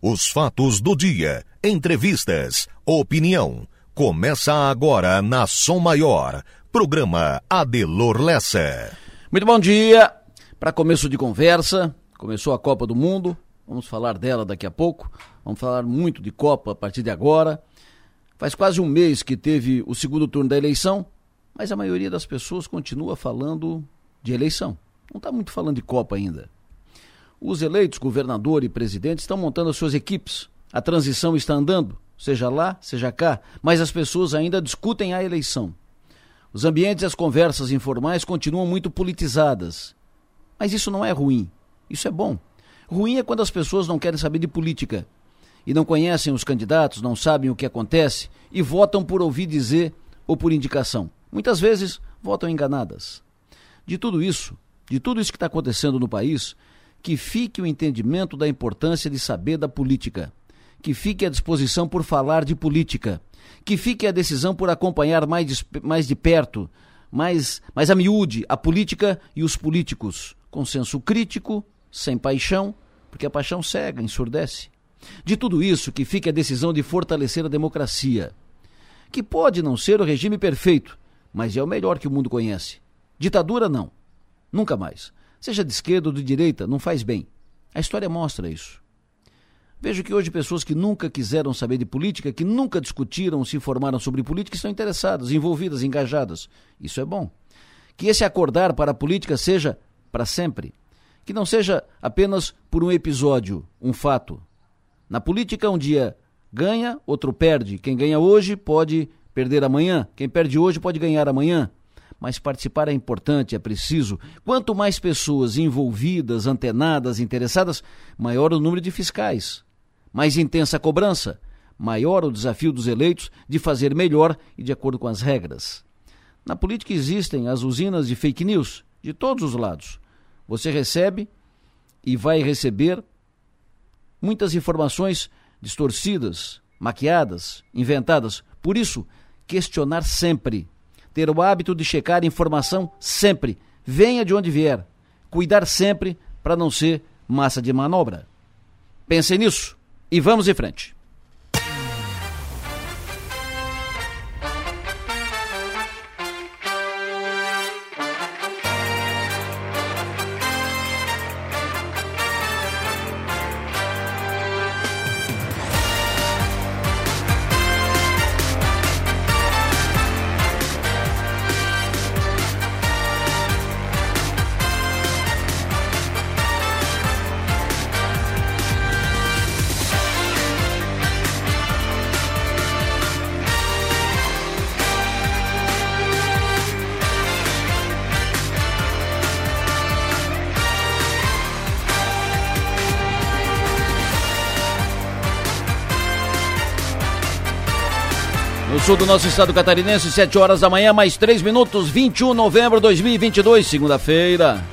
Os fatos do dia, entrevistas, opinião. Começa agora na Som Maior. Programa Adelor Lessa. Muito bom dia. Para começo de conversa, começou a Copa do Mundo. Vamos falar dela daqui a pouco. Vamos falar muito de Copa a partir de agora. Faz quase um mês que teve o segundo turno da eleição, mas a maioria das pessoas continua falando de eleição. Não está muito falando de Copa ainda. Os eleitos, governador e presidente, estão montando as suas equipes. A transição está andando, seja lá, seja cá, mas as pessoas ainda discutem a eleição. Os ambientes e as conversas informais continuam muito politizadas. Mas isso não é ruim, isso é bom. Ruim é quando as pessoas não querem saber de política e não conhecem os candidatos, não sabem o que acontece e votam por ouvir dizer ou por indicação. Muitas vezes votam enganadas. De tudo isso, de tudo isso que está acontecendo no país, que fique o entendimento da importância de saber da política, que fique a disposição por falar de política, que fique a decisão por acompanhar mais de, mais de perto, mais, mais a miúde, a política e os políticos, com senso crítico, sem paixão, porque a paixão cega, ensurdece. De tudo isso, que fique a decisão de fortalecer a democracia, que pode não ser o regime perfeito, mas é o melhor que o mundo conhece. Ditadura, não. Nunca mais seja de esquerda ou de direita, não faz bem. A história mostra isso. Vejo que hoje pessoas que nunca quiseram saber de política, que nunca discutiram, se informaram sobre política, estão interessadas, envolvidas, engajadas. Isso é bom. Que esse acordar para a política seja para sempre. Que não seja apenas por um episódio, um fato. Na política, um dia ganha, outro perde. Quem ganha hoje pode perder amanhã. Quem perde hoje pode ganhar amanhã mas participar é importante, é preciso. Quanto mais pessoas envolvidas, antenadas, interessadas, maior o número de fiscais. Mais intensa a cobrança, maior o desafio dos eleitos de fazer melhor e de acordo com as regras. Na política existem as usinas de fake news, de todos os lados. Você recebe e vai receber muitas informações distorcidas, maquiadas, inventadas. Por isso, questionar sempre ter o hábito de checar informação sempre, venha de onde vier. Cuidar sempre para não ser massa de manobra. Pensem nisso e vamos em frente. Sul do nosso estado catarinense, 7 horas da manhã, mais 3 minutos, 21 de novembro de 2022, segunda-feira.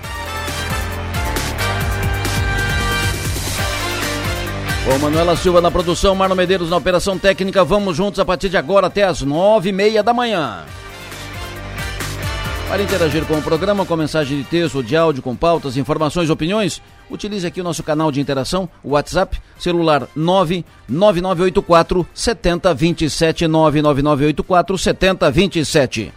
Com Manuela Silva na produção, Marno Medeiros na operação técnica, vamos juntos a partir de agora até as nove e meia da manhã. Para interagir com o programa, com mensagem de texto ou de áudio, com pautas, informações, opiniões, utilize aqui o nosso canal de interação, o WhatsApp, celular 99984 7027 99984 7027.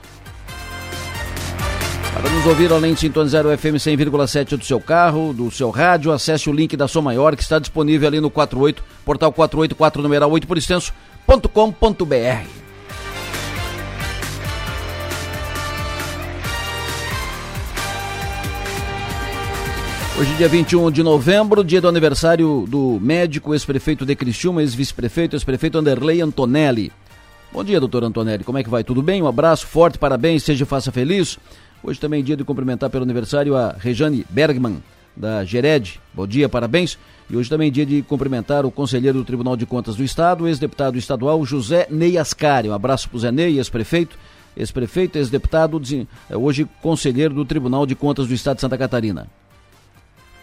Para nos ouvir além de sintonizar o FM 100,7 do seu carro, do seu rádio, acesse o link da Som Maior que está disponível ali no 48, portal 484 numeral 8 por extenso.com.br. Hoje, dia 21 de novembro, dia do aniversário do médico, ex-prefeito de Criciúma, ex-vice-prefeito, ex-prefeito Anderley Antonelli. Bom dia, doutor Antonelli. Como é que vai? Tudo bem? Um abraço forte, parabéns, seja faça feliz. Hoje também é dia de cumprimentar pelo aniversário a Rejane Bergman, da Gered. Bom dia, parabéns. E hoje também é dia de cumprimentar o conselheiro do Tribunal de Contas do Estado, ex-deputado estadual José Ney Ascari. Um abraço para o Zé Ney, ex-prefeito, ex-prefeito, ex-deputado, hoje conselheiro do Tribunal de Contas do Estado de Santa Catarina.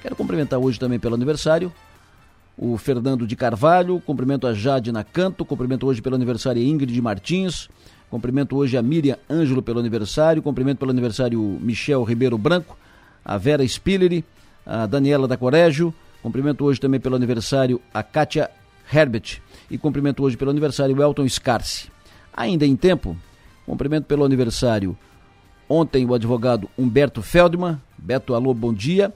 Quero cumprimentar hoje também pelo aniversário o Fernando de Carvalho, cumprimento a Jade Nacanto, cumprimento hoje pelo aniversário a Ingrid Martins, cumprimento hoje a Miriam Ângelo pelo aniversário, cumprimento pelo aniversário Michel Ribeiro Branco, a Vera Spilleri, a Daniela da Corégio, Cumprimento hoje também pelo aniversário a Kátia Herbert e cumprimento hoje pelo aniversário Elton Scarce. Ainda em tempo, cumprimento pelo aniversário ontem o advogado Humberto Feldman. Beto, alô, bom dia.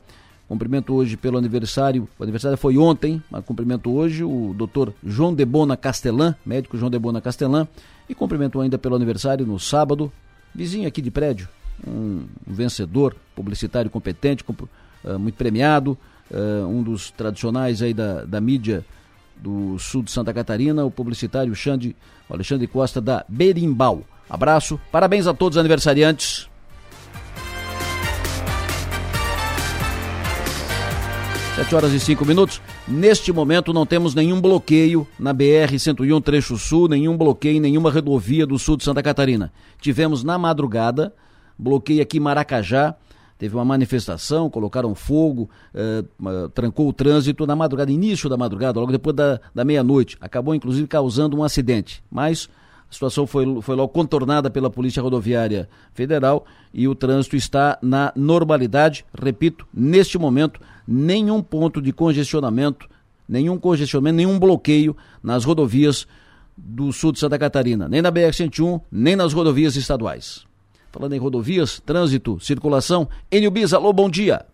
Cumprimento hoje pelo aniversário, o aniversário foi ontem, mas cumprimento hoje o doutor João de Bona Castelã, médico João de Bona Castelã, e cumprimento ainda pelo aniversário no sábado, vizinho aqui de prédio, um, vencedor, publicitário competente, uh, muito premiado, uh, um dos tradicionais aí da, da mídia do sul de Santa Catarina, o publicitário Xande, Alexandre Costa da Berimbau. Abraço, parabéns a todos os aniversariantes. 7 horas e 5 minutos. Neste momento não temos nenhum bloqueio na BR-101 Trecho Sul, nenhum bloqueio em nenhuma rodovia do sul de Santa Catarina. Tivemos na madrugada, bloqueio aqui em Maracajá, teve uma manifestação, colocaram fogo, eh, trancou o trânsito na madrugada, início da madrugada, logo depois da, da meia-noite. Acabou inclusive causando um acidente. Mas a situação foi, foi logo contornada pela Polícia Rodoviária Federal e o trânsito está na normalidade. Repito, neste momento, nenhum ponto de congestionamento, nenhum congestionamento, nenhum bloqueio nas rodovias do sul de Santa Catarina, nem na BR-101, nem nas rodovias estaduais. Falando em rodovias, trânsito, circulação, Enio Bis, alô, bom dia.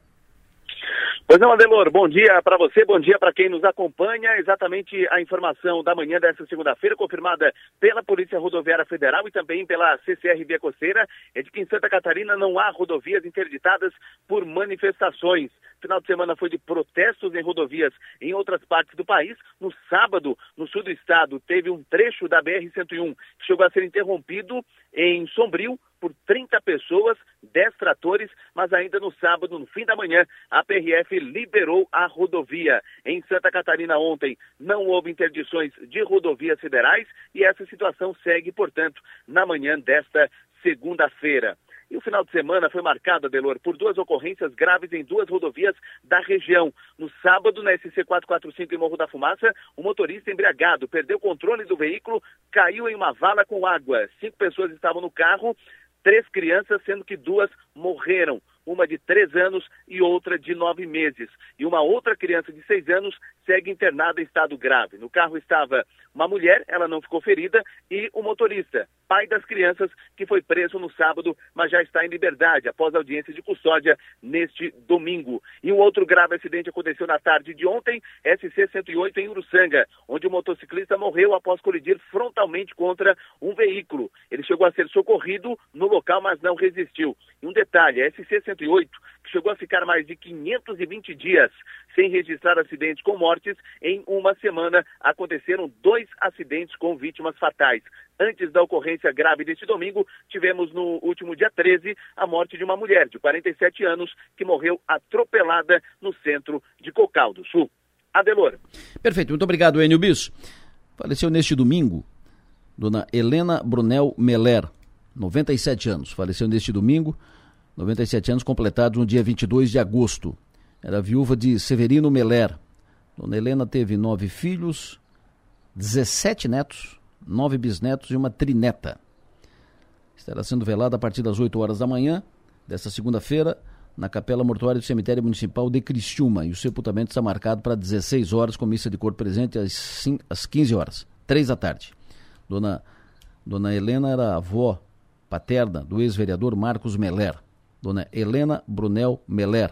Pois não, Adelor, bom dia para você, bom dia para quem nos acompanha. Exatamente a informação da manhã desta segunda-feira, confirmada pela Polícia Rodoviária Federal e também pela CCR Via Coceira, é de que em Santa Catarina não há rodovias interditadas por manifestações. Final de semana foi de protestos em rodovias em outras partes do país. No sábado, no sul do estado, teve um trecho da BR-101 que chegou a ser interrompido em Sombrio por 30 pessoas, 10 tratores, mas ainda no sábado, no fim da manhã, a PRF liberou a rodovia. Em Santa Catarina ontem não houve interdições de rodovias federais e essa situação segue, portanto, na manhã desta segunda-feira. E o final de semana foi marcado, Adelor, por duas ocorrências graves em duas rodovias da região. No sábado, na SC 445 em Morro da Fumaça, um motorista embriagado perdeu o controle do veículo, caiu em uma vala com água. Cinco pessoas estavam no carro, três crianças, sendo que duas morreram uma de três anos e outra de nove meses. E uma outra criança de seis anos segue internada em estado grave. No carro estava uma mulher, ela não ficou ferida, e o motorista, pai das crianças, que foi preso no sábado, mas já está em liberdade após audiência de custódia neste domingo. E um outro grave acidente aconteceu na tarde de ontem, SC-108 em Uruçanga, onde o motociclista morreu após colidir frontalmente contra um veículo. Ele chegou a ser socorrido no local, mas não resistiu. E um detalhe, a SC-108, que chegou a ficar mais de 520 dias sem registrar acidentes com mortes, em uma semana aconteceram dois acidentes com vítimas fatais. Antes da ocorrência grave deste domingo, tivemos no último dia 13 a morte de uma mulher de 47 anos que morreu atropelada no centro de Cocal do Sul. Adelor. Perfeito, muito obrigado, Enio Bis. Faleceu neste domingo dona Helena Brunel Meller, 97 anos. Faleceu neste domingo, 97 anos completados no dia 22 de agosto. Era viúva de Severino Meller. Dona Helena teve nove filhos, 17 netos, nove bisnetos e uma trineta. Estará sendo velada a partir das 8 horas da manhã desta segunda-feira na Capela Mortuária do Cemitério Municipal de Criciúma. E o sepultamento está marcado para 16 horas, com missa de corpo presente às, às 15 horas, 3 da tarde. Dona, Dona Helena era avó paterna do ex-vereador Marcos Meller. Dona Helena Brunel Meller.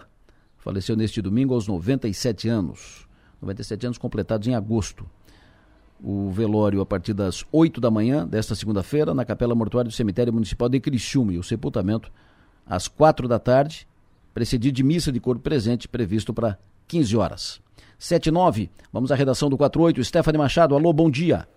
Faleceu neste domingo aos 97 anos. 97 anos completados em agosto. O velório a partir das 8 da manhã desta segunda-feira na Capela Mortuária do Cemitério Municipal de Criciúma e o sepultamento às 4 da tarde, precedido de missa de corpo presente previsto para 15 horas. 7 e 9, vamos à redação do 48. Stephanie Machado, alô, bom dia.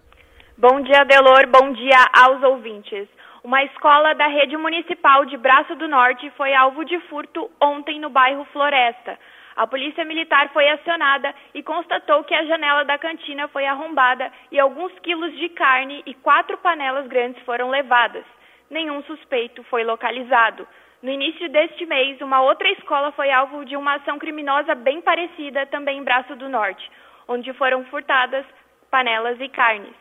Bom dia, Delor, bom dia aos ouvintes. Uma escola da rede municipal de Braço do Norte foi alvo de furto ontem no bairro Floresta. A polícia militar foi acionada e constatou que a janela da cantina foi arrombada e alguns quilos de carne e quatro panelas grandes foram levadas. Nenhum suspeito foi localizado. No início deste mês, uma outra escola foi alvo de uma ação criminosa bem parecida, também em Braço do Norte, onde foram furtadas panelas e carnes.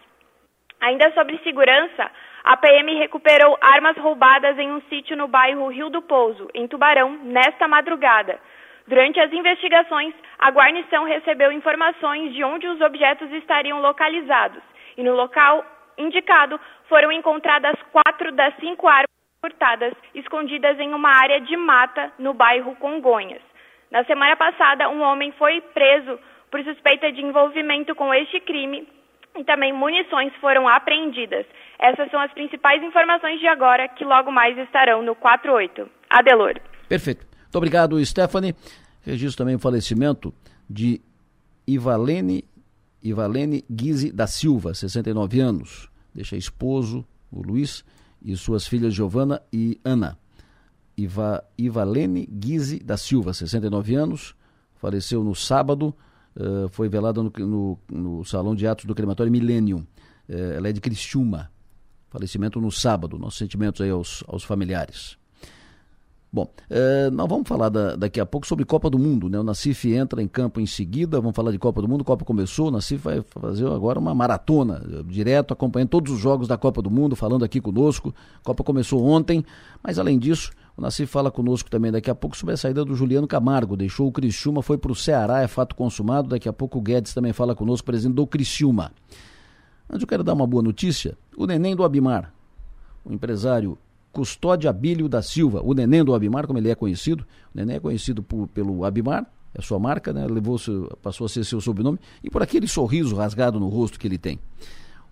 Ainda sobre segurança, a PM recuperou armas roubadas em um sítio no bairro Rio do Pouso, em Tubarão, nesta madrugada. Durante as investigações, a guarnição recebeu informações de onde os objetos estariam localizados e no local indicado foram encontradas quatro das cinco armas furtadas escondidas em uma área de mata no bairro Congonhas. Na semana passada, um homem foi preso por suspeita de envolvimento com este crime e também munições foram apreendidas. Essas são as principais informações de agora, que logo mais estarão no 48. Adelor. Perfeito. Muito obrigado, Stephanie. Registro também o falecimento de Ivalene, Ivalene Guise da Silva, 69 anos. Deixa esposo, o Luiz, e suas filhas Giovana e Ana. Iva, Ivalene Guise da Silva, 69 anos, faleceu no sábado, uh, foi velada no, no, no, Salão de Atos do Crematório Millennium. Uh, ela é de Criciúma. Falecimento no sábado. Nossos sentimentos aí aos, aos familiares. Bom, uh, nós vamos falar da, daqui a pouco sobre Copa do Mundo, né? O Nacif entra em campo em seguida, vamos falar de Copa do Mundo, Copa começou, o Nacif vai fazer agora uma maratona, direto, acompanhando todos os jogos da Copa do Mundo, falando aqui conosco. Copa começou ontem, mas além disso, o Nacif fala conosco também daqui a pouco sobre a saída do Juliano Camargo, deixou o Criciúma, foi para o Ceará, é fato consumado, daqui a pouco o Guedes também fala conosco, presidente do Criciúma. Antes eu quero dar uma boa notícia, o neném do Abimar, o empresário Custódio Abílio da Silva, o neném do Abimar, como ele é conhecido. O neném é conhecido por, pelo Abimar, é sua marca, né? Levou passou a ser seu sobrenome, e por aquele sorriso rasgado no rosto que ele tem.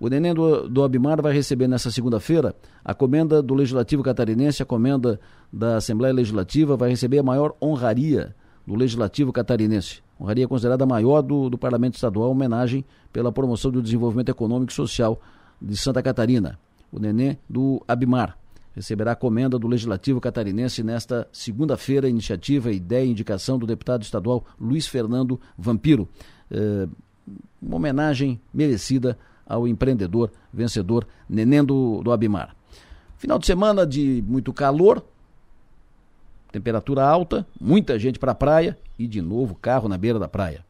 O neném do, do Abimar vai receber nessa segunda-feira a comenda do Legislativo Catarinense, a comenda da Assembleia Legislativa, vai receber a maior honraria do Legislativo Catarinense. Honraria considerada a maior do, do Parlamento Estadual, homenagem pela promoção do desenvolvimento econômico e social de Santa Catarina. O neném do Abimar receberá a comenda do Legislativo Catarinense nesta segunda-feira, iniciativa, ideia e indicação do deputado estadual Luiz Fernando Vampiro. É, uma homenagem merecida ao empreendedor vencedor Neném do, do Abimar. Final de semana de muito calor, temperatura alta, muita gente para a praia e de novo carro na beira da praia.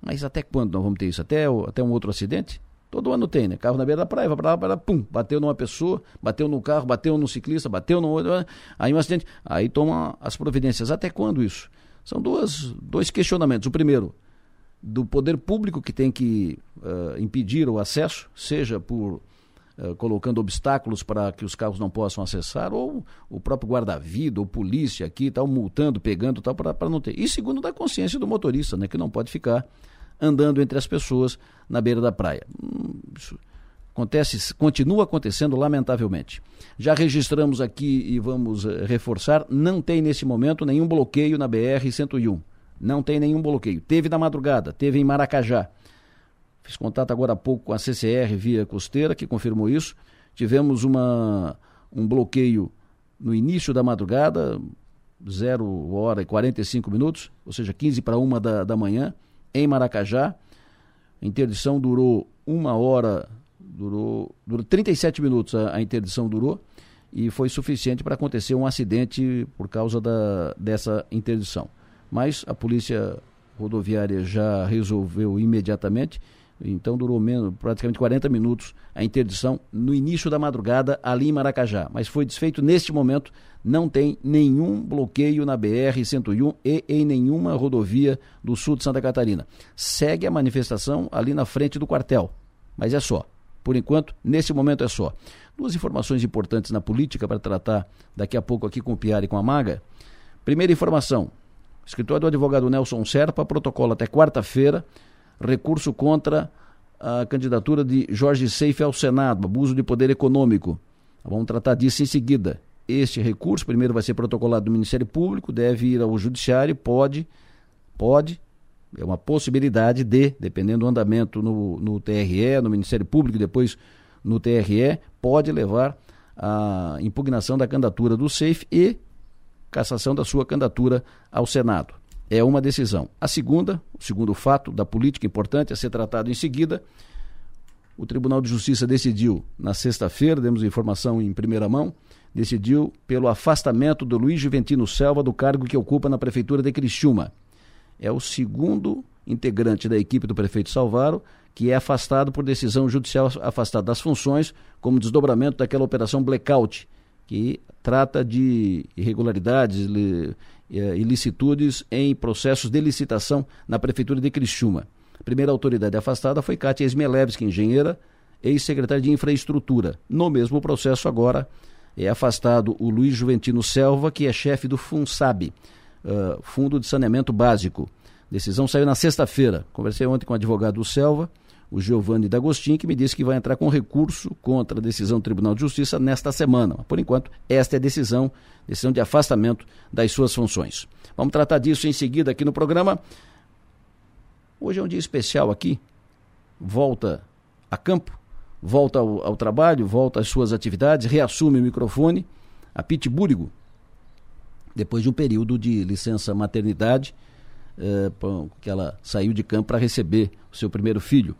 Mas até quando nós vamos ter isso? Até, até um outro acidente? Todo ano tem, né? Carro na beira da praia, vai pra lá, pra lá, pum, bateu numa pessoa, bateu no carro, bateu no ciclista, bateu no outro, aí um acidente, aí toma as providências. Até quando isso? São duas, dois questionamentos. O primeiro, do poder público que tem que uh, impedir o acesso, seja por uh, colocando obstáculos para que os carros não possam acessar, ou o próprio guarda-vida, ou polícia aqui, tal, multando, pegando, tal, para não ter. E segundo, da consciência do motorista, né, que não pode ficar andando entre as pessoas na beira da praia. Hum, isso acontece, continua acontecendo lamentavelmente. Já registramos aqui e vamos eh, reforçar, não tem nesse momento nenhum bloqueio na BR 101. Não tem nenhum bloqueio. Teve na madrugada, teve em Maracajá. Fiz contato agora há pouco com a CCR via costeira, que confirmou isso. Tivemos uma, um bloqueio no início da madrugada, 0 hora e 45 minutos, ou seja, 15 para uma da, da manhã em Maracajá. A interdição durou uma hora, durou, durou 37 minutos a, a interdição durou e foi suficiente para acontecer um acidente por causa da, dessa interdição. Mas a polícia rodoviária já resolveu imediatamente então durou menos, praticamente 40 minutos a interdição no início da madrugada ali em Maracajá. Mas foi desfeito neste momento, não tem nenhum bloqueio na BR-101 e em nenhuma rodovia do sul de Santa Catarina. Segue a manifestação ali na frente do quartel, mas é só. Por enquanto, nesse momento é só. Duas informações importantes na política para tratar daqui a pouco aqui com o Piara e com a Maga. Primeira informação: escritório do advogado Nelson Serpa protocola até quarta-feira recurso contra a candidatura de Jorge Seife ao Senado, abuso de poder econômico. Vamos tratar disso em seguida. Este recurso, primeiro vai ser protocolado do Ministério Público, deve ir ao Judiciário, pode, pode, é uma possibilidade de, dependendo do andamento no, no TRE, no Ministério Público, depois no TRE, pode levar à impugnação da candidatura do SEIF e cassação da sua candidatura ao Senado é uma decisão. A segunda, o segundo fato da política importante a ser tratado em seguida, o Tribunal de Justiça decidiu na sexta-feira, demos informação em primeira mão, decidiu pelo afastamento do Luiz Juventino Selva do cargo que ocupa na prefeitura de Criciúma. É o segundo integrante da equipe do prefeito Salvaro que é afastado por decisão judicial afastado das funções como desdobramento daquela operação blackout que trata de irregularidades eh, ilicitudes em processos de licitação na Prefeitura de Criciúma. A primeira autoridade afastada foi Kátia Esmelevski, engenheira, ex-secretária de Infraestrutura. No mesmo processo, agora, é afastado o Luiz Juventino Selva, que é chefe do FUNSAB, uh, Fundo de Saneamento Básico. Decisão saiu na sexta-feira. Conversei ontem com o advogado do Selva, o Giovanni D'Agostin, que me disse que vai entrar com recurso contra a decisão do Tribunal de Justiça nesta semana. Por enquanto, esta é a decisão, decisão de afastamento das suas funções. Vamos tratar disso em seguida aqui no programa. Hoje é um dia especial aqui. Volta a campo, volta ao, ao trabalho, volta às suas atividades, reassume o microfone. A Pete Búrigo, depois de um período de licença maternidade, eh, que ela saiu de campo para receber o seu primeiro filho.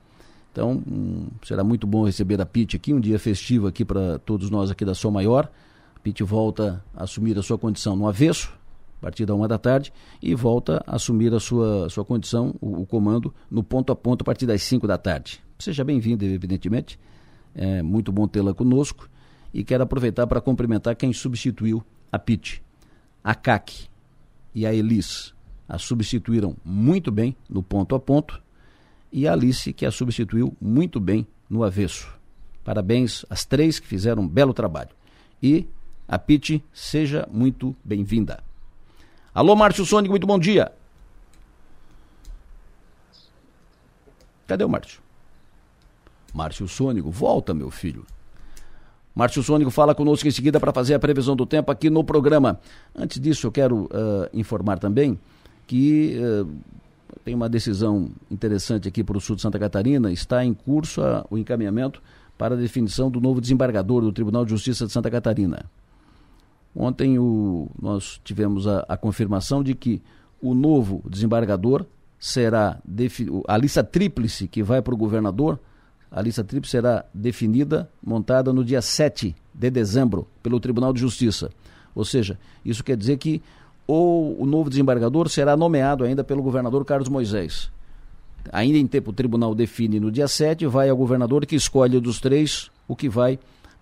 Então, hum, será muito bom receber a Pete aqui, um dia festivo aqui para todos nós aqui da Sol Maior. A Pete volta a assumir a sua condição no avesso, a partir da uma da tarde, e volta a assumir a sua, sua condição, o, o comando, no ponto a ponto, a partir das cinco da tarde. Seja bem-vindo, evidentemente. É muito bom tê-la conosco. E quero aproveitar para cumprimentar quem substituiu a Pete. A CAC e a Elis a substituíram muito bem no ponto a ponto e a Alice, que a substituiu muito bem no avesso. Parabéns às três que fizeram um belo trabalho. E a Pete, seja muito bem-vinda. Alô, Márcio Sônico, muito bom dia. Cadê o Márcio? Márcio Sônico, volta, meu filho. Márcio Sônico fala conosco em seguida para fazer a previsão do tempo aqui no programa. Antes disso, eu quero uh, informar também que uh, tem uma decisão interessante aqui para o sul de Santa Catarina, está em curso a, o encaminhamento para a definição do novo desembargador do Tribunal de Justiça de Santa Catarina. Ontem o, nós tivemos a, a confirmação de que o novo desembargador será a lista tríplice que vai para o governador, a lista tríplice será definida, montada no dia 7 de dezembro pelo Tribunal de Justiça. Ou seja, isso quer dizer que ou o novo desembargador será nomeado ainda pelo governador Carlos Moisés. Ainda em tempo, o tribunal define no dia 7, vai ao governador que escolhe dos três o que vai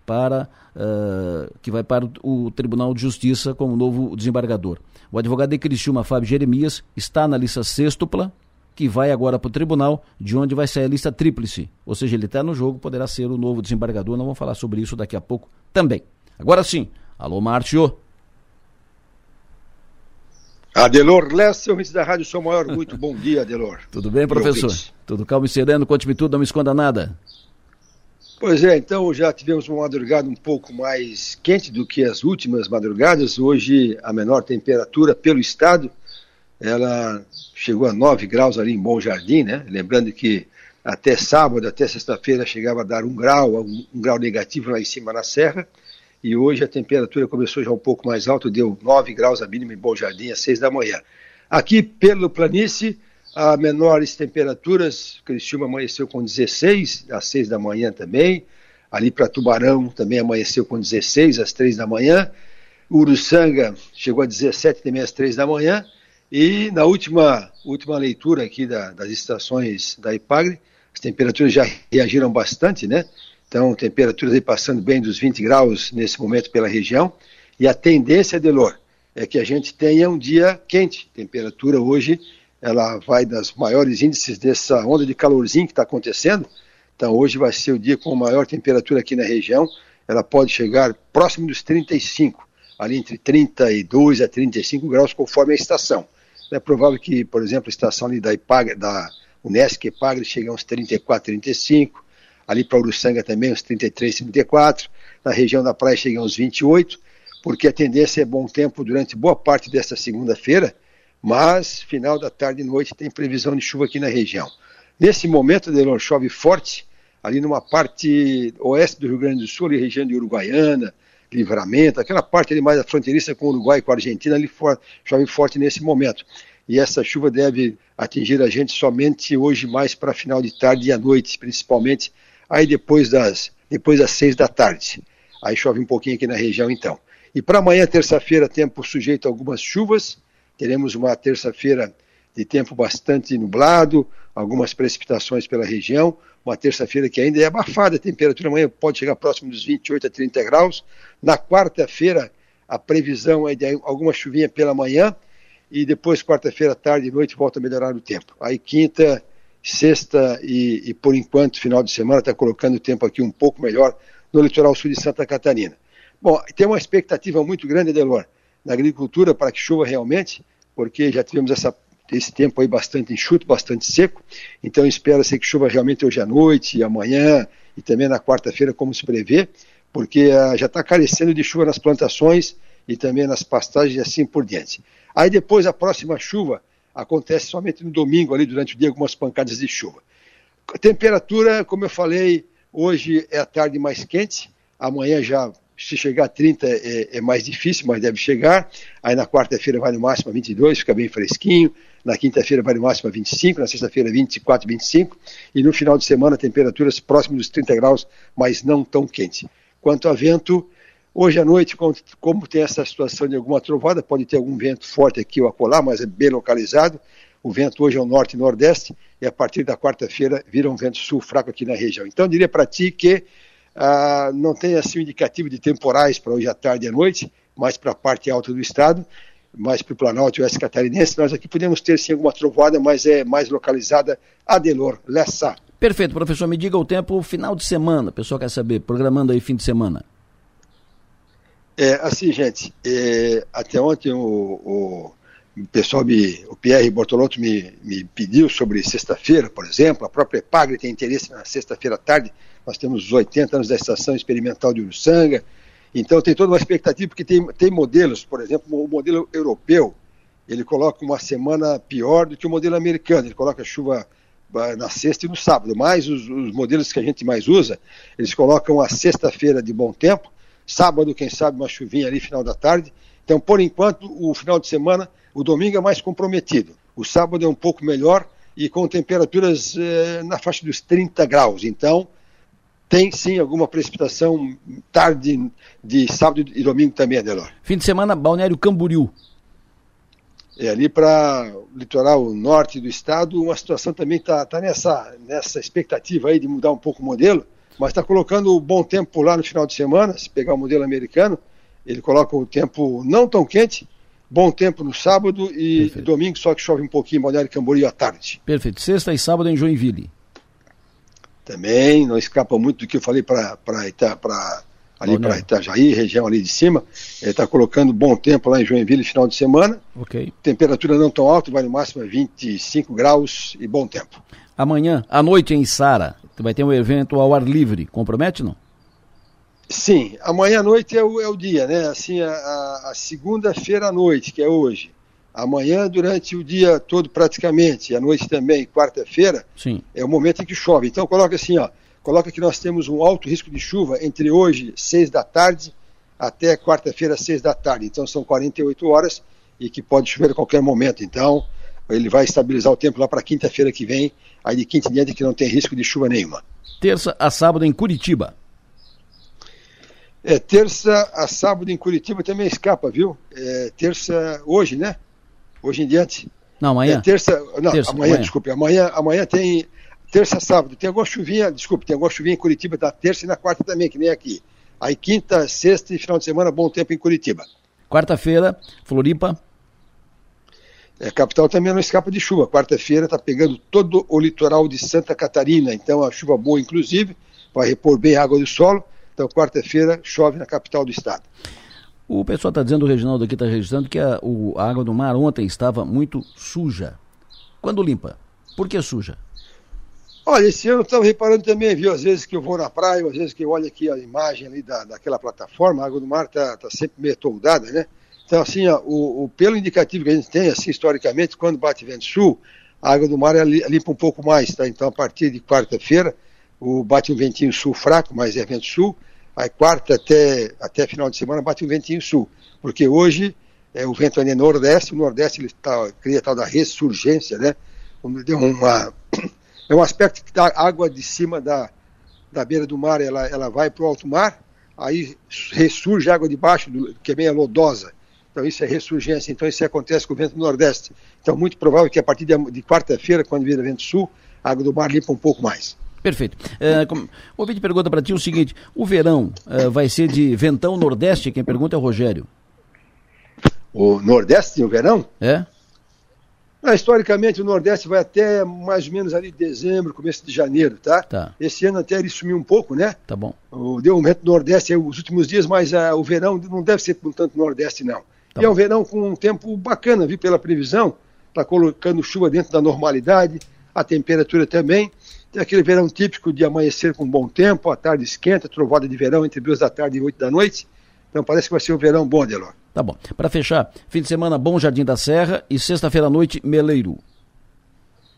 para uh, que vai para o, Tribunal de Justiça como novo desembargador. O advogado de Criciúma, Fábio Jeremias, está na lista sextupla, que vai agora para o tribunal, de onde vai sair a lista tríplice. Ou seja, ele está no jogo, poderá ser o novo desembargador. Não vamos falar sobre isso daqui a pouco também. Agora sim, alô Márcio. Adelor Lessa, ouvinte da Rádio São Maior, muito bom dia, Adelor. Tudo bem, professor? Tudo calmo e sereno, conte-me tudo, não me esconda nada. Pois é, então já tivemos uma madrugada um pouco mais quente do que as últimas madrugadas. Hoje a menor temperatura pelo estado, ela chegou a 9 graus ali em Bom Jardim, né? Lembrando que até sábado, até sexta-feira chegava a dar um grau, um, um grau negativo lá em cima na serra e hoje a temperatura começou já um pouco mais alta, deu 9 graus a mínima em Bom Jardim às 6 da manhã. Aqui pelo planície, a menores temperaturas, Criciúma amanheceu com 16 às 6 da manhã também, ali para Tubarão também amanheceu com 16 às 3 da manhã, Uruçanga chegou a 17 também às 3 da manhã, e na última, última leitura aqui da, das estações da IPAGRE, as temperaturas já reagiram bastante, né? Então, temperaturas aí passando bem dos 20 graus nesse momento pela região. E a tendência, Delor, é que a gente tenha um dia quente. Temperatura hoje, ela vai das maiores índices dessa onda de calorzinho que está acontecendo. Então, hoje vai ser o dia com maior temperatura aqui na região. Ela pode chegar próximo dos 35, ali entre 32 a 35 graus, conforme a estação. É provável que, por exemplo, a estação ali da IPAG, da Ipagre chegue a uns 34, 35 ali para Uruçanga também uns 33, 34, na região da praia chega uns 28, porque a tendência é bom tempo durante boa parte desta segunda-feira, mas final da tarde e noite tem previsão de chuva aqui na região. Nesse momento, Delon, chove forte, ali numa parte oeste do Rio Grande do Sul, ali região de Uruguaiana, Livramento, aquela parte ali mais a fronteiriça com o Uruguai e com a Argentina, ali for, chove forte nesse momento. E essa chuva deve atingir a gente somente hoje mais para final de tarde e à noite, principalmente aí depois das, depois das seis da tarde. Aí chove um pouquinho aqui na região então. E para amanhã, terça-feira, tempo sujeito a algumas chuvas. Teremos uma terça-feira de tempo bastante nublado, algumas precipitações pela região. Uma terça-feira que ainda é abafada, a temperatura amanhã pode chegar próximo dos 28 a 30 graus. Na quarta-feira, a previsão é de alguma chuvinha pela manhã e depois quarta-feira, tarde e noite, volta a melhorar o tempo. Aí quinta, sexta e, e por enquanto, final de semana, está colocando o tempo aqui um pouco melhor no litoral sul de Santa Catarina. Bom, tem uma expectativa muito grande, Delor, na agricultura para que chova realmente, porque já tivemos essa, esse tempo aí bastante enxuto, bastante seco, então espera-se que chova realmente hoje à noite, amanhã e também na quarta-feira, como se prevê, porque uh, já está carecendo de chuva nas plantações e também nas pastagens e assim por diante. Aí depois a próxima chuva acontece somente no domingo, ali durante o dia, algumas pancadas de chuva. Temperatura, como eu falei, hoje é a tarde mais quente, amanhã já se chegar a 30 é, é mais difícil, mas deve chegar. Aí na quarta-feira vai no máximo a 22, fica bem fresquinho. Na quinta-feira vai no máximo a 25, na sexta-feira 24, 25. E no final de semana temperaturas próximas dos 30 graus, mas não tão quente. Quanto a vento, hoje à noite, como, tem essa situação de alguma trovada, pode ter algum vento forte aqui ou acolá, mas é bem localizado. O vento hoje é o norte e nordeste, e a partir da quarta-feira vira um vento sul fraco aqui na região. Então, eu diria para ti que ah, não tem assim indicativo de temporais para hoje à tarde e à noite, mais para a parte alta do estado, mais para o Planalto e Oeste Catarinense. Nós aqui podemos ter sim alguma trovoada, mas é mais localizada Adelor, Lessa. Perfeito, professor. Me diga o tempo final de semana, o pessoal quer saber, programando aí fim de semana. É, assim, gente, é, até ontem o, o, pessoal, me, o Pierre Bortolotto me, me pediu sobre sexta-feira, por exemplo, a própria Epagre tem interesse na sexta-feira à tarde, nós temos os 80 anos da Estação Experimental de Uruçanga, então tem toda uma expectativa, porque tem, tem modelos, por exemplo, o modelo europeu, ele coloca uma semana pior do que o modelo americano, ele coloca chuva ah, na sexta e no sábado, mas os, os modelos que a gente mais usa, eles colocam a sexta-feira de bom tempo, sábado, quem sabe, uma chuvinha ali final da tarde, então por enquanto o final de semana, o domingo é mais comprometido, o sábado é um pouco melhor e com temperaturas eh, na faixa dos 30 graus, então tem sim alguma precipitação tarde de sábado e domingo também, Adelor. Fim de semana, Balneário Camboriú. É, ali para o litoral norte do estado, uma situação também está tá nessa, nessa expectativa aí de mudar um pouco o modelo, mas está colocando o bom tempo lá no final de semana, se pegar o modelo americano, ele coloca o tempo não tão quente, bom tempo no sábado e Perfeito. domingo só que chove um pouquinho em Balneário Camboriú à tarde. Perfeito. Sexta e sábado em Joinville também, não escapa muito do que eu falei para ali para Itajaí, região ali de cima. Ele está colocando bom tempo lá em Joinville final de semana. Ok. Temperatura não tão alta, vai no máximo a 25 graus e bom tempo. Amanhã, à noite em Sara, vai ter um evento ao ar livre. Compromete não? Sim, amanhã à noite é o, é o dia, né? Assim, a, a segunda-feira à noite, que é hoje Amanhã, durante o dia todo praticamente, e à noite também, quarta-feira, é o momento em que chove. Então coloca assim, ó, coloca que nós temos um alto risco de chuva entre hoje, seis da tarde, até quarta-feira, seis da tarde. Então são 48 horas e que pode chover a qualquer momento. Então ele vai estabilizar o tempo lá para quinta-feira que vem, aí de quinta em diante que não tem risco de chuva nenhuma. Terça a sábado em Curitiba. É, terça a sábado em Curitiba também escapa, viu? É, terça hoje, né? hoje em diante. Não, amanhã. É terça, não, terça, amanhã, amanhã, desculpe. Amanhã, amanhã tem terça, sábado. Tem alguma chuvinha, desculpe, tem alguma chuvinha em Curitiba da terça e na quarta também, que nem aqui. Aí quinta, sexta e final de semana, bom tempo em Curitiba. Quarta-feira, Floripa. É, capital também não escapa de chuva. Quarta-feira está pegando todo o litoral de Santa Catarina, então a chuva boa, inclusive, vai repor bem a água do solo. Então, quarta-feira chove na capital do estado. O pessoal está dizendo, o Reginaldo aqui está registrando, que a, o, a água do mar ontem estava muito suja. Quando limpa? Por que suja? Olha, esse ano estava reparando também, viu? Às vezes que eu vou na praia, às vezes que eu olho aqui a imagem ali da, daquela plataforma, a água do mar está tá sempre meio toldada, né? Então, assim, ó, o, o, pelo indicativo que a gente tem, assim, historicamente, quando bate vento sul, a água do mar ela limpa um pouco mais, tá? Então, a partir de quarta-feira, o bate um ventinho sul fraco, mas é vento sul, Aí quarta até, até final de semana bate um ventinho sul, porque hoje é, o vento é nordeste, o nordeste ele tá, cria tal da ressurgência, né? Uma, é um aspecto que a água de cima da, da beira do mar, ela, ela vai para o alto mar, aí ressurge a água de baixo, do, que é bem lodosa. Então isso é ressurgência, então isso acontece com o vento nordeste. Então muito provável que a partir de, de quarta-feira, quando vira vento sul, a água do mar limpa um pouco mais. Perfeito. É, com, o ouvinte pergunta para ti o seguinte: o verão é, vai ser de ventão nordeste? Quem pergunta é o Rogério. O nordeste o verão? É. Ah, historicamente, o Nordeste vai até mais ou menos ali dezembro, começo de janeiro, tá? Tá. Esse ano até ele sumiu um pouco, né? Tá bom. O, deu um vento do Nordeste aí, os últimos dias, mas ah, o verão não deve ser por tanto Nordeste, não. Tá e é um verão com um tempo bacana, viu, pela previsão. Está colocando chuva dentro da normalidade, a temperatura também. Tem aquele verão típico de amanhecer com bom tempo, a tarde esquenta, trovada de verão entre duas da tarde e oito da noite. Então parece que vai ser um verão bom, Delor. Tá bom. Para fechar, fim de semana Bom Jardim da Serra e sexta-feira à noite Meleiro.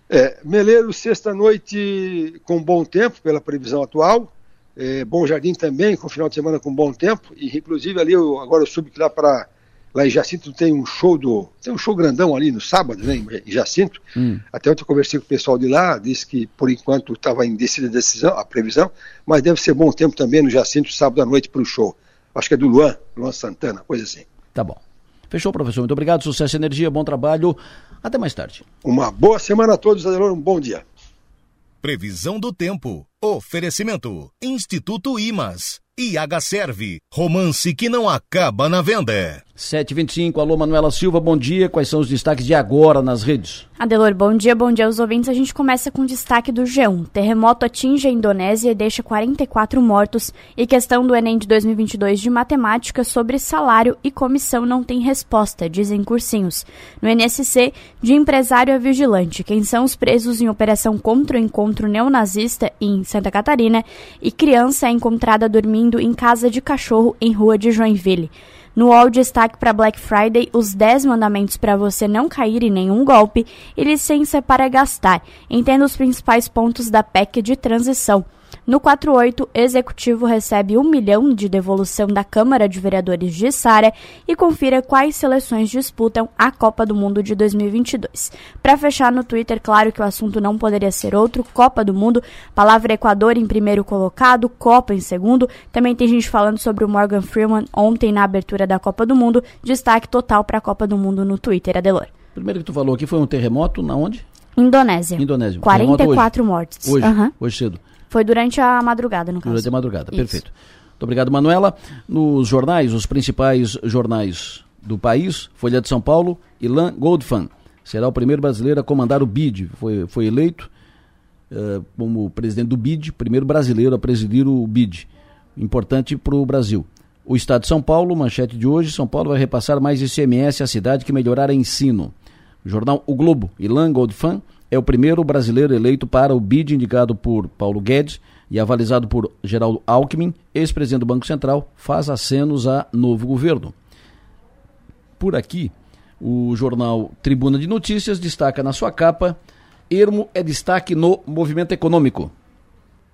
É, Meleiro, sexta-noite com bom tempo, pela previsão atual. É, bom Jardim também, com final de semana com bom tempo. E inclusive ali, eu, agora eu que lá para. Lá em Jacinto tem um show do. Tem um show grandão ali no sábado, né? Em Jacinto. Hum. Até ontem eu conversei com o pessoal de lá, disse que por enquanto estava indecisa a decisão, a previsão, mas deve ser bom tempo também no Jacinto, sábado à noite, para o show. Acho que é do Luan, Luan Santana, coisa assim. Tá bom. Fechou, professor. Muito obrigado. Sucesso e energia, bom trabalho. Até mais tarde. Uma boa semana a todos, Adelor, um bom dia. Previsão do tempo. Oferecimento. Instituto Imas. IH Serve. Romance que não acaba na venda. 7h25, alô Manuela Silva, bom dia. Quais são os destaques de agora nas redes? Adelor, bom dia, bom dia aos ouvintes. A gente começa com destaque do G1. Terremoto atinge a Indonésia e deixa 44 mortos. E questão do Enem de 2022 de matemática sobre salário e comissão não tem resposta, dizem cursinhos. No NSC, de empresário a vigilante, quem são os presos em operação contra o encontro neonazista em Santa Catarina e criança é encontrada dormindo em casa de cachorro em rua de Joinville. No UOL, destaque para Black Friday, os 10 mandamentos para você não cair em nenhum golpe e licença para gastar. Entenda os principais pontos da PEC de transição. No 48, Executivo recebe um milhão de devolução da Câmara de Vereadores de Sara e confira quais seleções disputam a Copa do Mundo de 2022. Para fechar no Twitter, claro que o assunto não poderia ser outro, Copa do Mundo, palavra Equador em primeiro colocado, Copa em segundo. Também tem gente falando sobre o Morgan Freeman ontem na abertura da Copa do Mundo. Destaque total para a Copa do Mundo no Twitter, Adelor. Primeiro que tu falou aqui foi um terremoto na onde? Indonésia. Indonésia. Um 44 mortes. Hoje, Aham. hoje cedo. Foi durante a madrugada, no caso. Durante a madrugada, Isso. perfeito. Muito obrigado, Manuela. Nos jornais, os principais jornais do país, Folha de São Paulo, Ilan Goldfan será o primeiro brasileiro a comandar o BID. Foi, foi eleito eh, como presidente do BID, primeiro brasileiro a presidir o BID. Importante para o Brasil. O Estado de São Paulo, manchete de hoje, São Paulo vai repassar mais ICMS à cidade que melhorar ensino. Jornal O Globo, Ilan Goldfan é o primeiro brasileiro eleito para o BID indicado por Paulo Guedes e avalizado por Geraldo Alckmin, ex-presidente do Banco Central, faz acenos a novo governo. Por aqui, o jornal Tribuna de Notícias destaca na sua capa: Ermo é destaque no movimento econômico.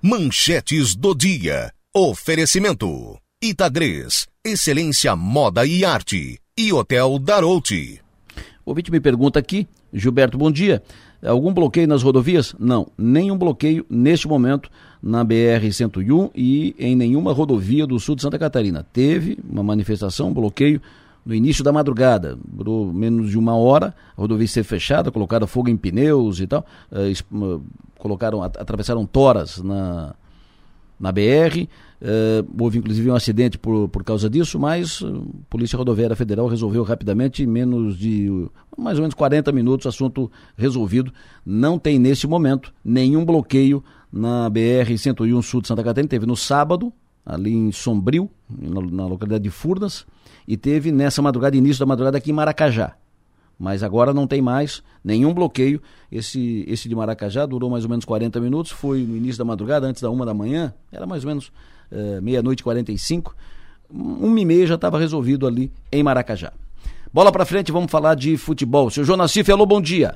Manchetes do dia. Oferecimento. Itagres. Excelência Moda e Arte. E Hotel Darouti. O ouvinte me pergunta aqui, Gilberto, bom dia. Algum bloqueio nas rodovias? Não, nenhum bloqueio neste momento na BR-101 e em nenhuma rodovia do sul de Santa Catarina. Teve uma manifestação, um bloqueio no início da madrugada, durou menos de uma hora, a rodovia esteve fechada, colocaram fogo em pneus e tal, eh, colocaram, at- atravessaram toras na, na BR. eh, houve inclusive um acidente por, por causa disso, mas eh, a Polícia Rodoviária Federal resolveu rapidamente, em menos de uh, mais ou menos 40 minutos, assunto resolvido. Não tem nesse momento nenhum bloqueio na BR-101 sul de Santa Catarina. Teve no sábado, ali em Sombrio, na, na localidade de Furnas, e teve nessa madrugada, início da madrugada, aqui em Maracajá mas agora não tem mais nenhum bloqueio. Esse, esse de Maracajá durou mais ou menos 40 minutos, foi no início da madrugada, antes da uma da manhã, era mais ou menos eh, meia-noite e 45. Uma e meia já estava resolvido ali em Maracajá. Bola para frente, vamos falar de futebol. Seu João Nassif, alô, bom dia.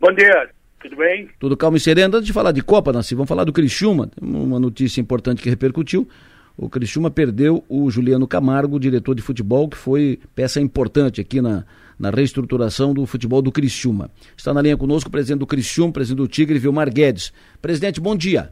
Bom dia, tudo bem? Tudo calmo e sereno. Antes de falar de Copa, Nassif, vamos falar do Criciúma. Uma notícia importante que repercutiu. O Criciúma perdeu o Juliano Camargo, diretor de futebol, que foi peça importante aqui na, na reestruturação do futebol do Criciúma. Está na linha conosco o presidente do Criciúma, presidente do Tigre, Vilmar Guedes. Presidente, bom dia.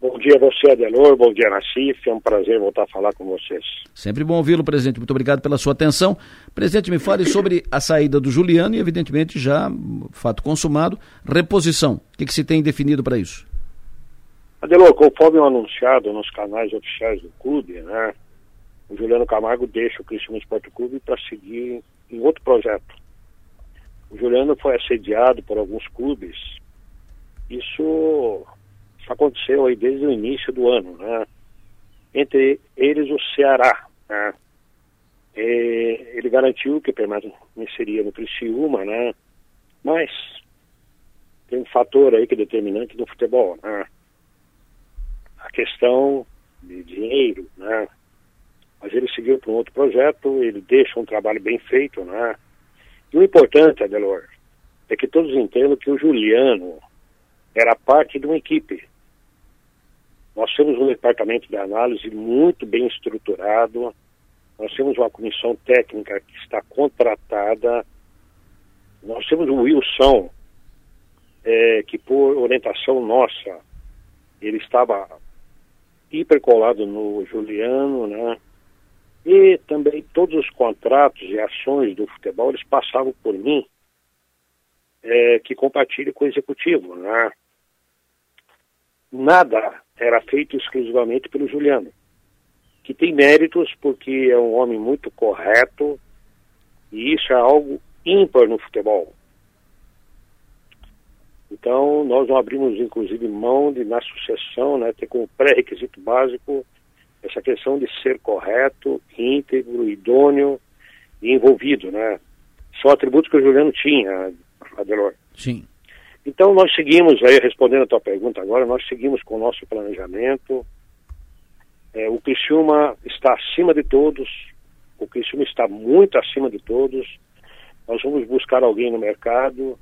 Bom dia a você, Adelor, bom dia, Nassif, é um prazer voltar a falar com vocês. Sempre bom ouvi-lo, presidente. Muito obrigado pela sua atenção. Presidente, me fale sobre a saída do Juliano e, evidentemente, já fato consumado, reposição. O que, que se tem definido para isso? Adelor, conforme anunciado nos canais oficiais do clube, né, o Juliano Camargo deixa o Criciúma Esporte Clube para seguir em outro projeto. o Juliano foi assediado por alguns clubes. Isso, aconteceu aí desde o início do ano, né? Entre eles o Ceará, né? Ele garantiu que permaneceria no Criciúma, né? Mas tem um fator aí que é determinante no futebol, né? A questão de dinheiro, né? Mas ele seguiu para um outro projeto, ele deixa um trabalho bem feito, né? E o importante, Adelor, é que todos entendam que o Juliano era parte de uma equipe. Nós temos um departamento de análise muito bem estruturado, nós temos uma comissão técnica que está contratada, nós temos o Wilson, é, que por orientação nossa, ele estava hipercolado no Juliano, né? E também todos os contratos e ações do futebol, eles passavam por mim, é, que compartilha com o executivo, né? Nada era feito exclusivamente pelo Juliano, que tem méritos porque é um homem muito correto, e isso é algo ímpar no futebol. Então, nós não abrimos, inclusive, mão de, na sucessão, né, ter como pré-requisito básico essa questão de ser correto, íntegro, idôneo e envolvido, né? São atributos que o Juliano tinha, Adelor. Sim. Então, nós seguimos, aí respondendo a tua pergunta agora, nós seguimos com o nosso planejamento. É, o Criciúma está acima de todos, o Criciúma está muito acima de todos. Nós vamos buscar alguém no mercado,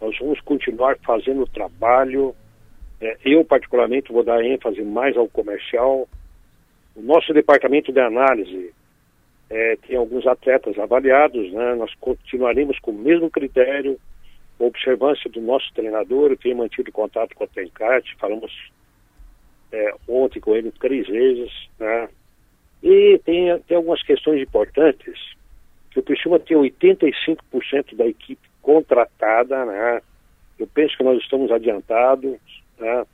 nós vamos continuar fazendo o trabalho. É, eu, particularmente, vou dar ênfase mais ao comercial. O nosso departamento de análise é, tem alguns atletas avaliados, né? nós continuaremos com o mesmo critério, observância do nosso treinador. Eu tenho mantido contato com o Tencate, falamos é, ontem com ele três vezes. Né? E tem, tem algumas questões importantes, que o Criciúma tem 85% da equipe contratada, né? Eu penso que nós estamos adiantados, né?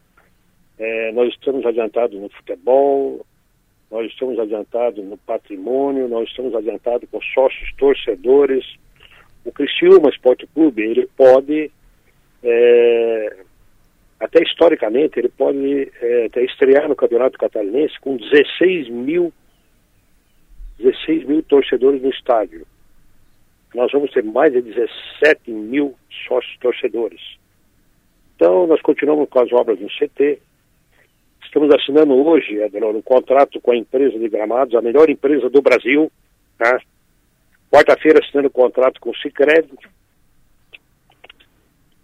É, nós estamos adiantados no futebol, nós estamos adiantados no patrimônio, nós estamos adiantados com sócios torcedores. O Criciúma Esporte Clube, ele pode, é, até historicamente, ele pode é, até estrear no Campeonato Catarinense com 16 mil, 16 mil torcedores no estádio nós vamos ter mais de 17 mil sócios torcedores. Então, nós continuamos com as obras no CT. Estamos assinando hoje, Adelor, um contrato com a empresa de gramados, a melhor empresa do Brasil. Tá? Quarta-feira assinando um contrato com o Cicred.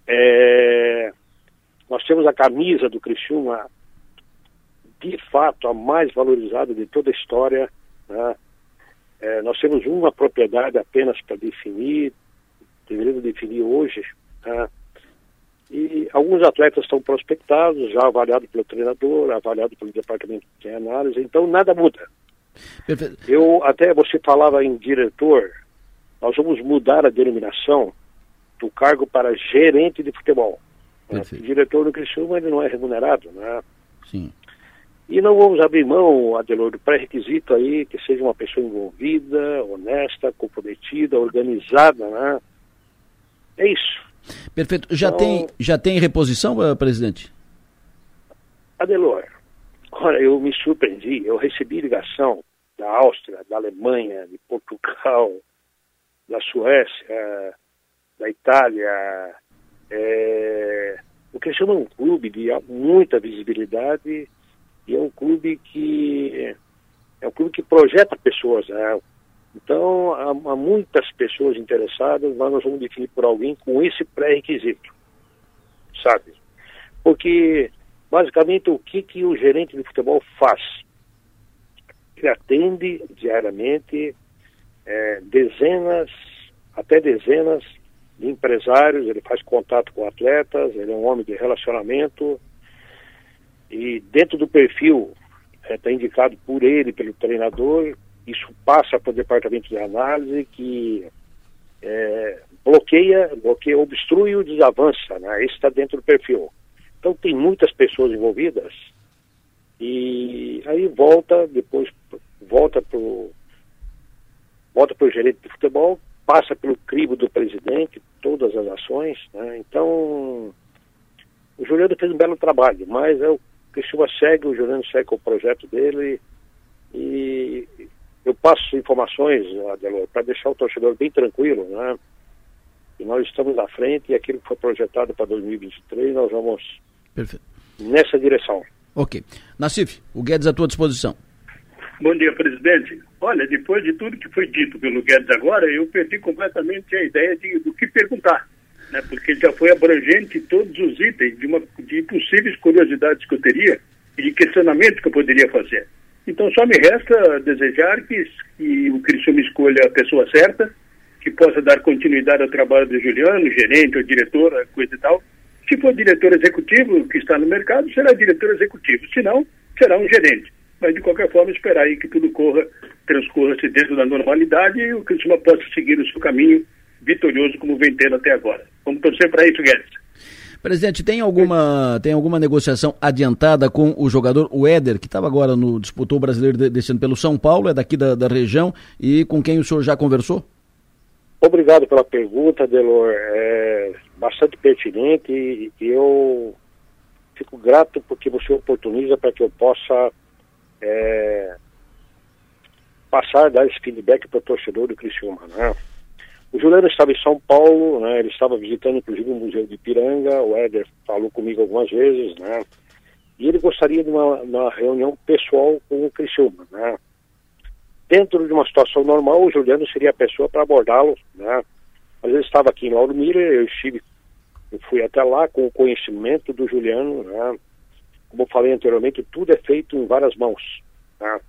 É... Nós temos a camisa do Criciúma, de fato, a mais valorizada de toda a história. Né? É, nós temos uma propriedade apenas para definir, deveríamos definir hoje, tá? E alguns atletas estão prospectados, já avaliados pelo treinador, avaliados pelo departamento de análise, então nada muda. Perfeito. Eu até você falava em diretor, nós vamos mudar a denominação do cargo para gerente de futebol. Né? O diretor do Criciúma ele não é remunerado, né? Sim. E não vamos abrir mão, Adelor, do pré-requisito aí, que seja uma pessoa envolvida, honesta, comprometida, organizada, né? É isso. Perfeito. Já, então, tem, já tem reposição, uh, presidente? Adelor, olha, eu me surpreendi. Eu recebi ligação da Áustria, da Alemanha, de Portugal, da Suécia, da Itália. É, o que chama um clube de muita visibilidade e é um clube que é um clube que projeta pessoas. Né? Então, há, há, muitas pessoas interessadas, mas nós vamos definir por alguém com esse pré-requisito, sabe? Porque, basicamente, o que, que o gerente de futebol faz? Ele atende diariamente é, dezenas, até dezenas de empresários, ele faz contato com atletas, ele é um homem de relacionamento, e dentro do perfil está é, indicado por ele, pelo treinador, isso passa para o departamento de análise que é, bloqueia, bloqueia, obstrui ou desavança, né? Isso está dentro do perfil. Então tem muitas pessoas envolvidas e aí volta depois volta para o volta para o gerente de futebol passa pelo crivo do presidente, todas as ações, né? Então, o Juliano fez um belo trabalho, mas é o Criciúma segue, o Juliano segue com o projeto dele e eu passo informações, Adelor, para deixar o torcedor bem tranquilo, né? E nós estamos na frente e aquilo que foi projetado para 2023, nós vamos Perfeito. nessa direção. Ok. Nassif, o Guedes à tua disposição. Bom dia, presidente. Olha, depois de tudo que foi dito pelo Guedes agora, eu perdi completamente a ideia de, do que perguntar, né? porque já foi abrangente todos os itens de, uma, de possíveis curiosidades que eu teria e de questionamentos que eu poderia fazer. Então só me resta desejar que, que o Criciúma escolha a pessoa certa, que possa dar continuidade ao trabalho do Juliano, gerente ou diretor, coisa e tal. Se for diretor executivo que está no mercado, será diretor executivo. Se não, será um gerente mas de qualquer forma esperar aí que tudo corra, transcorra-se dentro da normalidade e o Criciúma possa seguir o seu caminho vitorioso como vem tendo até agora. Vamos torcer para isso, Guedes. Presidente, tem alguma, tem alguma negociação adiantada com o jogador o Éder, que estava agora no disputou o brasileiro descendo pelo São Paulo, é daqui da, da região, e com quem o senhor já conversou? Obrigado pela pergunta, Delor. É bastante pertinente e eu fico grato porque você oportuniza para que eu possa é, passar, dar esse feedback para o torcedor do Criciúma. Né? O Juliano estava em São Paulo, né? ele estava visitando inclusive o Museu de Piranga, o Éder falou comigo algumas vezes, né? e ele gostaria de uma, uma reunião pessoal com o Criciúma. Né? Dentro de uma situação normal, o Juliano seria a pessoa para abordá-lo, né? mas ele estava aqui em Lauro Miller, eu estive, eu fui até lá com o conhecimento do Juliano, né? como eu falei anteriormente, tudo é feito em várias mãos. Tá?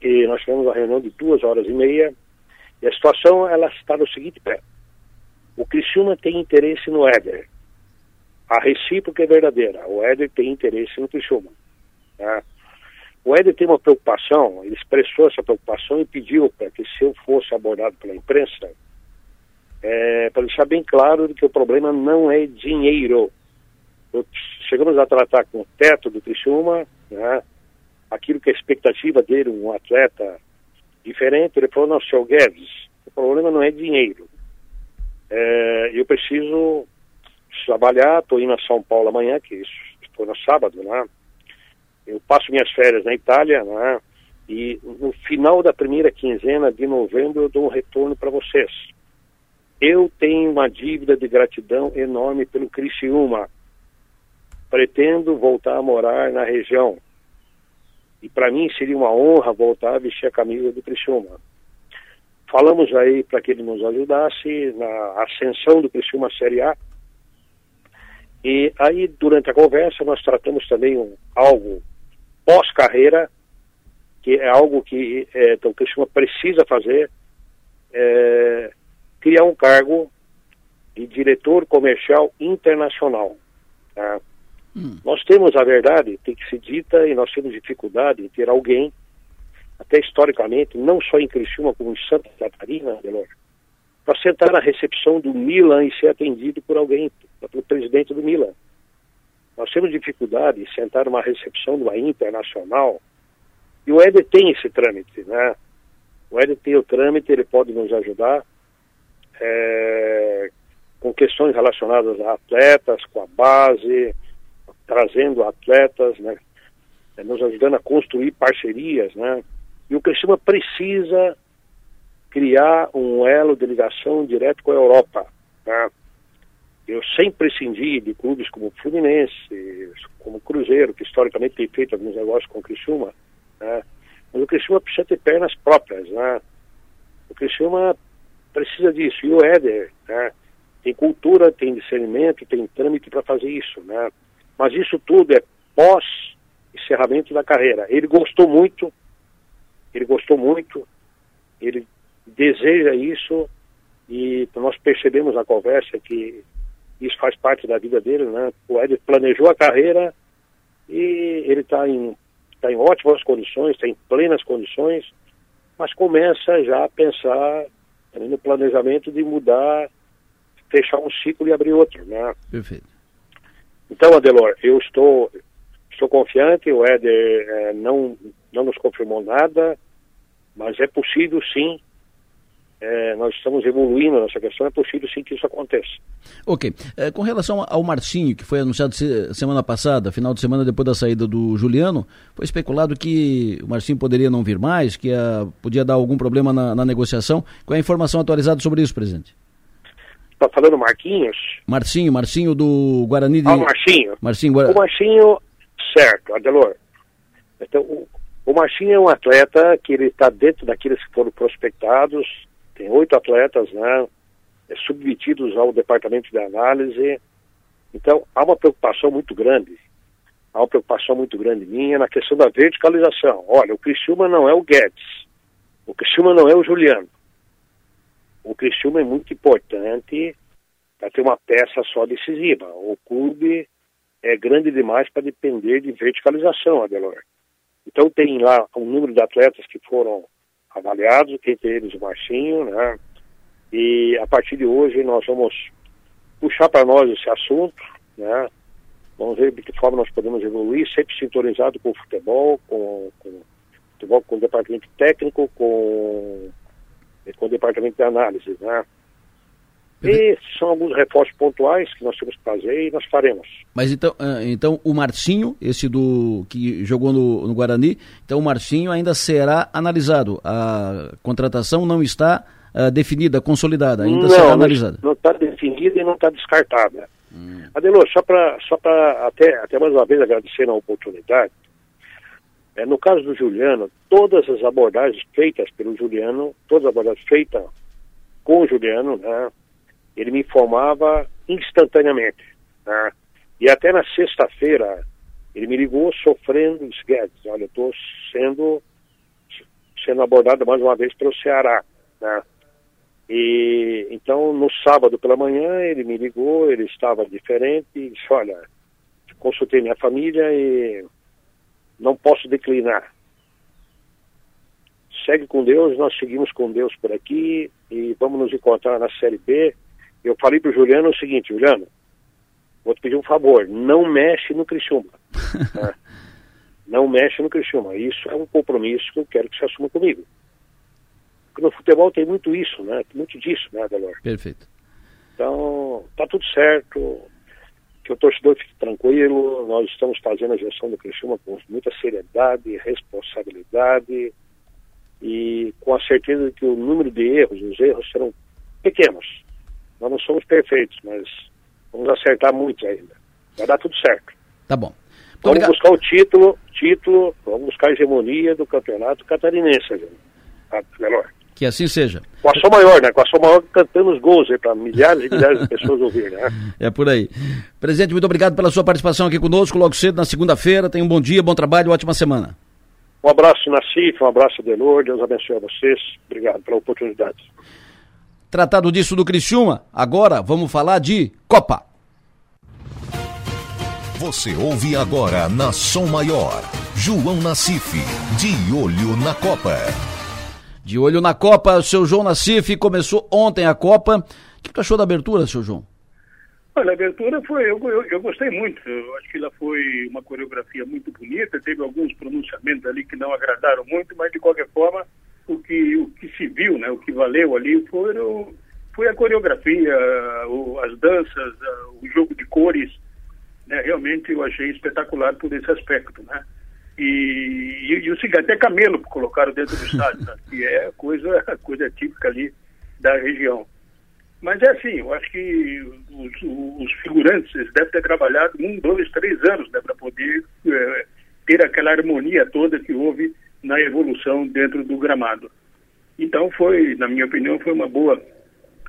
E nós tivemos uma reunião de duas horas e meia, e a situação ela está no seguinte pé. O Criciúma tem interesse no Éder. A recíproca é verdadeira. O Éder tem interesse no Criciúma. Tá? O Éder tem uma preocupação, ele expressou essa preocupação e pediu para que se eu fosse abordado pela imprensa, é, para deixar bem claro que o problema não é dinheiro chegamos a tratar com o teto do Criciúma, né, aquilo que é a expectativa dele, um atleta diferente, ele falou, não, senhor Guedes, o problema não é dinheiro. É, eu preciso trabalhar, estou indo a São Paulo amanhã, que foi no sábado, né? Eu passo minhas férias na Itália, né? E no final da primeira quinzena de novembro eu dou um retorno para vocês. Eu tenho uma dívida de gratidão enorme pelo Criciúma pretendo voltar a morar na região. E para mim seria uma honra voltar a vestir a camisa do Criciúma. Falamos aí para que ele nos ajudasse na ascensão do Criciúma Série A. E aí, durante a conversa, nós tratamos também um, algo pós-carreira, que é algo que é, então, o Criciúma precisa fazer, é, criar um cargo de diretor comercial internacional. Tá? Nós temos, a verdade, tem que ser dita, e nós temos dificuldade em ter alguém, até historicamente, não só em Criciúma, como em Santa Catarina, para sentar na recepção do Milan e ser atendido por alguém, pelo presidente do Milan. Nós temos dificuldade em sentar numa recepção de uma internacional, e o Éder tem esse trâmite, né? O Éder tem o trâmite, ele pode nos ajudar é, com questões relacionadas a atletas, com a base, trazendo atletas, né, é, nos ajudando a construir parcerias, né, e o Criciúma precisa criar um elo de ligação direto com a Europa, né? Eu sempre prescindi de clubes como o Fluminense, como o Cruzeiro, que historicamente tem feito alguns negócios com o Criciúma, né? Mas o Criciúma precisa ter pernas próprias, né? O Criciúma precisa disso. E o Éder, né? Tem cultura, tem discernimento, tem trâmite para fazer isso, né? Mas isso tudo é pós encerramento da carreira. Ele gostou muito, ele gostou muito, ele deseja isso e nós percebemos na conversa que isso faz parte da vida dele, né? O Ed planejou a carreira e ele está em, tá em ótimas condições, está em plenas condições, mas começa já a pensar no planejamento de mudar, fechar um ciclo e abrir outro, né? Perfeito. Então, Adelor, eu estou, estou confiante, o Éder é, não, não nos confirmou nada, mas é possível sim é, nós estamos evoluindo nessa questão, é possível sim que isso aconteça. Ok. É, com relação ao Marcinho, que foi anunciado se, semana passada, final de semana depois da saída do Juliano, foi especulado que o Marcinho poderia não vir mais, que a, podia dar algum problema na, na, negociação. Qual é a informação atualizada sobre isso, presidente? Está falando Marquinhos? Marcinho, Marcinho do Guarani de... Ah, Marcinho. Marcinho, Guarani. O Marcinho, certo, Adelor. Então, o, o Marcinho é um atleta que ele está dentro daqueles que foram prospectados, tem oito atletas, né, é, submetidos ao departamento de análise. Então, há uma preocupação muito grande, há uma preocupação muito grande minha na questão da verticalização. Olha, o Criciúma não é o Guedes, o Criciúma não é o Juliano. O Criciúma é muito importante para ter uma peça só decisiva. O clube é grande demais para depender de verticalização, Adelor. Então tem lá um número de atletas que foram avaliados, entre eles o Marcinho, né? E a partir de hoje nós vamos puxar para nós esse assunto, né? Vamos ver de que forma nós podemos evoluir, sempre sintonizado com o futebol, com, com futebol, com o departamento técnico, com, com o departamento de análise, né? E são alguns reforços pontuais que nós temos que fazer e nós faremos. Mas então, ah, então o Marcinho, esse do que jogou no, no Guarani, então o Marcinho ainda será analisado. A contratação não está uh, definida, consolidada, ainda não, será analisada. Não está definida e não está descartada. Hum. Adelô, só para só até, até mais uma vez agradecer a oportunidade, é, no caso do Juliano, todas as abordagens feitas pelo Juliano, todas as abordagens feitas com o Juliano, né, ele me informava instantaneamente. Né? E até na sexta-feira, ele me ligou sofrendo, disse, Guedes, olha, eu estou sendo, sendo abordado mais uma vez pelo Ceará. Né? E então, no sábado pela manhã, ele me ligou, ele estava diferente, e disse, olha, consultei minha família e não posso declinar. Segue com Deus, nós seguimos com Deus por aqui e vamos nos encontrar na Série B eu falei para o Juliano o seguinte, Juliano, vou te pedir um favor, não mexe no Criciúma. tá? Não mexe no Criciúma. Isso é um compromisso que eu quero que você assuma comigo. Porque no futebol tem muito isso, né? Tem muito disso, né, Delor? Perfeito. Então, tá tudo certo. Que o torcedor fique tranquilo. Nós estamos fazendo a gestão do Criciúma com muita seriedade, responsabilidade e com a certeza de que o número de erros, os erros serão pequenos nós não somos perfeitos, mas vamos acertar muito ainda. Vai dar tudo certo. Tá bom. Muito vamos obrigado. buscar o título, título, vamos buscar a hegemonia do campeonato catarinense, tá, melhor. Que assim seja. Com a sua maior, né? Com a sua maior cantando os gols aí para milhares e milhares de pessoas ouvir, né? É por aí. Presidente, muito obrigado pela sua participação aqui conosco logo cedo na segunda-feira. Tenha um bom dia, bom trabalho, ótima semana. Um abraço, Nassif, um abraço, Delor, Deus abençoe a vocês. Obrigado pela oportunidade. Tratado disso do Criciúma, agora vamos falar de Copa. Você ouve agora na Som Maior, João Nassif, de olho na Copa. De olho na Copa, o seu João Nassif começou ontem a Copa. O que tu achou da abertura, seu João? Olha, a abertura foi, eu, eu, eu, gostei muito. Eu acho que ela foi uma coreografia muito bonita. Teve alguns pronunciamentos ali que não agradaram muito, mas de qualquer forma o que, o que se viu, né, o que valeu ali foram, foi a coreografia, o, as danças, o jogo de cores. Né, realmente eu achei espetacular por esse aspecto. Né? E, e, e o cigarro, até camelo colocaram dentro do estádio, né, que é coisa, coisa típica ali da região. Mas é assim, eu acho que os, os figurantes devem ter trabalhado um, dois, três anos né, para poder é, ter aquela harmonia toda que houve na evolução dentro do gramado. Então foi, na minha opinião, foi uma boa.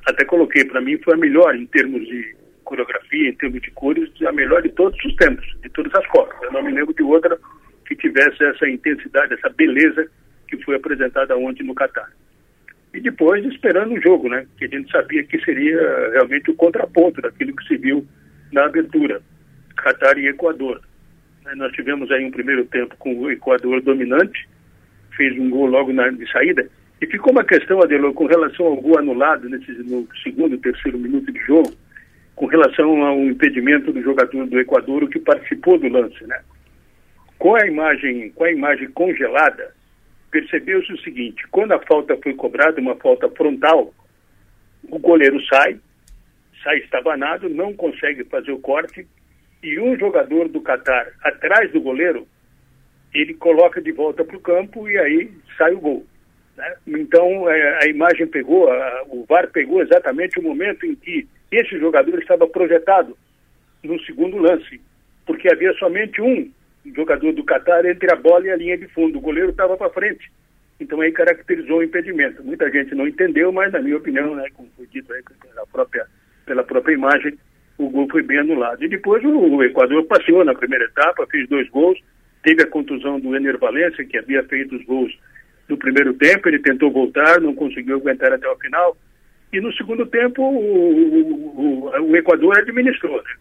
Até coloquei para mim foi a melhor em termos de coreografia, em termos de cores, a melhor de todos os tempos, de todas as Copas. Eu não me lembro de outra que tivesse essa intensidade, essa beleza que foi apresentada ontem no Catar. E depois esperando o jogo, né? Que a gente sabia que seria realmente o contraponto daquilo que se viu na abertura, Catar e Equador. Nós tivemos aí um primeiro tempo com o Equador dominante, fez um gol logo na de saída. E ficou uma questão, Adelor, com relação ao gol anulado nesse, no segundo terceiro minuto de jogo, com relação ao impedimento do jogador do Equador, o que participou do lance, né? Com a imagem, com a imagem congelada, percebeu-se o seguinte: quando a falta foi cobrada, uma falta frontal, o goleiro sai, sai estabanado, não consegue fazer o corte, e um jogador do Catar atrás do goleiro, ele coloca de volta para o campo e aí sai o gol. Né? Então é, a imagem pegou, a, o VAR pegou exatamente o momento em que esse jogador estava projetado no segundo lance, porque havia somente um jogador do Catar entre a bola e a linha de fundo. O goleiro estava para frente. Então aí caracterizou o impedimento. Muita gente não entendeu, mas na minha opinião, né, como foi dito aí pela própria, pela própria imagem, o gol foi bem anulado. E depois o, Equador passeou na primeira etapa, fez dois gols, teve a contusão do Ener Valência, que havia feito os gols no primeiro tempo, ele tentou voltar, não conseguiu aguentar até o final. E no segundo tempo o, o, o Equador administrou. Né?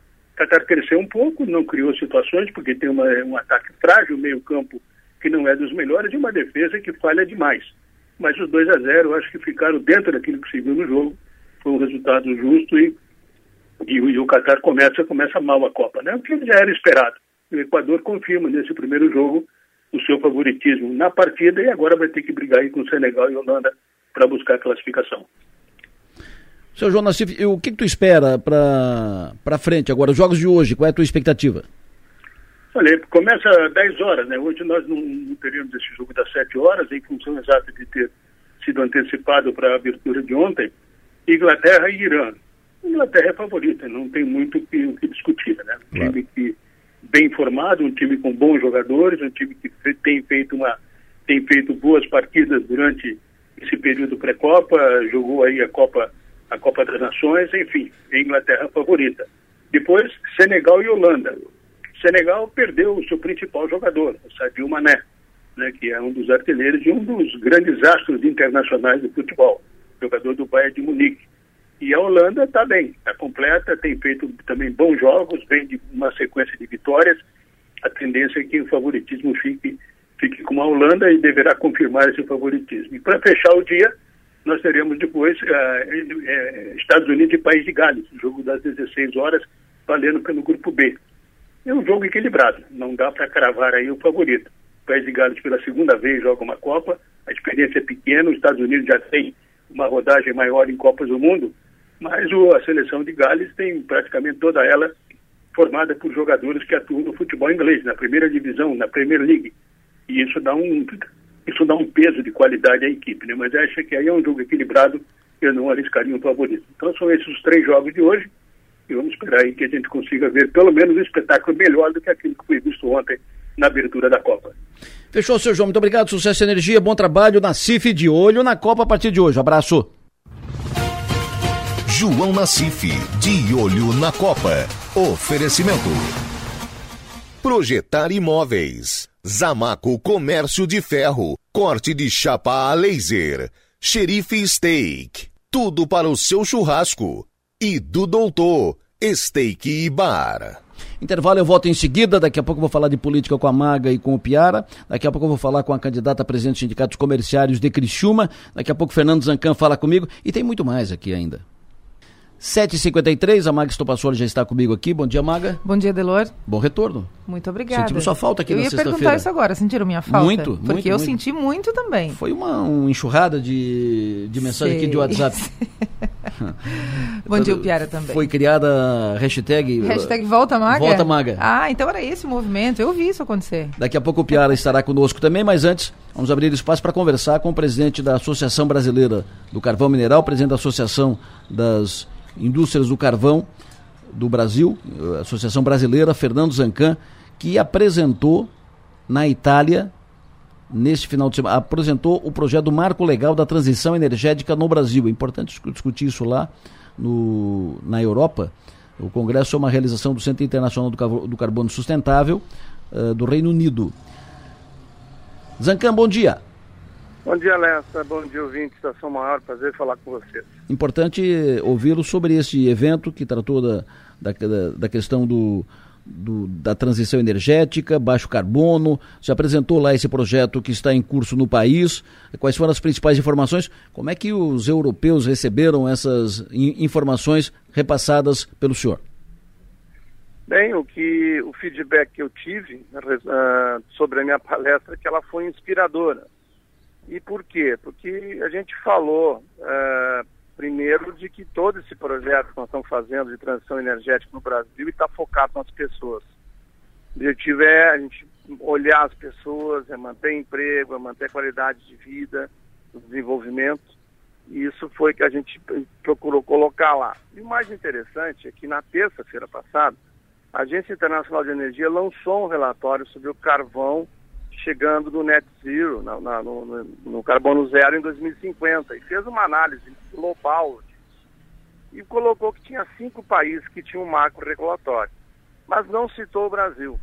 Qatar cresceu um pouco, não criou situações, porque tem uma, um ataque frágil, meio campo que não é dos melhores, e uma defesa que falha demais. Mas os 2 a 0 acho que ficaram dentro daquilo que se viu no jogo. Foi um resultado justo e, e, e o Qatar começa, começa mal a Copa, né? O que já era esperado. O Equador confirma nesse primeiro jogo o seu favoritismo na partida e agora vai ter que brigar aí com Senegal e Holanda para buscar a classificação. Seu João Nassif, o que, que tu espera para frente agora, os jogos de hoje, qual é a tua expectativa? Olha, começa às 10 horas, né? Hoje nós não, não teríamos esse jogo das 7 horas, em função exata de ter sido antecipado para a abertura de ontem, Inglaterra e Irã. Inglaterra é favorita, não tem muito o que, que, discutir, né? Um claro. time que, bem formado, um time com bons jogadores, um time que tem feito, uma, tem feito boas partidas durante esse período pré-Copa, jogou aí a Copa a Copa das Nações, enfim, Inglaterra favorita. Depois, Senegal e Holanda. Senegal perdeu o seu principal jogador, o Sadio Mané, né, que é um dos artilheiros e um dos grandes astros internacionais do futebol, jogador do Bayern de Munique. E a Holanda está bem, está completa, tem feito também bons jogos, vem de uma sequência de vitórias. A tendência é que o favoritismo fique, fique com a Holanda e deverá confirmar esse favoritismo. E para fechar o dia, nós teremos depois uh, Estados Unidos e País de Gales, jogo das 16 horas, valendo pelo grupo B. É um jogo equilibrado, não dá para cravar aí o favorito. O País de Gales pela segunda vez joga uma Copa, a experiência é pequena, os Estados Unidos já tem uma rodagem maior em Copas do Mundo, mas o, a seleção de Gales tem praticamente toda ela formada por jogadores que atuam no futebol inglês, na primeira divisão, na Premier League. E isso dá um isso dá um peso de qualidade à equipe, né? Mas acho que aí é um jogo equilibrado, eu não arriscaria um favorito. Então são esses os três jogos de hoje e vamos esperar aí que a gente consiga ver pelo menos um espetáculo melhor do que aquilo que foi visto ontem na abertura da Copa. Fechou, seu João. Muito obrigado. Sucesso e energia. Bom trabalho na CIF de olho na Copa a partir de hoje. Abraço. João Nassif, de olho na Copa. Oferecimento. Projetar imóveis. Zamaco Comércio de Ferro, corte de chapa a laser, xerife steak, tudo para o seu churrasco. E do doutor, steak e bar. Intervalo eu volto em seguida, daqui a pouco eu vou falar de política com a Maga e com o Piara, daqui a pouco eu vou falar com a candidata a presidente dos sindicatos comerciários de Criciúma, daqui a pouco Fernando Zancan fala comigo. E tem muito mais aqui ainda. 7h53, a Maga Estopassoli já está comigo aqui. Bom dia, Maga. Bom dia, Delor. Bom retorno. Muito obrigada. Sentimos sua falta aqui eu na sexta-feira. Eu ia perguntar isso agora, sentiram minha falta? Muito, muito. Porque eu muito. senti muito também. Foi uma, uma enxurrada de, de mensagem Sei. aqui de WhatsApp. Bom dia, Piara também. Foi criada a hashtag... Hashtag Volta Maga? Volta Maga. Ah, então era esse o movimento. Eu vi isso acontecer. Daqui a pouco o Piara estará conosco também, mas antes vamos abrir espaço para conversar com o presidente da Associação Brasileira do Carvão Mineral, presidente da Associação das Indústrias do Carvão, do Brasil, Associação Brasileira, Fernando Zancan, que apresentou na Itália, neste final de semana, apresentou o projeto Marco Legal da Transição Energética no Brasil. É importante discutir isso lá no, na Europa. O Congresso é uma realização do Centro Internacional do Carbono Sustentável uh, do Reino Unido. Zancan, bom dia. Bom dia, Lessa. Bom dia, ouvinte. Estação Maior. Prazer falar com vocês. Importante ouvi-lo sobre este evento que tratou da, da, da questão do, do, da transição energética, baixo carbono. Você apresentou lá esse projeto que está em curso no país. Quais foram as principais informações? Como é que os europeus receberam essas informações repassadas pelo senhor? Bem, o que o feedback que eu tive uh, sobre a minha palestra é que ela foi inspiradora E por quê? Porque a gente falou, uh, primeiro, de que todo esse projeto que nós estamos fazendo de transição energética no Brasil está focado nas pessoas. O objetivo é a gente olhar as pessoas, é manter emprego, é manter qualidade de vida, desenvolvimento. E isso foi que a gente procurou colocar lá. E o mais interessante é que na terça-feira passada, a Agência Internacional de Energia lançou um relatório sobre o carvão chegando no net zero, na, na, no, no, carbono zero em 2050, e fez uma análise global e colocou que tinha cinco países que tinham um marco regulatório, mas não citou o Brasil.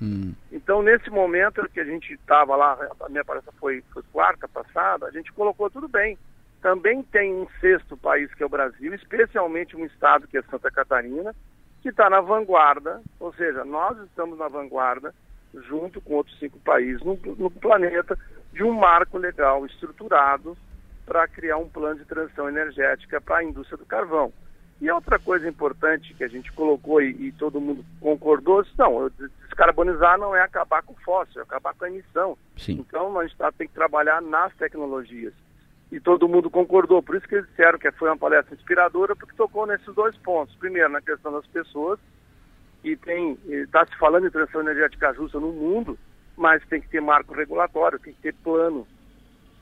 Hum. Então, nesse momento que a gente estava lá, a minha palestra foi, foi quarta passada, a gente colocou tudo bem. Também tem um sexto país que é o Brasil, especialmente um estado que é Santa Catarina, que está na vanguarda, ou seja, nós estamos na vanguarda junto com outros cinco países no, no planeta, de um marco legal estruturado para criar um plano de transição energética para a indústria do carvão. E outra coisa importante que a gente colocou e, e todo mundo concordou, não, descarbonizar não é acabar com o fóssil, é acabar com a emissão. Sim. Então a gente tá, tem que trabalhar nas tecnologias. E todo mundo concordou, por isso que eles disseram que foi uma palestra inspiradora, porque tocou nesses dois pontos. Primeiro, na questão das pessoas, que tem, está se falando em transição energética justa no mundo, mas tem que ter marco regulatório, tem que ter plano.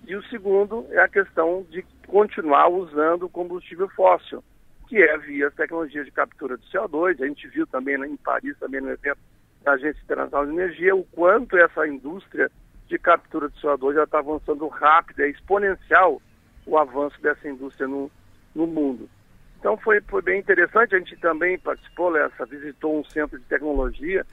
E o segundo é a questão de continuar usando combustível fóssil, que é via tecnologia de captura de CO2. A gente viu também em Paris, também no evento da Agência Internacional de Energia, o quanto essa indústria de captura de CO2 já está avançando rápido, é exponencial o avanço dessa indústria no, no mundo. Então foi, foi bem interessante, a gente também participou, Lessa, visitou um centro de tecnologia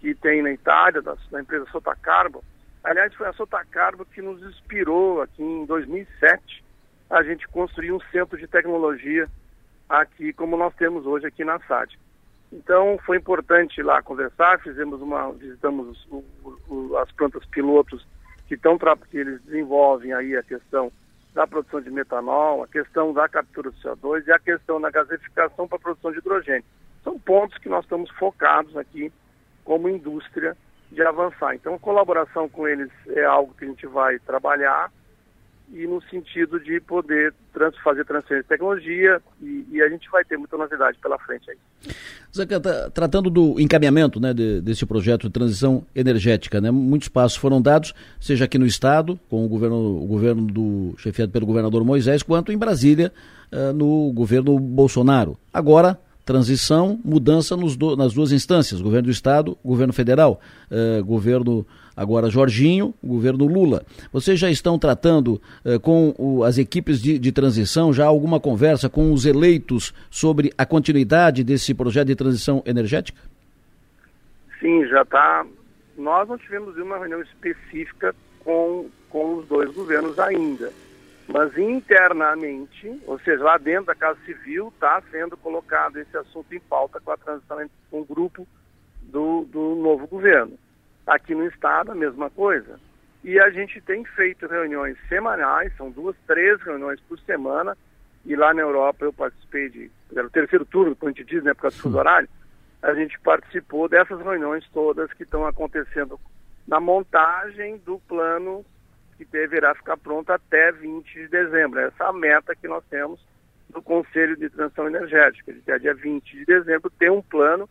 que tem na Itália, da, da empresa Sotacarbo. Aliás, foi a Sotacarbo que nos inspirou aqui em 2007 a gente construir um centro de tecnologia aqui, como nós temos hoje aqui na SAD. Então foi importante lá conversar, fizemos uma, visitamos o, o, as plantas pilotos que estão que eles desenvolvem aí a questão da produção de metanol, a questão da captura do CO2 e a questão da gasificação para a produção de hidrogênio. São pontos que nós estamos focados aqui como indústria de avançar. Então, colaboração com eles é algo que a gente vai trabalhar e no sentido de poder trans, fazer transferência de tecnologia e, e, a gente vai ter muita novidade pela frente aí. Zeca, tá, tratando do encaminhamento né, de, desse projeto de transição energética, né, muitos passos foram dados, seja aqui no Estado, com o governo, o governo do chefiado pelo governador Moisés, quanto em Brasília, uh, no governo Bolsonaro. Agora, transição, mudança do, nas duas instâncias, governo do Estado, governo federal, uh, governo agora Jorginho, governo Lula. Vocês já estão tratando uh, com o, as equipes de, de, transição, já alguma conversa com os eleitos sobre a continuidade desse projeto de transição energética? Sim, já está. Nós não tivemos uma reunião específica com, com os dois governos ainda mas internamente, ou seja, lá dentro da Casa Civil, está sendo colocado esse assunto em pauta com a transição com o grupo do, do novo governo. Aqui no Estado, a mesma coisa. E a gente tem feito reuniões semanais, são duas, três reuniões por semana, e lá na Europa eu participei de, era o terceiro turno, como a gente diz, né, por causa do fuso horário, a gente participou dessas reuniões todas que estão acontecendo na montagem do plano que deverá ficar pronto até 20 de dezembro. Essa é a meta que nós temos do Conselho de Transição Energética, de até dia 20 de dezembro ter um plano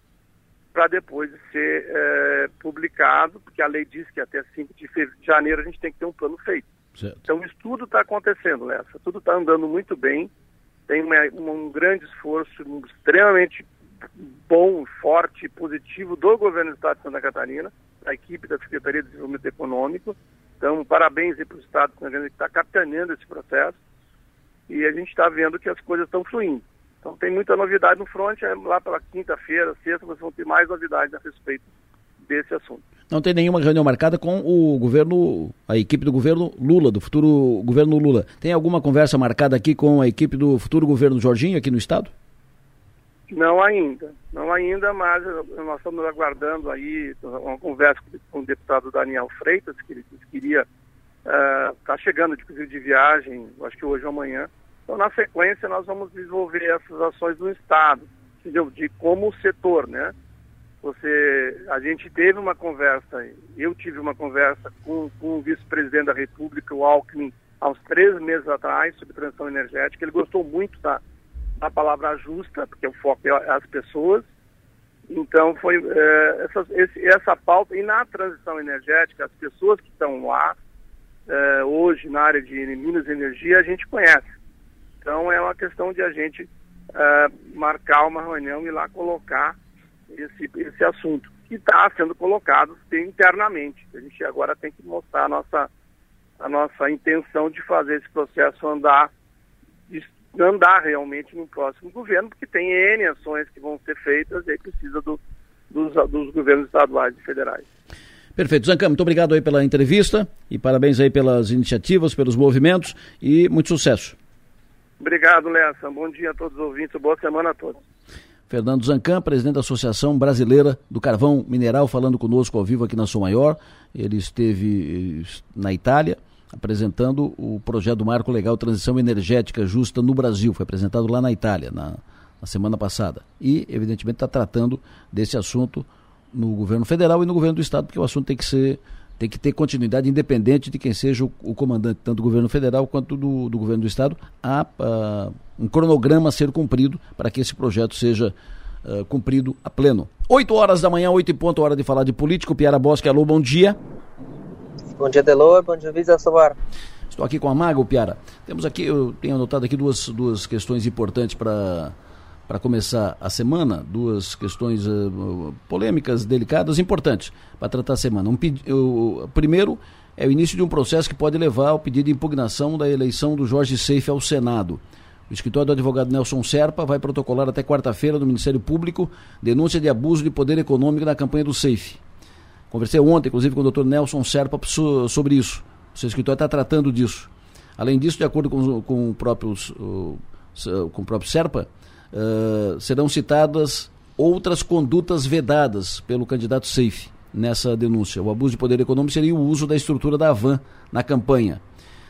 para depois ser é, publicado, porque a lei diz que até 5 de janeiro a gente tem que ter um plano feito. Certo. Então isso tudo está acontecendo, Lessa, tudo está andando muito bem, tem uma, um grande esforço extremamente bom, forte, positivo do governo do Estado de Santa Catarina, da equipe da Secretaria de Desenvolvimento Econômico, então, parabéns para o Estado que está capitaneando esse processo e a gente está vendo que as coisas estão fluindo. Então, tem muita novidade no front, é lá pela quinta-feira, sexta, vocês vão ter mais novidades a respeito desse assunto. Não tem nenhuma reunião marcada com o governo, a equipe do governo Lula, do futuro governo Lula. Tem alguma conversa marcada aqui com a equipe do futuro governo Jorginho aqui no estado? Não ainda, não ainda, mas nós estamos aguardando aí uma conversa com o deputado Daniel Freitas, que ele queria está uh, chegando de, de viagem, acho que hoje ou amanhã. Então, na sequência, nós vamos desenvolver essas ações no Estado, de como setor, né? você, a gente teve uma conversa, eu tive uma conversa com, com o vice-presidente da República, o Alckmin, há uns três meses atrás, sobre transição energética. Ele gostou muito da, da palavra justa, porque o foco é as pessoas. Então, foi é, essa, esse, essa pauta. E na transição energética, as pessoas que estão lá, é, hoje na área de Minas Energia, a gente conhece. Então, é uma questão de a gente é, marcar uma reunião e lá colocar esse, esse assunto, que está sendo colocado internamente. A gente agora tem que mostrar a nossa, a nossa intenção de fazer esse processo andar, andar realmente no próximo governo, porque tem N ações que vão ser feitas e aí precisa do, dos, dos governos estaduais e federais. Perfeito. Zancam, muito obrigado aí pela entrevista e parabéns aí pelas iniciativas, pelos movimentos e muito sucesso. Obrigado, Lessa. Bom dia a todos os ouvintes, boa semana a todos. Fernando Zancan, presidente da Associação Brasileira do Carvão Mineral, falando conosco ao vivo aqui na Sou Maior. Ele esteve eh, na Itália apresentando o projeto do Marco Legal Transição Energética Justa no Brasil. Foi apresentado lá na Itália, na, na semana passada. E, evidentemente, está tratando desse assunto no governo federal e no governo do estado, porque o assunto tem que ser tem que ter continuidade independente de quem seja o, o comandante, tanto do governo federal quanto do, do governo do estado. Há uh, um cronograma a ser cumprido para que esse projeto seja uh, cumprido a pleno. 8 horas da manhã, 8 e ponto, hora de falar de político. Piara Bosque, alô, bom dia. Bom dia, Delor, bom dia, Visa Sobar. Estou aqui com a Mago, Piara. Temos aqui, eu tenho anotado aqui duas, duas questões importantes para para começar a semana, duas questões uh, polêmicas, delicadas, importantes para tratar a semana. Um, o primeiro é o início de um processo que pode levar ao pedido de impugnação da eleição do Jorge Seife ao Senado. O escritório do advogado Nelson Serpa vai protocolar até quarta-feira no Ministério Público denúncia de abuso de poder econômico na campanha do Seife. Conversei ontem, inclusive, com o doutor Nelson Serpa sobre isso. O seu escritório está tratando disso. Além disso, de acordo com, com, o, próprio, com o próprio Serpa, uh, serão citadas outras condutas vedadas pelo candidato Safe nessa denúncia. O abuso de poder econômico seria o uso da estrutura da Avan na campanha.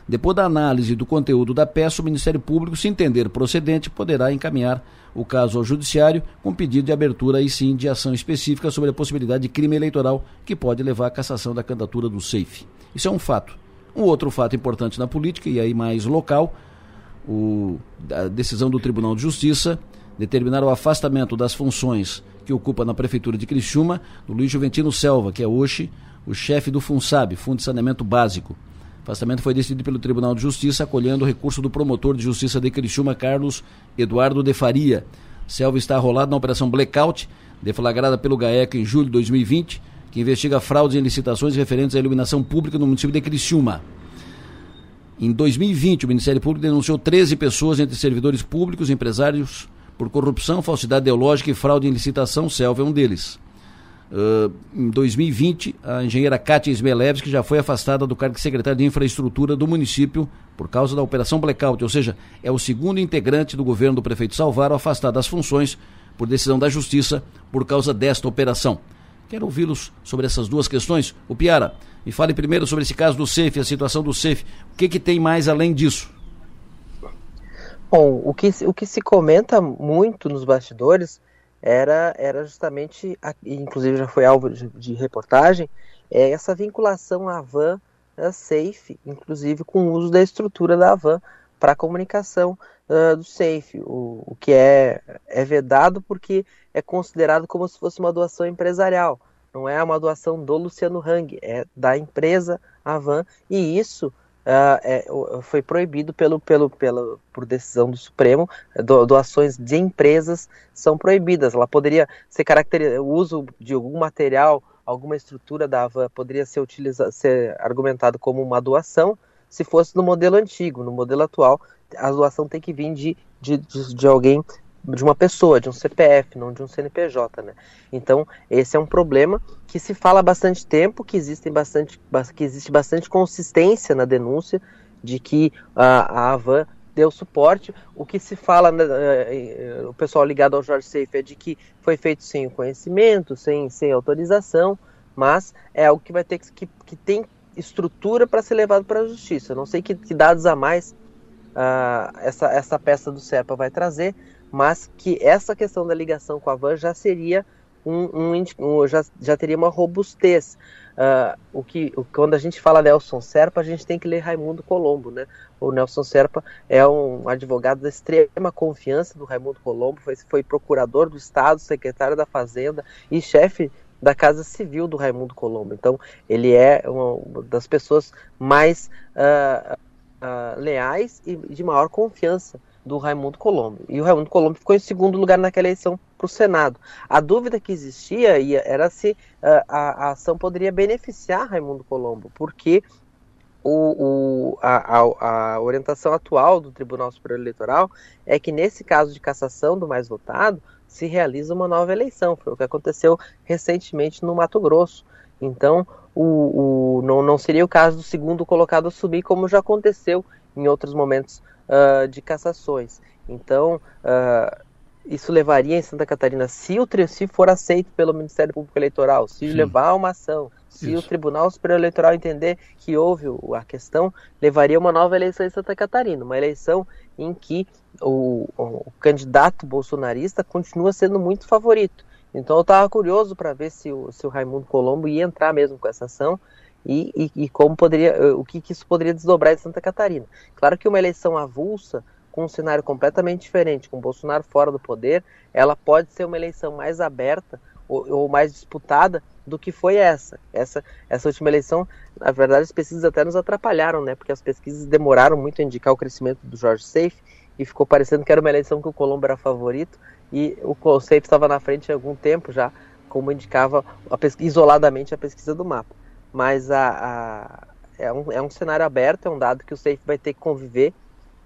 Depois da análise do conteúdo da peça, o Ministério Público, se entender procedente, poderá encaminhar o caso ao Judiciário com pedido de abertura, aí sim, de ação específica sobre a possibilidade de crime eleitoral que pode levar à cassação da candidatura do SAFE. Isso é um fato. Um outro fato importante na política, e aí mais local, o, a decisão do Tribunal de Justiça determinar o afastamento das funções que ocupa na Prefeitura de Criciúma do Luiz Juventino Selva, que é hoje o chefe do FUNSAB, Fundo de Saneamento Básico. O afastamento foi decidido pelo Tribunal de Justiça, acolhendo o recurso do promotor de justiça de Criciúma, Carlos Eduardo de Faria. Selva está arrolado na Operação Blackout, deflagrada pelo GAECO em julho de 2020, que investiga fraudes em licitações referentes à iluminação pública no município de Criciúma. Em 2020, o Ministério Público denunciou 13 pessoas entre servidores públicos, empresários, por corrupção, falsidade ideológica e fraude em licitação, Selva é um deles. Uh, em 2020, a engenheira Kátia Smelevski já foi afastada do cargo de secretária de infraestrutura do município por causa da operação blackout, ou seja, é o segundo integrante do governo do prefeito Salvaro afastado das funções por decisão da justiça por causa desta operação. Quero ouvi-los sobre essas duas questões. O Piara, me fale primeiro sobre esse caso do SEF, a situação do SEF. O que, que tem mais além disso? Bom, o que, o que se comenta muito nos bastidores era, era justamente, inclusive já foi alvo de, de reportagem, é essa vinculação à van a Safe, inclusive com o uso da estrutura da van para comunicação uh, do Safe, o, o que é, é vedado porque é considerado como se fosse uma doação empresarial. Não é uma doação do Luciano Hang, é da empresa Avan, e isso uh, é, foi proibido pelo, pelo, pelo, por decisão do Supremo, do, doações de empresas são proibidas. Ela poderia ser caracterizada, o uso de algum material, alguma estrutura da Avan poderia ser, utilizado, ser argumentado como uma doação, se fosse no modelo antigo. No modelo atual, a doação tem que vir de, de, de, de alguém de uma pessoa, de um CPF, não de um CNPJ, né? Então, esse é um problema que se fala há bastante tempo, que, existem bastante, que existe bastante consistência na denúncia de que a, a Avan deu suporte. O que se fala, né, eh, o pessoal ligado ao Jorge Safe é de que foi feito sem conhecimento, sem, sem autorização, mas é algo que vai ter que, que, que tem estrutura para ser levado para a justiça. Não sei que, que dados a mais uh, essa, essa peça do SEPA vai trazer, mas que essa questão da ligação com a van já seria um, um, um já, já teria uma robustez. Uh, o que, quando a gente fala Nelson Serpa, a gente tem que ler Raimundo Colombo, né? O Nelson Serpa é um advogado da extrema confiança do Raimundo Colombo, foi, foi procurador do Estado, secretário da Fazenda e chefe da Casa Civil do Raimundo Colombo. Então, ele é uma das pessoas mais uh, uh, leais e de maior confiança do Raimundo Colombo. E o Raimundo Colombo ficou em segundo lugar naquela eleição para o Senado. A dúvida que existia era se uh, a, a, ação poderia beneficiar Raimundo Colombo, porque o, o, a, a, orientação atual do Tribunal Superior Eleitoral é que nesse caso de cassação do mais votado se realiza uma nova eleição. Foi o que aconteceu recentemente no Mato Grosso. Então, o, o, não, não seria o caso do segundo colocado subir, como já aconteceu em outros momentos uh, de cassações. Então, uh, isso levaria em Santa Catarina, se o se for aceito pelo Ministério Público Eleitoral, se Sim. levar uma ação, se isso. o Tribunal Superior Eleitoral entender que houve a questão, levaria uma nova eleição em Santa Catarina, uma eleição em que o, o candidato bolsonarista continua sendo muito favorito. Então eu estava curioso para ver se o, se o Raimundo Colombo ia entrar mesmo com essa ação e, e, e como poderia, eh, o que, que, isso poderia desdobrar em Santa Catarina. Claro que uma eleição avulsa, com um cenário completamente diferente, com Bolsonaro fora do poder, ela pode ser uma eleição mais aberta ou, ou mais disputada do que foi essa. Essa, essa última eleição, na verdade, as pesquisas até nos atrapalharam, né? Porque as pesquisas demoraram muito a indicar o crescimento do Jorge Safe e ficou parecendo que era uma eleição que o Colombo era favorito e o Safe estava na frente há algum tempo já, como indicava a isoladamente a pesquisa do mapa mas a, a, é, um, é um cenário aberto, é um dado que o SAFE vai ter que conviver.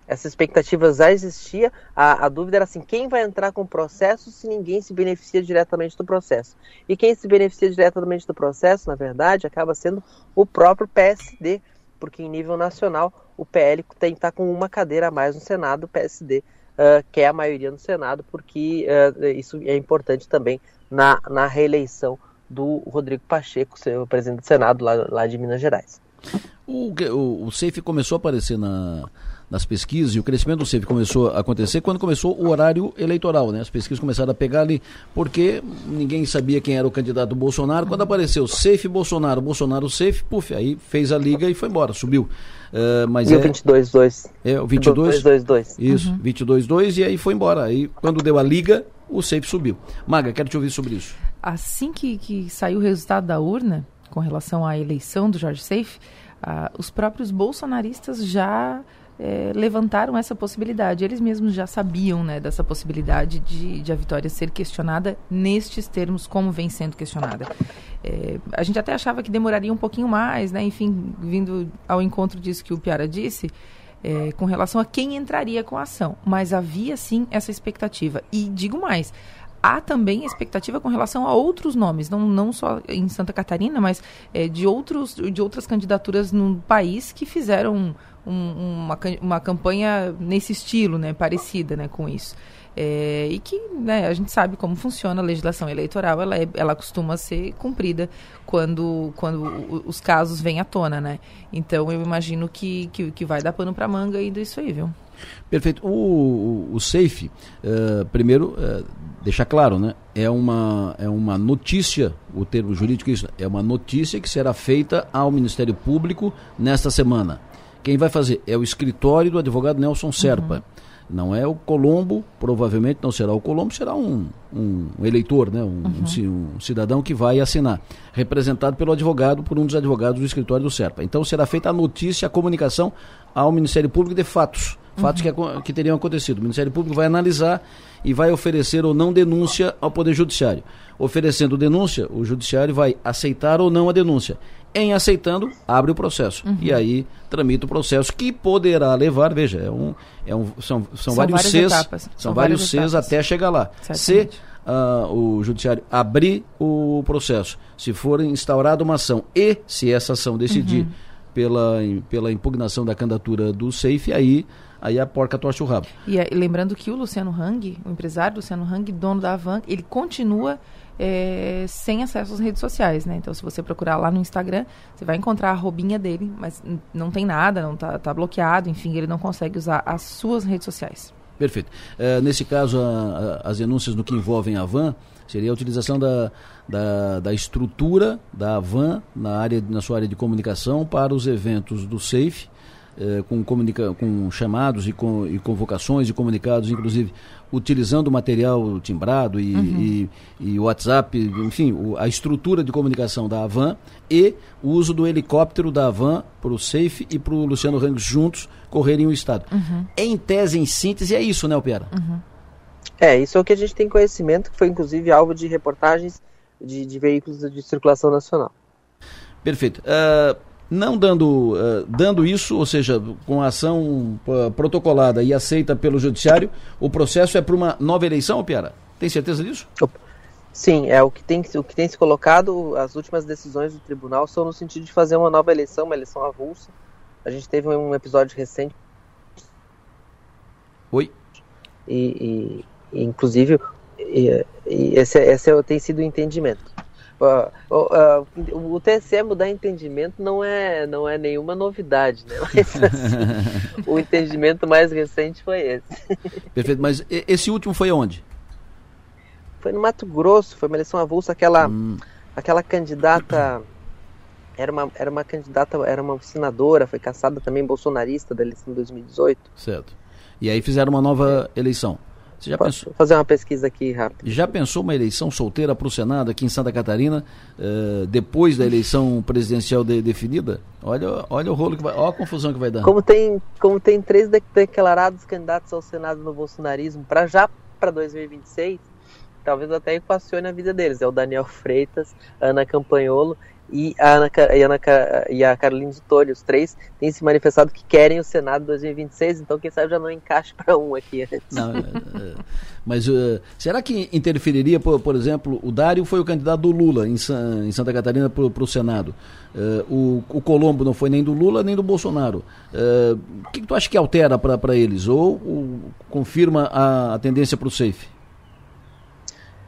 Essa expectativa já existia, a, a dúvida era assim, quem vai entrar com o processo se ninguém se beneficia diretamente do processo? E quem se beneficia diretamente do processo, na verdade, acaba sendo o próprio PSD, porque em nível nacional o PL tem estar tá com uma cadeira a mais no Senado, o PSD uh, quer a maioria no Senado, porque uh, isso é importante também na, na reeleição do Rodrigo Pacheco, o presidente do Senado lá, lá de Minas Gerais. O, o, o SAFE começou a aparecer na, nas pesquisas e o crescimento do SAFE começou a acontecer quando começou o horário eleitoral, né? As pesquisas começaram a pegar ali porque ninguém sabia quem era o candidato do Bolsonaro. Quando apareceu SAFE Bolsonaro, Bolsonaro SAFE, puf, aí fez a liga e foi embora, subiu. Uh, mas e é, o 22-2. É, o 22. 22-2. Isso, uhum. 22-2 e aí foi embora. Aí quando deu a liga, o SAFE subiu. Maga, quero te ouvir sobre isso assim que, que saiu o resultado da urna, com relação à eleição do Jorge Seif, ah, os próprios bolsonaristas já é, levantaram essa possibilidade. Eles mesmos já sabiam né, dessa possibilidade de, de, a vitória ser questionada nestes termos, como vem sendo questionada. É, a gente até achava que demoraria um pouquinho mais, né? enfim, vindo ao encontro disso que o Piara disse, é, com relação a quem entraria com a ação. Mas havia sim essa expectativa. E digo mais, há também expectativa com relação a outros nomes, não, não só em Santa Catarina, mas é, de, outros, de outras candidaturas no país que fizeram um, uma, uma campanha nesse estilo, né, parecida né, com isso. É, e que né, a gente sabe como funciona a legislação eleitoral, ela, é, ela costuma ser cumprida quando, quando os casos vêm à tona, né? Então eu imagino que, que, que vai dar pano para manga ainda isso aí, viu? Perfeito. O, o, o SAFE, uh, primeiro, uh, deixar claro, né? É uma, é uma notícia, o termo jurídico é isso, é uma notícia que será feita ao Ministério Público nesta semana. Quem vai fazer é o escritório do advogado Nelson Serpa. Uhum. Não é o Colombo, provavelmente não será o Colombo, será um, um eleitor, né? Um, uhum. um, cidadão que vai assinar, representado pelo advogado, por um dos advogados do escritório do Serpa. Então será feita a notícia, a comunicação ao Ministério Público de fatos fatos que, que teriam acontecido. O Ministério Público vai analisar e vai oferecer ou não denúncia ao Poder Judiciário. Oferecendo denúncia, o Judiciário vai aceitar ou não a denúncia. Em aceitando, abre o processo. Uhum. E aí tramita o processo que poderá levar, veja, é um, é um, são, são, são vários Cs, etapas. são, são vários Cs até chegar lá. Certamente. Se uh, o Judiciário abrir o processo, se for instaurada uma ação e se essa ação decidir uhum. pela, pela impugnação da candidatura do SAFE, aí aí a porca torce o rabo. E lembrando que o Luciano Hang, o empresário Luciano Hang, dono da Avan, ele continua é, sem acesso às redes sociais, né? Então, se você procurar lá no Instagram, você vai encontrar a robinha dele, mas não tem nada, não tá, tá bloqueado, enfim, ele não consegue usar as suas redes sociais. Perfeito. Uh, nesse caso, a, a, as denúncias no que envolvem a van seria a utilização da, da, da estrutura da van na, área, na sua área de comunicação para os eventos do SAFE, eh, com, comunica, com chamados e, com, e convocações e comunicados, inclusive utilizando material timbrado e, uhum. e, e WhatsApp, enfim, o, a estrutura de comunicação da Avan e o uso do helicóptero da Avan para o Safe e para o Luciano Rangos juntos correrem o Estado. Uhum. Em tese, em síntese, é isso, né, Piara? Uhum. É, isso é o que a gente tem conhecimento, que foi inclusive alvo de reportagens de, de veículos de circulação nacional. Perfeito. Uh, não dando, uh, dando isso, ou seja, com a ação uh, protocolada e aceita pelo judiciário, o processo é para uma nova eleição, Piara? Tem certeza disso? Sim, é o que tem o que tem se colocado. As últimas decisões do tribunal são no sentido de fazer uma nova eleição, uma eleição avulsa. A gente teve um episódio recente. Oi. E, e, inclusive, e, e esse, esse tem sido o entendimento. Uh, uh, uh, o TSE mudar entendimento não é, não é nenhuma novidade, né? Mas, assim, o entendimento mais recente foi esse. Perfeito, mas esse último foi onde? Foi no Mato Grosso, foi uma eleição avulsa, aquela, hum. aquela candidata era uma, era uma candidata, era uma senadora, foi caçada também bolsonarista da eleição de 2018. Certo. E aí fizeram uma nova eleição. Você já Posso pensou... fazer uma pesquisa aqui rápido. Já pensou uma eleição solteira para o Senado aqui em Santa Catarina, uh, depois da eleição presidencial de, definida? Olha, olha o rolo que vai, olha a confusão que vai dar. Como tem, como tem três declarados candidatos ao Senado no bolsonarismo para já para 2026, talvez até equacione a vida deles. É o Daniel Freitas, Ana Campanholo e a, Ana, e, Ana, e a Carolina de Tolho, os três, têm se manifestado que querem o Senado 2026, então quem sabe já não encaixe para um aqui. Não, é, é, mas uh, será que interferiria, por, por, exemplo, o Dário foi o candidato do Lula em, San, em Santa Catarina para o Senado. Uh, o, o, Colombo não foi nem do Lula nem do Bolsonaro. Uh, o que, que, tu acha que altera para eles? Ou, ou confirma a, a tendência para o safe?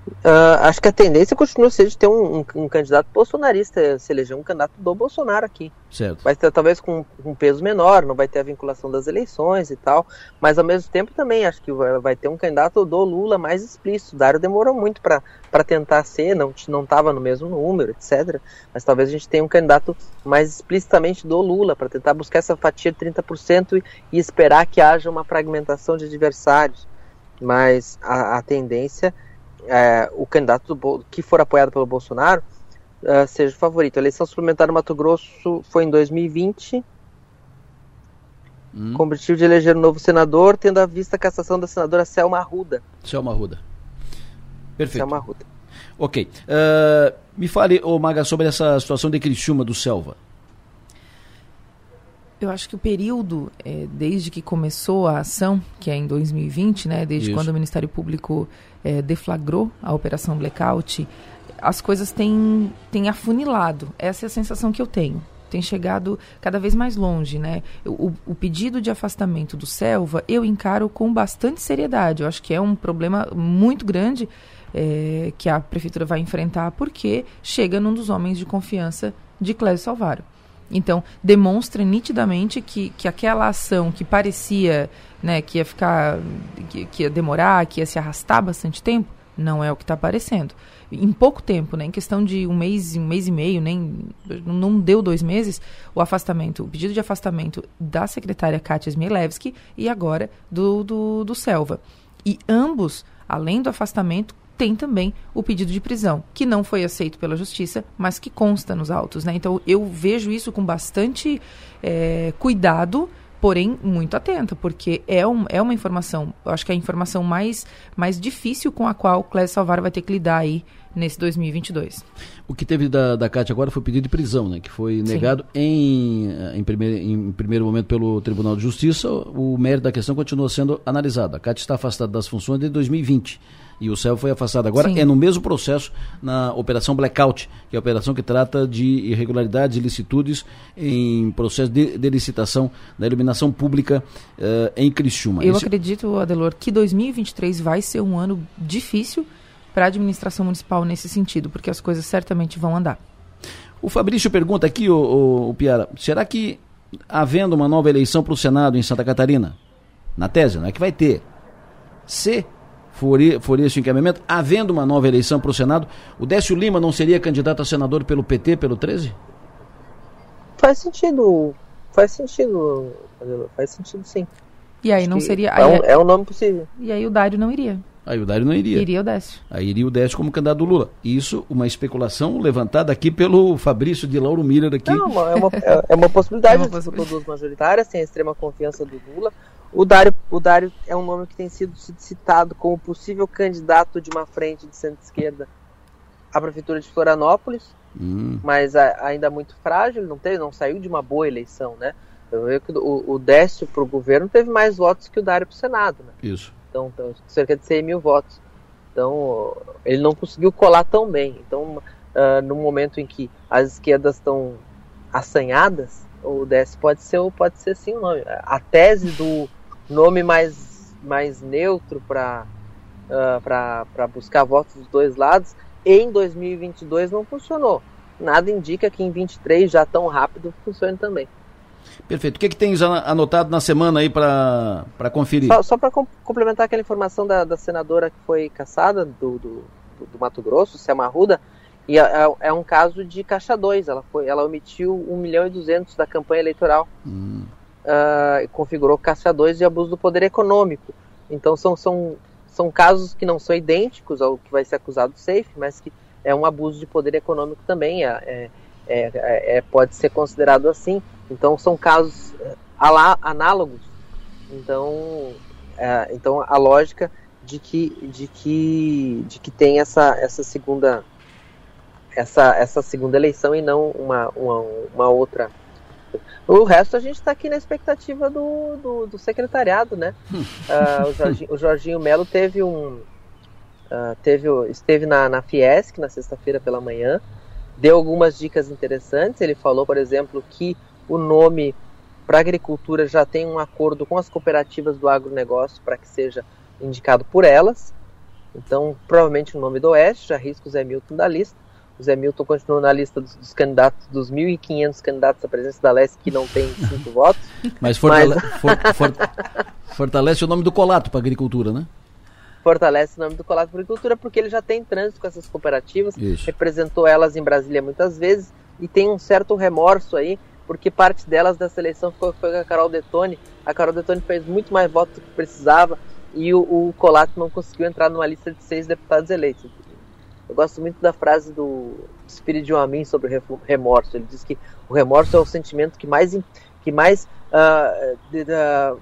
Uh, acho que a tendência continua a ser de ter um, um, um, candidato bolsonarista, se eleger um candidato do Bolsonaro aqui. Certo. Vai ter talvez com um peso menor, não vai ter a vinculação das eleições e tal, mas ao mesmo tempo também acho que vai, vai ter um candidato do Lula mais explícito. O Dário demorou muito para tentar ser, não estava no mesmo número, etc. Mas talvez a gente tenha um candidato mais explicitamente do Lula para tentar buscar essa fatia de 30% e, e esperar que haja uma fragmentação de adversários. Mas a, a tendência é, o candidato do, que for apoiado pelo Bolsonaro uh, seja o favorito. A eleição suplementar no Mato Grosso foi em 2020, hum. com o objetivo de eleger um novo senador, tendo à vista a cassação da senadora Selma Arruda. Selma Arruda. Perfeito. Selma Arruda. Ok. Uh, me fale, ô Maga, sobre essa situação de Criciúma do Selva. Eu acho que o período, é, desde que começou a ação, que é em 2020, né, desde Isso. quando o Ministério Público é, deflagrou a Operação Blackout, as coisas têm, têm afunilado. Essa é a sensação que eu tenho. Tem chegado cada vez mais longe, né? O, o pedido de afastamento do Selva eu encaro com bastante seriedade. Eu acho que é um problema muito grande é, que a prefeitura vai enfrentar, porque chega num dos homens de confiança de Clésio Salvaro. Então, demonstra nitidamente que, que aquela ação que parecia né, que ia ficar, que, que ia demorar, que ia se arrastar bastante tempo, não é o que está aparecendo. Em pouco tempo, né, em questão de um mês, um mês e meio, nem não deu dois meses, o afastamento, o pedido de afastamento da secretária Kátia Zmielewski e agora do, do, do Selva. E ambos, além do afastamento, tem também o pedido de prisão, que não foi aceito pela justiça, mas que consta nos autos. Né? Então eu vejo isso com bastante é, cuidado, porém muito atenta, porque é, um, é uma informação, eu acho que é a informação mais, mais difícil com a qual o Clésio Salvar vai ter que lidar aí nesse 2022. O que teve da, da Cátia agora foi o pedido de prisão, né, que foi negado em, em, primeiro, em primeiro momento pelo Tribunal de Justiça. O mérito da questão continua sendo analisado. A Cátia está afastada das funções desde 2020 e o CEL foi afastado. Agora Sim. é no mesmo processo na Operação Blackout, que é a operação que trata de irregularidades e ilicitudes em processo de, de licitação da iluminação pública uh, em Criciúma. Eu Esse... acredito, Adelor, que 2023 vai ser um ano difícil para a administração municipal nesse sentido, porque as coisas certamente vão andar. O Fabrício pergunta aqui, o, o, o Piara, será que havendo uma nova eleição para o Senado em Santa Catarina, na tese, não é que vai ter, se for, o encaminhamento, havendo uma nova eleição para o Senado, o Décio Lima não seria candidato a senador pelo PT, pelo 13? Faz sentido. Faz sentido. Faz sentido sim. E aí não seria. É um, é um nome possível. E aí o Dário não iria. Aí o Dário não iria. Iria o Décio. Aí iria o Décio como candidato do Lula. Isso, uma especulação levantada aqui pelo Fabrício de Lauro Miller aqui. Não, é uma, é, é uma possibilidade. É uma possibilidade. duas majoritárias, tem a extrema confiança do Lula. O Dário, o Dário é um nome que tem sido citado como possível candidato de uma frente de centro-esquerda à prefeitura de Florianópolis, hum. mas a, ainda muito frágil, não teve, não saiu de uma boa eleição, né? Eu vejo que o, o Décio para o governo teve mais votos que o Dário para o Senado, né? Isso. Então, então, cerca de 100 mil votos. Então, ele não conseguiu colar tão bem. Então, uh, no momento em que as esquerdas estão assanhadas, o DS pode ser pode ser sim o nome. A tese do nome mais, mais neutro para uh, para buscar votos dos dois lados em 2022 não funcionou. Nada indica que em 23 já tão rápido funcione também. Perfeito. O que, é que tens anotado na semana aí para conferir? Só, só para com, complementar aquela informação da, da, senadora que foi caçada do, do, do Mato Grosso, Selma Arruda, e é, é, é, um caso de caixa 2. Ela, foi, ela omitiu 1 milhão e 200 da campanha eleitoral. Hum. Uh, configurou 2 e abuso do poder econômico. Então são, são, são casos que não são idênticos ao que vai ser acusado safe, mas que é um abuso de poder econômico também. É, é, é, é pode ser considerado assim. Então são casos eh, análogos. Então, é, então a lógica de que, de que, de que tem essa, essa segunda essa, essa segunda eleição e não uma, uma, uma outra. O resto a gente está aqui na expectativa do, do, do secretariado, né? uh, o Jorginho, o Jorginho Melo teve um uh, teve, esteve na, na Fiesc na sexta-feira pela manhã, deu algumas dicas interessantes. Ele falou, por exemplo, que o nome para agricultura já tem um acordo com as cooperativas do agronegócio para que seja indicado por elas. Então, provavelmente o nome do Oeste, já risca o Zé Milton da lista. O Zé Milton continua na lista dos, dos candidatos, dos 1.500 candidatos à presença da Leste que não tem cinco votos. Mas, fortale Mas... For, for, fortalece o nome do Colato para agricultura, né? Fortalece o nome do Colato para agricultura porque ele já tem trânsito com essas cooperativas, Isso. representou elas em Brasília muitas vezes e tem um certo remorso aí porque parte delas da seleção foi, foi a Carol Detone. A Carol Detone fez muito mais votos do que precisava e o, o Colato não conseguiu entrar numa lista de seis deputados eleitos. Eu gosto muito da frase do Espírito Amin sobre o remorso. Ele diz que o remorso é o sentimento que mais, que mais uh, de, de,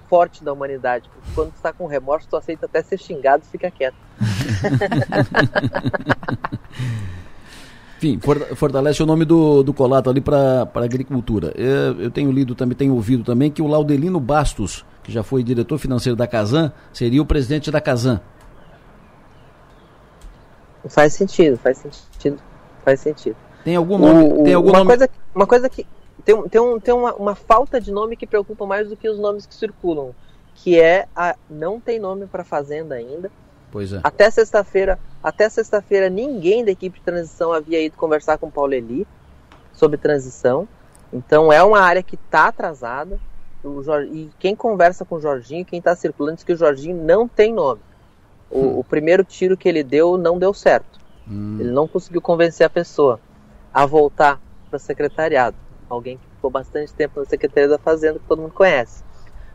forte da humanidade. Porque quando está com remorso, tu aceita até ser xingado e fica quieto. Enfim, fortalece o nome do, do Colato ali para a agricultura. Eu, eu, tenho lido também, tenho ouvido também que o Laudelino Bastos, que já foi diretor financeiro da Casan, seria o presidente da Casan. Faz sentido, faz sentido, faz sentido. Tem algum nome? O, tem algum uma, nome... Coisa, uma coisa que tem, tem, um, tem uma, uma falta de nome que preocupa mais do que os nomes que circulam, que é a não tem nome para fazenda ainda Pois é. Até sexta-feira, até sexta-feira ninguém da equipe de transição havia ido conversar com o Paulo Eli sobre transição. Então é uma área que está atrasada. Jorge, e quem conversa com o Jorginho, quem está circulando, diz que o Jorginho não tem nome. O, hum. o primeiro tiro que ele deu não deu certo. Hum. Ele não conseguiu convencer a pessoa a voltar para o secretariado. Alguém que ficou bastante tempo na Secretaria da Fazenda, que todo mundo conhece,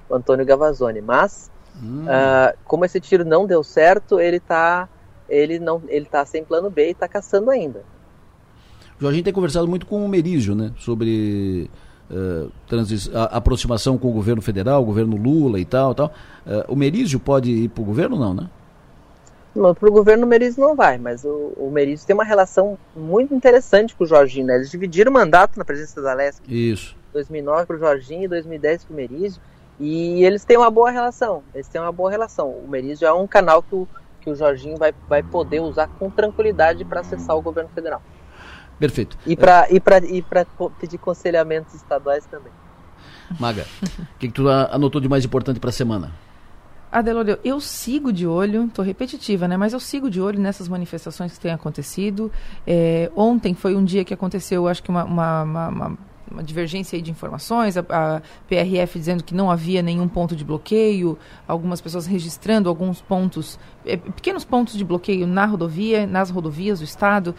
o Antônio Gavazzoni. Mas Hum. Uh, como esse tiro não deu certo, ele tá, ele não, ele tá sem plano B e está caçando ainda. O Jorginho tem conversado muito com o Merizio, né, sobre uh, a, aproximação com o governo federal, o governo Lula e tal, tal. Uh, o Merizio pode ir para o governo, não, né? Para o governo o Merizio não vai, mas o, o Merizio tem uma relação muito interessante com o Jorginho, né? Eles dividiram o mandato na presença da Leste. Isso. 2009 para o Jorginho e 2010 para o Merizio. E eles têm uma boa relação. Eles têm uma boa relação. O Meriz já é um canal que o, que o Jorginho vai, vai poder usar com tranquilidade para acessar o governo federal. Perfeito. E para e pra, e pedir conselhamentos estaduais também. Maga, o que, que, tu anotou de mais importante para a semana? Adelor, eu sigo de olho, estou repetitiva, né? Mas eu sigo de olho nessas manifestações que têm acontecido. É, ontem foi um dia que aconteceu, acho que uma, uma, uma, uma uma divergência de informações, a, a, PRF dizendo que não havia nenhum ponto de bloqueio, algumas pessoas registrando alguns pontos, é, pequenos pontos de bloqueio na rodovia, nas rodovias do estado.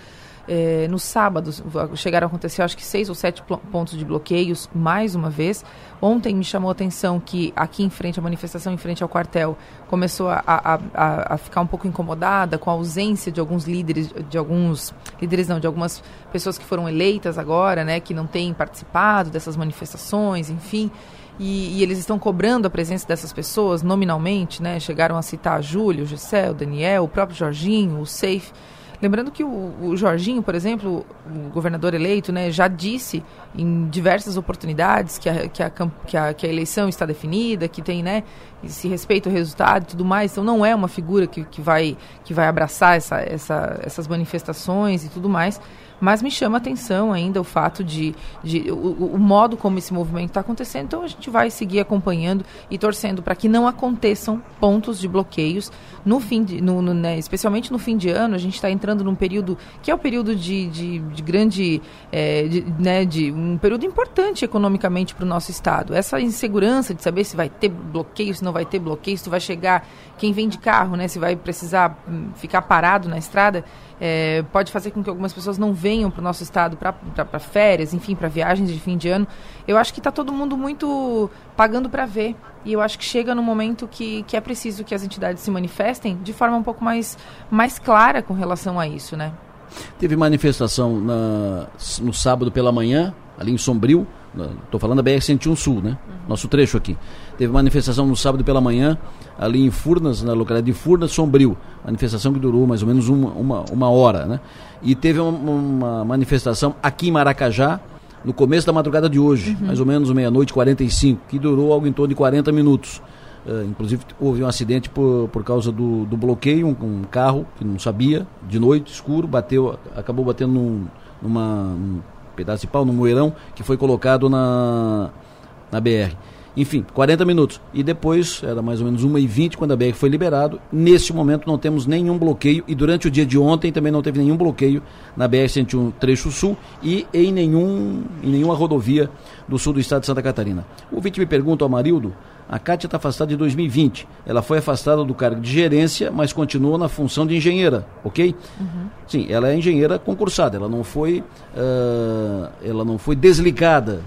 É, no sábado chegaram a acontecer acho que seis ou sete pontos de bloqueios mais uma vez. Ontem me chamou a atenção que aqui em frente, a manifestação em frente ao quartel começou a, a, a, a, ficar um pouco incomodada com a ausência de alguns líderes, de alguns líderes não, de algumas pessoas que foram eleitas agora, né, que não têm participado dessas manifestações, enfim. E, e, eles estão cobrando a presença dessas pessoas nominalmente, né? Chegaram a citar Júlio, Gisele, o Daniel, o próprio Jorginho, o Safe. Lembrando que o, o, Jorginho, por exemplo, o governador eleito, né, já disse em diversas oportunidades que a, que a, que a, que a eleição está definida, que tem, né, se respeita o resultado e tudo mais. Então não é uma figura que, que, vai, que vai abraçar essa, essa, essas manifestações e tudo mais. Mas me chama atenção ainda o fato de, de o, o modo como esse movimento está acontecendo. Então a gente vai seguir acompanhando e torcendo para que não aconteçam pontos de bloqueios no fim de, no, no, né, especialmente no fim de ano. A gente está entrando num período que é o período de, de, de grande, é, de, né, de um período importante economicamente para o nosso estado. Essa insegurança de saber se vai ter bloqueio, se não vai ter bloqueio, se vai chegar, quem vem de carro, né, se vai precisar hum, ficar parado na estrada é, pode fazer com que algumas pessoas não venham para o nosso estado para férias, enfim, para viagens de fim de ano. Eu acho que está todo mundo muito pagando para ver. E eu acho que chega no momento que, que é preciso que as entidades se manifestem de forma um pouco mais, mais clara com relação a isso, né? Teve manifestação na, no sábado pela manhã, ali em Sombrio, estou falando da BR-101 Sul, né? Uhum. Nosso trecho aqui. Teve manifestação no sábado pela manhã, ali em Furnas, na localidade de Furnas, Sombrio. Manifestação que durou mais ou menos uma, uma, uma hora, né? E teve uma, uma, manifestação aqui em Maracajá, no começo da madrugada de hoje, uhum. mais ou menos meia-noite 45, que durou algo em torno de 40 minutos. Uh, inclusive houve um acidente por, por causa do, do bloqueio, um, um, carro que não sabia, de noite, escuro, bateu, acabou batendo num, numa, num pedaço de pau, num moeirão que foi colocado na, na BR. Enfim, 40 minutos. E depois, era mais ou menos 1h20 quando a BR foi liberado. Neste momento não temos nenhum bloqueio e durante o dia de ontem também não teve nenhum bloqueio na BR-101 trecho sul e em, nenhum, em nenhuma rodovia do sul do estado de Santa Catarina. O vítima me pergunta ao Marildo, a Cátia está afastada de 2020. Ela foi afastada do cargo de gerência, mas continua na função de engenheira, ok? Uhum. Sim, ela é engenheira concursada. Ela não foi, uh, ela não foi desligada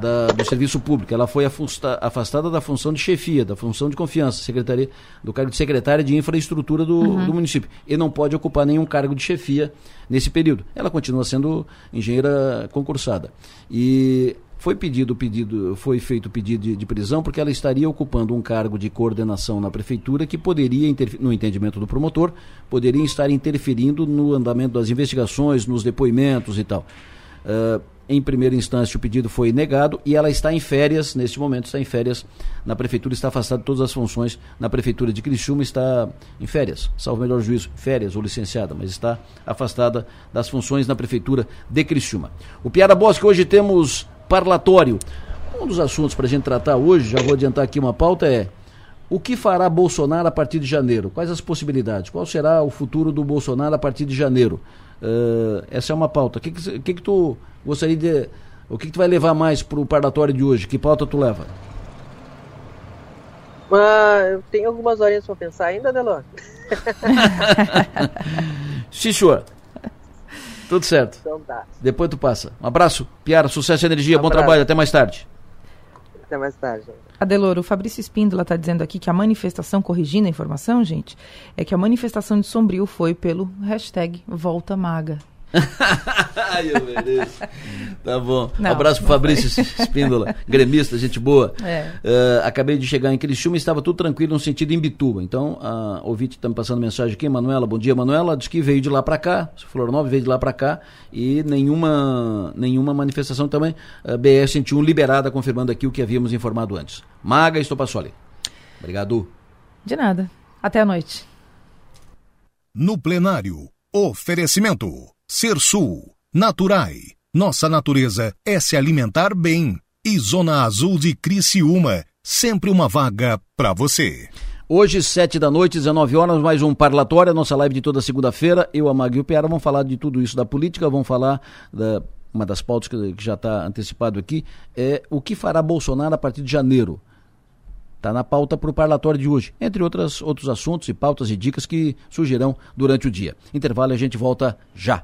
da, do serviço público. Ela foi afastada da função de chefia, da função de confiança, secretaria, do cargo de secretária de infraestrutura do, uhum. do município. E não pode ocupar nenhum cargo de chefia nesse período. Ela continua sendo engenheira concursada. E foi pedido pedido foi feito pedido de, de, prisão porque ela estaria ocupando um cargo de coordenação na prefeitura que poderia no entendimento do promotor poderia estar interferindo no andamento das investigações nos depoimentos e tal uh, em primeira instância, o pedido foi negado e ela está em férias, neste momento está em férias na prefeitura, está afastada de todas as funções na prefeitura de Criciúma, está em férias, salvo melhor juízo, férias ou licenciada, mas está afastada das funções na prefeitura de Criciúma. O Piara Bosque, hoje temos parlatório. Um dos assuntos para a gente tratar hoje, já vou adiantar aqui uma pauta, é o que fará Bolsonaro a partir de janeiro? Quais as possibilidades? Qual será o futuro do Bolsonaro a partir de janeiro? Uh, essa é uma pauta. O que, que, que, que tu gostaria de. O que, que tu vai levar mais para o parlatório de hoje? Que pauta tu leva? Uh, eu tenho algumas horinhas para pensar ainda, Delor. Sim, senhor. Tudo certo. Então tá. Depois tu passa. Um abraço, Piara, sucesso e energia, um bom trabalho, até mais tarde. Até mais tarde. Adeloro, o Fabrício Espíndola está dizendo aqui que a manifestação, corrigindo a informação, gente, é que a manifestação de Sombrio foi pelo hashtag Volta Maga. Ai, eu mereço. Tá bom. Não, Abraço pro Fabrício Espíndola, gremista, gente boa. É. Uh, acabei de chegar em Criciúma e estava tudo tranquilo no sentido em Bituba. Então, a ouvinte está me passando mensagem aqui, Manuela, bom dia, Manuela, diz que veio de lá para cá, Flor Nova veio de lá para cá e nenhuma, nenhuma manifestação também. Uh, BR 101 liberada, confirmando aqui o que havíamos informado antes. Maga Estopassoli. Obrigado. De nada. Até a noite. No plenário, oferecimento. Ser Sul, Naturai. Nossa natureza é se alimentar bem. E Zona Azul de Criciúma, sempre uma vaga para você. Hoje, sete da noite, 19 horas, mais um parlatório, nossa live de toda segunda-feira. Eu, a Magui e o Piara vamos falar de tudo isso da política, vamos falar da uma das pautas que, que já está antecipado aqui, é o que fará Bolsonaro a partir de janeiro. Está na pauta para o parlatório de hoje, entre outras, outros assuntos e pautas e dicas que surgirão durante o dia. Intervalo e a gente volta já.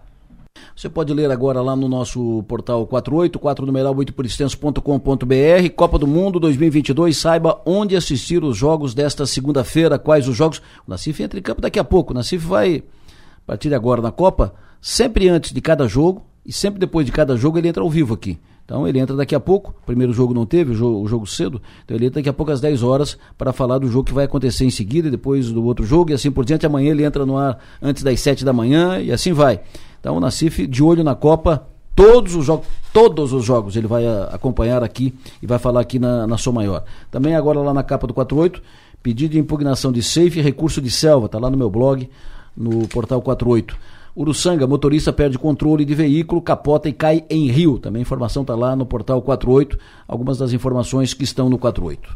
Você pode ler agora lá no nosso portal 48, 4 numeral 8 por extenso.com.br, Copa do Mundo 2022, saiba onde assistir os jogos desta segunda-feira, quais os jogos. O Nacif entra em campo daqui a pouco. O Nacif vai, a partir de agora na Copa, sempre antes de cada jogo e sempre depois de cada jogo ele entra ao vivo aqui. Então ele entra daqui a pouco, primeiro jogo não teve, o jogo, o jogo, cedo, então ele entra daqui a pouco às 10 horas para falar do jogo que vai acontecer em seguida, depois do outro jogo e assim por diante. Amanhã ele entra no ar antes das 7 da manhã e assim vai. Então o Nacif de olho na Copa, todos os jogos, todos os jogos ele vai a, acompanhar aqui e vai falar aqui na, na Maior. Também agora lá na capa do 48, pedido de impugnação de safe e recurso de selva, tá lá no meu blog, no portal 48. Uruçanga, motorista perde controle de veículo, capota e cai em rio. Também a informação está lá no portal 48. Algumas das informações que estão no 48.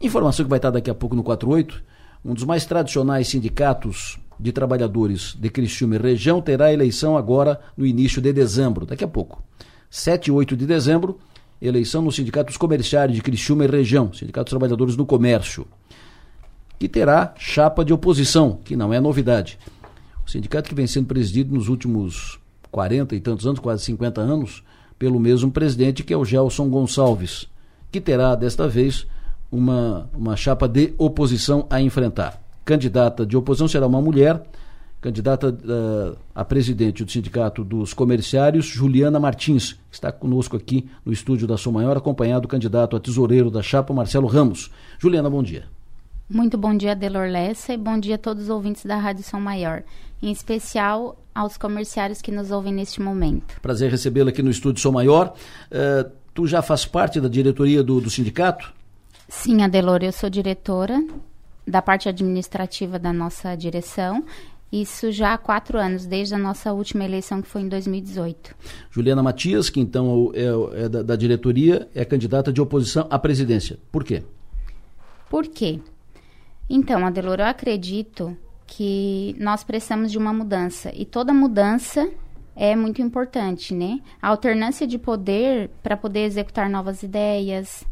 Informação que vai estar daqui a pouco no 48. Um dos mais tradicionais sindicatos de trabalhadores de Criciúma e região terá eleição agora no início de dezembro, daqui a pouco. 7 e 8 de dezembro, eleição no Sindicato dos Comerciários de Criciúma e região, Sindicato dos Trabalhadores do Comércio, que terá chapa de oposição, que não é novidade. O sindicato que vem sendo presidido nos últimos 40 e tantos anos, quase 50 anos, pelo mesmo presidente que é o Gelson Gonçalves, que terá desta vez uma, uma chapa de oposição a enfrentar. Candidata de oposição será uma mulher, candidata uh, a presidente do Sindicato dos Comerciários, Juliana Martins, que está conosco aqui no estúdio da Som Maior, acompanhado do candidato a tesoureiro da chapa, Marcelo Ramos. Juliana, bom dia. Muito bom dia, Delor Lessa, e bom dia a todos os ouvintes da Rádio São Maior, em especial aos comerciários que nos ouvem neste momento. Prazer recebê-la aqui no Estúdio São Maior. Uh, tu já faz parte da diretoria do, do sindicato? Sim, Adelor, eu sou diretora da parte administrativa da nossa direção. Isso já há quatro anos, desde a nossa última eleição, que foi em 2018. Juliana Matias, que então é, é da, da diretoria, é candidata de oposição à presidência. Por quê? Por quê? Então, Adelor, eu acredito que nós precisamos de uma mudança e toda mudança é muito importante, né? A alternância de poder para poder executar novas ideias,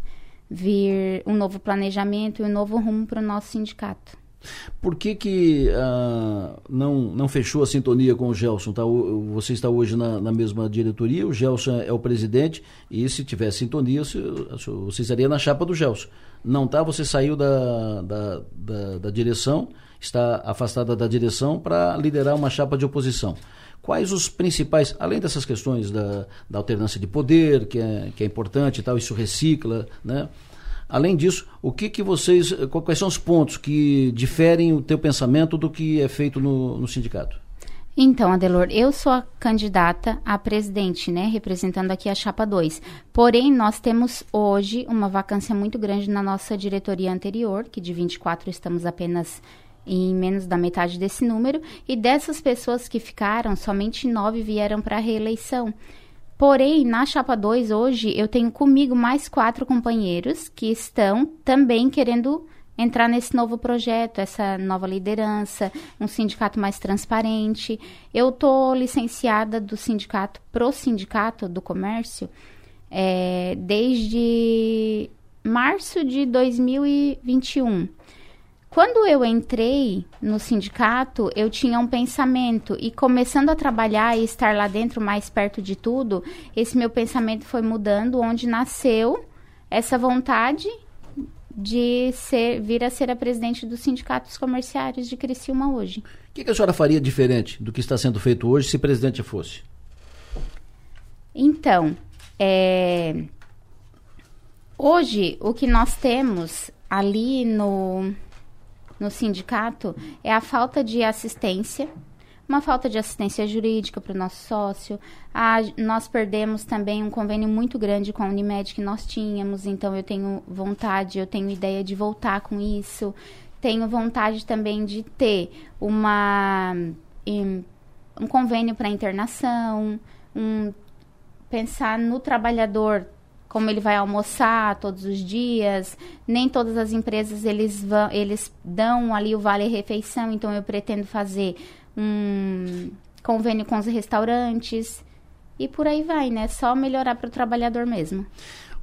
vir um novo planejamento e um novo rumo para o nosso sindicato. Por que, que uh, não, não fechou a sintonia com o Gelson? Tá? Você está hoje na, na, mesma diretoria, o Gelson é o presidente, e se tivesse sintonia, você estaria na chapa do Gelson. Não tá, você saiu da, da, da, da direção, está afastada da direção para liderar uma chapa de oposição. Quais os principais, além dessas questões da, da alternância de poder, que é, que é importante e tal, isso recicla, né? Além disso, o que, que vocês, quais são os pontos que diferem o teu pensamento do que é feito no, no sindicato? Então, Adelor, eu sou a candidata a presidente, né, representando aqui a chapa 2. Porém, nós temos hoje uma vacância muito grande na nossa diretoria anterior, que de 24 estamos apenas em menos da metade desse número, e dessas pessoas que ficaram, somente nove vieram para a reeleição. Porém, na chapa 2 hoje, eu tenho comigo mais quatro companheiros que estão também querendo entrar nesse novo projeto, essa nova liderança, um sindicato mais transparente. Eu tô licenciada do sindicato pro sindicato do comércio é, desde março de 2021. Quando eu entrei no sindicato, eu tinha um pensamento e começando a trabalhar e estar lá dentro mais perto de tudo, esse meu pensamento foi mudando, onde nasceu essa vontade de ser, vir a ser a presidente dos sindicatos comerciários de Criciúma hoje. O que, que a senhora faria diferente do que está sendo feito hoje se presidente fosse? Então, é... hoje o que nós temos ali no no sindicato é a falta de assistência, uma falta de assistência jurídica para o nosso sócio. A, nós perdemos também um convênio muito grande com a Unimed que nós tínhamos, então eu tenho vontade, eu tenho ideia de voltar com isso. Tenho vontade também de ter uma, um convênio para internação, um, pensar no trabalhador como ele vai almoçar todos os dias. Nem todas as empresas eles vão, eles dão ali o vale refeição, então eu pretendo fazer um convênio com os restaurantes e por aí vai, né? Só melhorar para o trabalhador mesmo.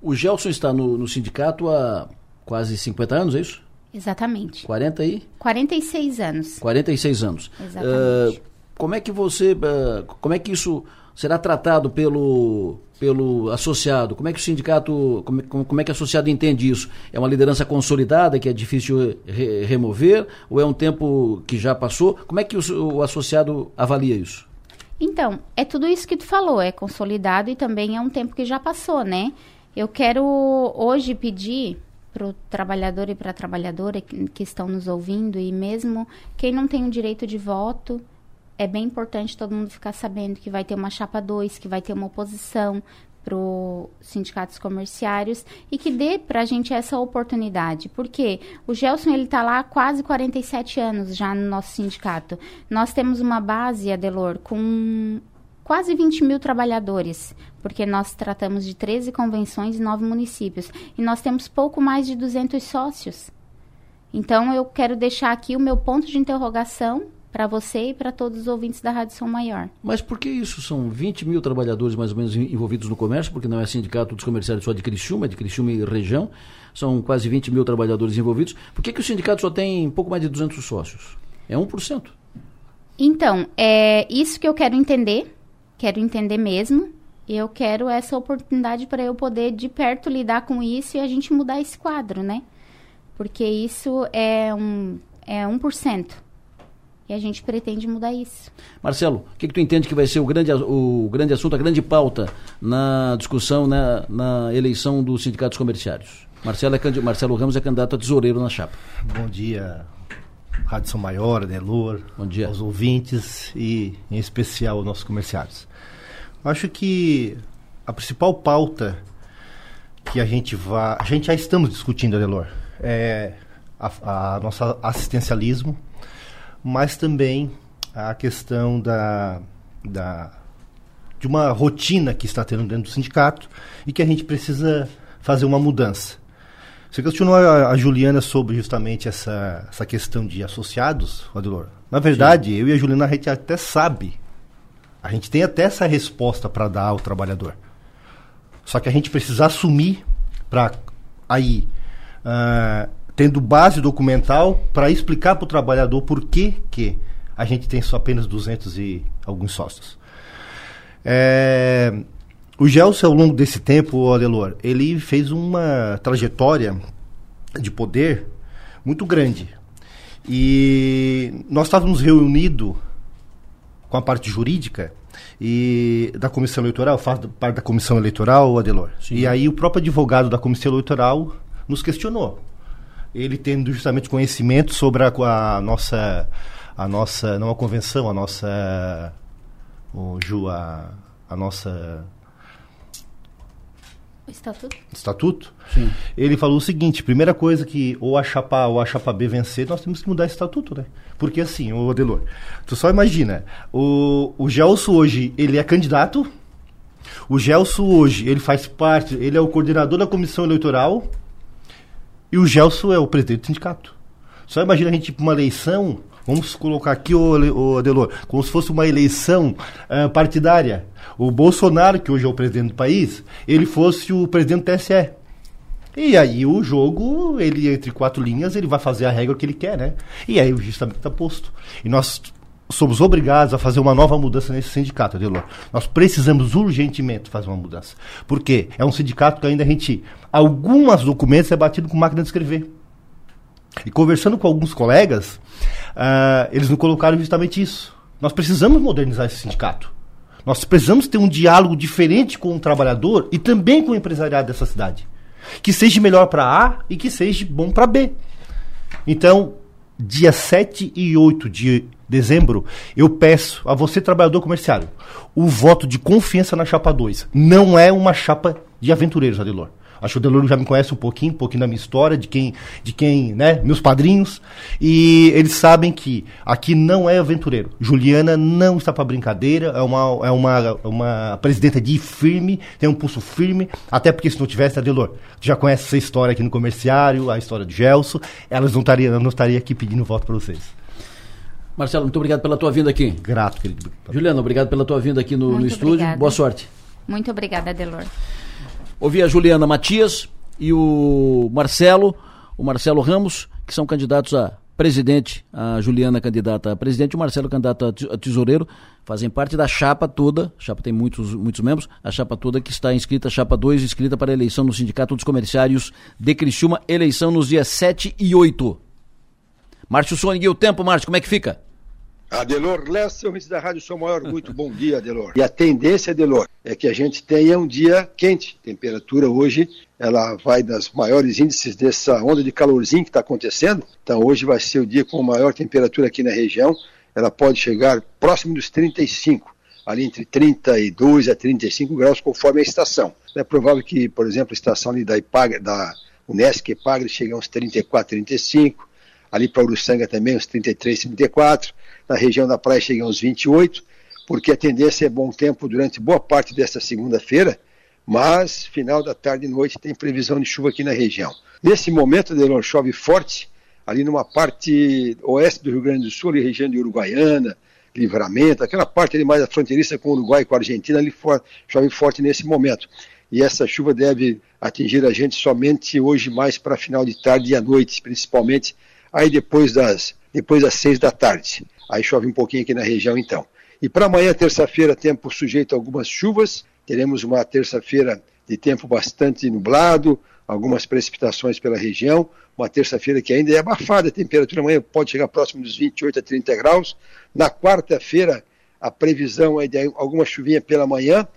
O Gelson está no, no sindicato há quase 50 anos, é isso? Exatamente. 40 aí? 46 anos. 46 anos. Exatamente. Uh, como é que você, uh, como é que isso será tratado pelo pelo associado? Como é que o sindicato, como, como é que o associado entende isso? É uma liderança consolidada que é difícil re, remover ou é um tempo que já passou? Como é que o, o associado avalia isso? Então, é tudo isso que tu falou, é consolidado e também é um tempo que já passou, né? Eu quero hoje pedir para o trabalhador e para a trabalhadora que, que estão nos ouvindo e mesmo quem não tem o direito de voto, é bem importante todo mundo ficar sabendo que vai ter uma chapa 2, que vai ter uma oposição para os sindicatos comerciários e que dê para a gente essa oportunidade. Porque o Gelson ele está lá há quase 47 anos já no nosso sindicato. Nós temos uma base, Adelor, com quase 20 mil trabalhadores, porque nós tratamos de 13 convenções e 9 municípios. E nós temos pouco mais de 200 sócios. Então, eu quero deixar aqui o meu ponto de interrogação para você e para todos os ouvintes da Rádio São Maior. Mas por que isso? São 20 mil trabalhadores mais ou menos envolvidos no comércio, porque não é sindicato dos comerciários só de Criciúma, é de Criciúma e região. São quase 20 mil trabalhadores envolvidos. Por que, que o sindicato só tem pouco mais de 200 sócios? É 1%. Então, é isso que eu quero entender. Quero entender mesmo. Eu quero essa oportunidade para eu poder de perto lidar com isso e a gente mudar esse quadro, né? Porque isso é um é 1%. E a gente pretende mudar isso. Marcelo, o que, que tu entende que vai ser o grande, o grande assunto, a grande pauta na discussão, na, na eleição dos sindicatos comerciários? Marcelo, é, Marcelo Ramos é candidato a tesoureiro na chapa. Bom dia, Rádio São Maior, Nelor, Bom dia. aos ouvintes e, em especial, aos nossos comerciários. Acho que a principal pauta que a gente vai... A gente já estamos discutindo, Adelor, é a, a nossa assistencialismo, mas também a questão da, da, de uma rotina que está tendo dentro do sindicato e que a gente precisa fazer uma mudança. Você questionou a, a Juliana sobre justamente essa, essa questão de associados, Adelor. Na verdade, Sim. eu e a Juliana, a gente até sabe. A gente tem até essa resposta para dar ao trabalhador. Só que a gente precisa assumir para aí uh, tendo base documental para explicar para o trabalhador por que, que a gente tem só apenas 200 e alguns sócios. É, o Gelson, ao longo desse tempo, Alelor, ele fez uma trajetória de poder muito grande. E nós estávamos reunidos com a parte jurídica e da comissão eleitoral, faço parte da comissão eleitoral, Adelor. Sim. E aí o próprio advogado da comissão eleitoral nos questionou ele tendo justamente conhecimento sobre a, a nossa, a nossa, não a convenção, a nossa, o Ju, a, a nossa Estatuto? Estatuto? Sim. Ele falou o seguinte: primeira coisa que ou a chapa A ou a chapa B vencer, nós temos que mudar esse estatuto, né? Porque assim, o Adelor, tu só imagina, o, o Gelson hoje, ele é candidato, o Gelson hoje, ele faz parte, ele é o coordenador da comissão eleitoral, e o Gelson é o presidente do sindicato. Só imagina a gente para uma eleição, vamos colocar aqui, o, o Adelor, como se fosse uma eleição uh, partidária. O Bolsonaro, que hoje é o presidente do país, ele fosse o presidente do TSE. E aí o jogo, ele entre quatro linhas, ele vai fazer a regra que ele quer, né? E aí o justamente está posto. E nós somos obrigados a fazer uma nova mudança nesse sindicato, Adelor. Nós precisamos urgentemente fazer uma mudança. Por quê? É um sindicato que ainda a gente. Alguns documentos é batido com máquina de escrever. E conversando com alguns colegas, uh, eles nos colocaram justamente isso. Nós precisamos modernizar esse sindicato. Nós precisamos ter um diálogo diferente com o trabalhador e também com o empresariado dessa cidade. Que seja melhor para A e que seja bom para B. Então, dia 7 e 8 de dezembro, eu peço a você, trabalhador comerciário, o voto de confiança na chapa 2. Não é uma chapa de aventureiros, Adelor. Acho que o Deloro já me conhece um pouquinho, um pouquinho da minha história, de quem, de quem, né, meus padrinhos. E eles sabem que aqui não é aventureiro. Juliana não está para brincadeira, é uma, é uma, uma presidenta de firme, tem um pulso firme, até porque se não tivesse, Adelor, já conhece essa história aqui no comerciário, a história do Gelson, elas não estariam não estaria aqui pedindo voto para vocês. Marcelo, muito obrigado pela tua vinda aqui. Grato, querido. Juliana, obrigado pela tua vinda aqui no, no estúdio. obrigada. Boa sorte. Muito obrigada, Delor. Ouvi a Juliana Matias e o Marcelo, o Marcelo Ramos, que são candidatos a presidente, a Juliana candidata a presidente, o Marcelo candidato a te- a tesoureiro, fazem parte da chapa toda, a chapa tem muitos, muitos membros, a chapa toda que está inscrita, chapa 2, inscrita para eleição no Sindicato dos Comerciários de Criciúma, eleição nos dias 7 e 8. Márcio Sônia, e o tempo, Márcio, como é que fica? Adelor Lessa, ouvintes da Rádio Sou Maior, muito bom dia, Adelor. E a tendência, Adelor, é que a gente tenha um dia quente. Temperatura hoje, ela vai das maiores índices dessa onda de calorzinho que está acontecendo. Então hoje vai ser o dia com maior temperatura aqui na região. Ela pode chegar próximo dos 35, ali entre 32 a 35 graus, conforme a estação. É provável que, por exemplo, a estação ali da Ipagre, da Unesc Ipagre chegue a uns 34, 35 ali para Uruçanga também uns 33, 34, na região da praia chega uns 28, porque a tendência é bom tempo durante boa parte desta segunda-feira, mas final da tarde e noite tem previsão de chuva aqui na região. Nesse momento, Delon, chove forte, ali numa parte oeste do Rio Grande do Sul, ali região de Uruguaiana, Livramento, aquela parte ali mais fronteiriça com o Uruguai e com a Argentina, ali for, chove forte nesse momento. E essa chuva deve atingir a gente somente hoje mais para final de tarde e à noite, principalmente aí depois das, depois das seis da tarde. Aí chove um pouquinho aqui na região então. E para amanhã, terça-feira, tempo sujeito a algumas chuvas. Teremos uma terça-feira de tempo bastante nublado, algumas precipitações pela região. Uma terça-feira que ainda é abafada, a temperatura amanhã pode chegar próximo dos 28 a 30 graus. Na quarta-feira, a previsão é de alguma chuvinha pela manhã.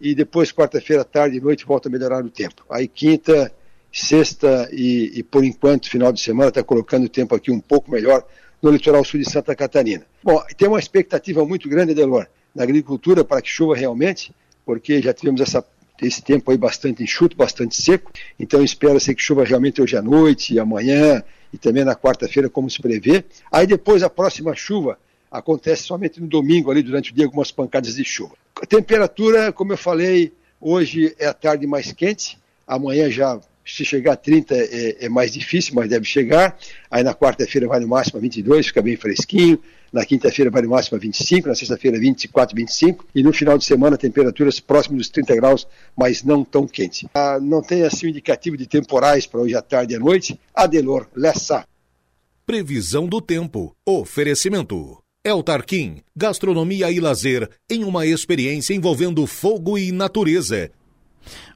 E depois, quarta-feira, tarde e noite, volta a melhorar o tempo. Aí, quinta, sexta e, e, por enquanto, final de semana, está colocando o tempo aqui um pouco melhor no litoral sul de Santa Catarina. Bom, tem uma expectativa muito grande, Delor, na agricultura para que chova realmente, porque já tivemos essa, esse tempo aí bastante enxuto, bastante seco, então espera-se que chova realmente hoje à noite amanhã e também na quarta-feira, como se prevê. Aí depois a próxima chuva acontece somente no domingo, ali durante o dia, algumas pancadas de chuva. A temperatura, como eu falei, hoje é a tarde mais quente, amanhã já se chegar a 30 é, é, mais difícil, mas deve chegar. Aí na quarta-feira vai no máximo a 22, fica bem fresquinho. Na quinta-feira vai no máximo a 25, na sexta-feira 24, 25. E no final de semana temperaturas próximas dos 30 graus, mas não tão quente. Ah, não tem assim um indicativo de temporais para hoje à tarde e à noite. Adelor Lessa. Previsão do tempo. Oferecimento. El Tarquim, gastronomia e lazer em uma experiência envolvendo fogo e natureza.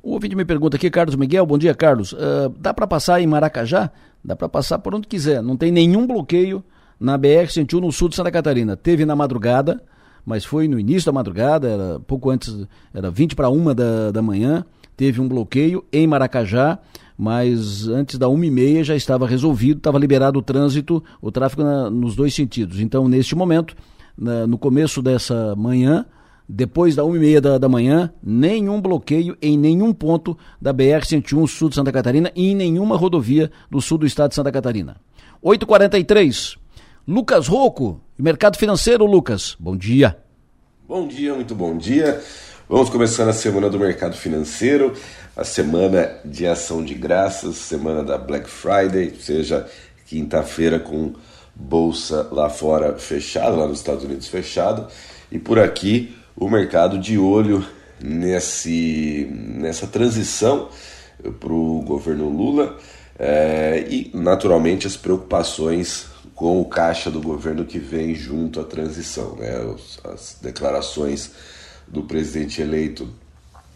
O ouvinte me pergunta aqui, Carlos Miguel, bom dia, Carlos. Uh, dá para passar em Maracajá? Dá para passar por onde quiser. Não tem nenhum bloqueio na BR-101 no sul de Santa Catarina. Teve na madrugada, mas foi no início da madrugada, era pouco antes, era 20 para uma da, da manhã. Teve um bloqueio em Maracajá, mas antes da uma e meia já estava resolvido, estava liberado o trânsito, o tráfego na, nos dois sentidos. Então, neste momento, na, no começo dessa manhã, depois da 1 e meia da, da manhã, nenhum bloqueio em nenhum ponto da BR-101 sul de Santa Catarina e em nenhuma rodovia do sul do estado de Santa Catarina. 8h43. Lucas Rocco, Mercado Financeiro, Lucas. Bom dia. Bom dia, muito bom dia. Vamos começando a semana do mercado financeiro, a semana de ação de graças, semana da Black Friday, ou seja, quinta-feira com bolsa lá fora fechada, lá nos Estados Unidos fechado, e por aqui o mercado de olho nesse, nessa transição para o governo Lula é, e, naturalmente, as preocupações com o caixa do governo que vem junto à transição. Né? As declarações do presidente eleito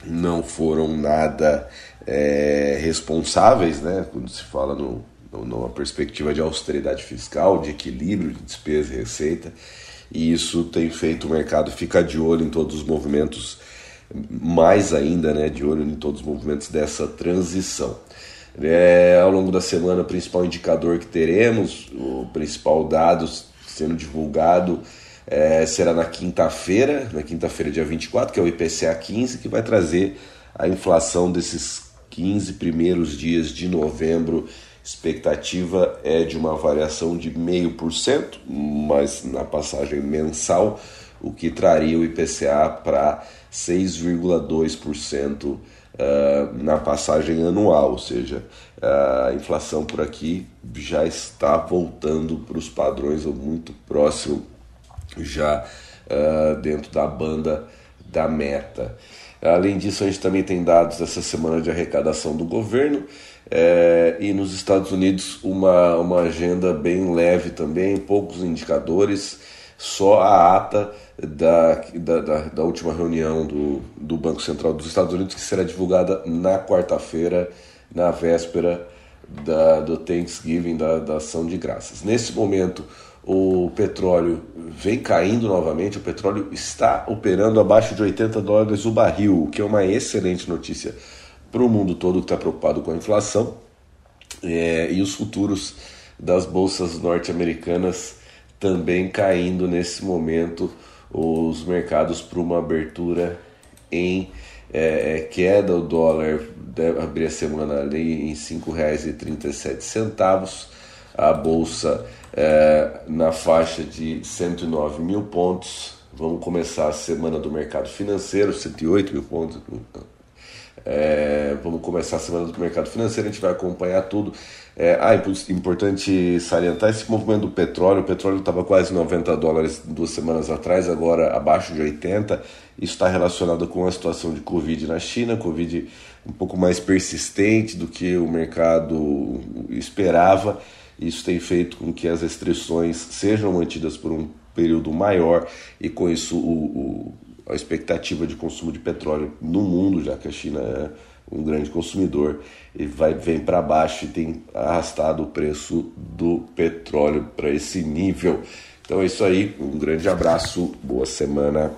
não foram nada é, responsáveis, né? quando se fala no, numa perspectiva de austeridade fiscal, de equilíbrio de despesa e receita e isso tem feito o mercado ficar de olho em todos os movimentos, mais ainda, né, de olho em todos os movimentos dessa transição. É, ao longo da semana, o principal indicador que teremos, o principal dado sendo divulgado, é, será na quinta-feira, na quinta-feira, dia 24, que é o IPCA 15, que vai trazer a inflação desses 15 primeiros dias de novembro expectativa é de uma variação de 0,5%, mas na passagem mensal, o que traria o IPCA para 6,2% uh, na passagem anual, ou seja, a inflação por aqui já está voltando para os padrões ou muito próximo já uh, dentro da banda da meta. Além disso, a gente também tem dados dessa semana de arrecadação do governo é, e nos Estados Unidos uma, uma agenda bem leve também, poucos indicadores, só a ata da, da, da, última reunião do, do Banco Central dos Estados Unidos, que será divulgada na quarta-feira, na véspera da, do Thanksgiving, da, da ação de graças. Nesse momento, o petróleo vem caindo novamente, o petróleo está operando abaixo de 80 dólares o barril, o que é uma excelente notícia para o mundo todo que está preocupado com a inflação. É, e os futuros das bolsas norte-americanas também caindo nesse momento, os mercados para uma abertura em é, é queda, o dólar deve abrir a semana ali em R$ 5,37, a bolsa é, na faixa de 109 mil pontos. Vamos começar a semana do mercado financeiro, 108 mil pontos. É, vamos começar a semana do mercado financeiro, a gente vai acompanhar tudo. É, ah, importante salientar esse movimento do petróleo. O petróleo estava quase 90 dólares duas semanas atrás, agora abaixo de 80. Isso está relacionado com a situação de Covid na China, Covid um pouco mais persistente do que o mercado esperava. Isso tem feito com que as restrições sejam mantidas por um período maior e com isso o, o, a expectativa de consumo de petróleo no mundo, já que a China é um grande consumidor, e vai, vem para baixo e tem arrastado o preço do petróleo para esse nível. Então é isso aí, um grande abraço, boa semana.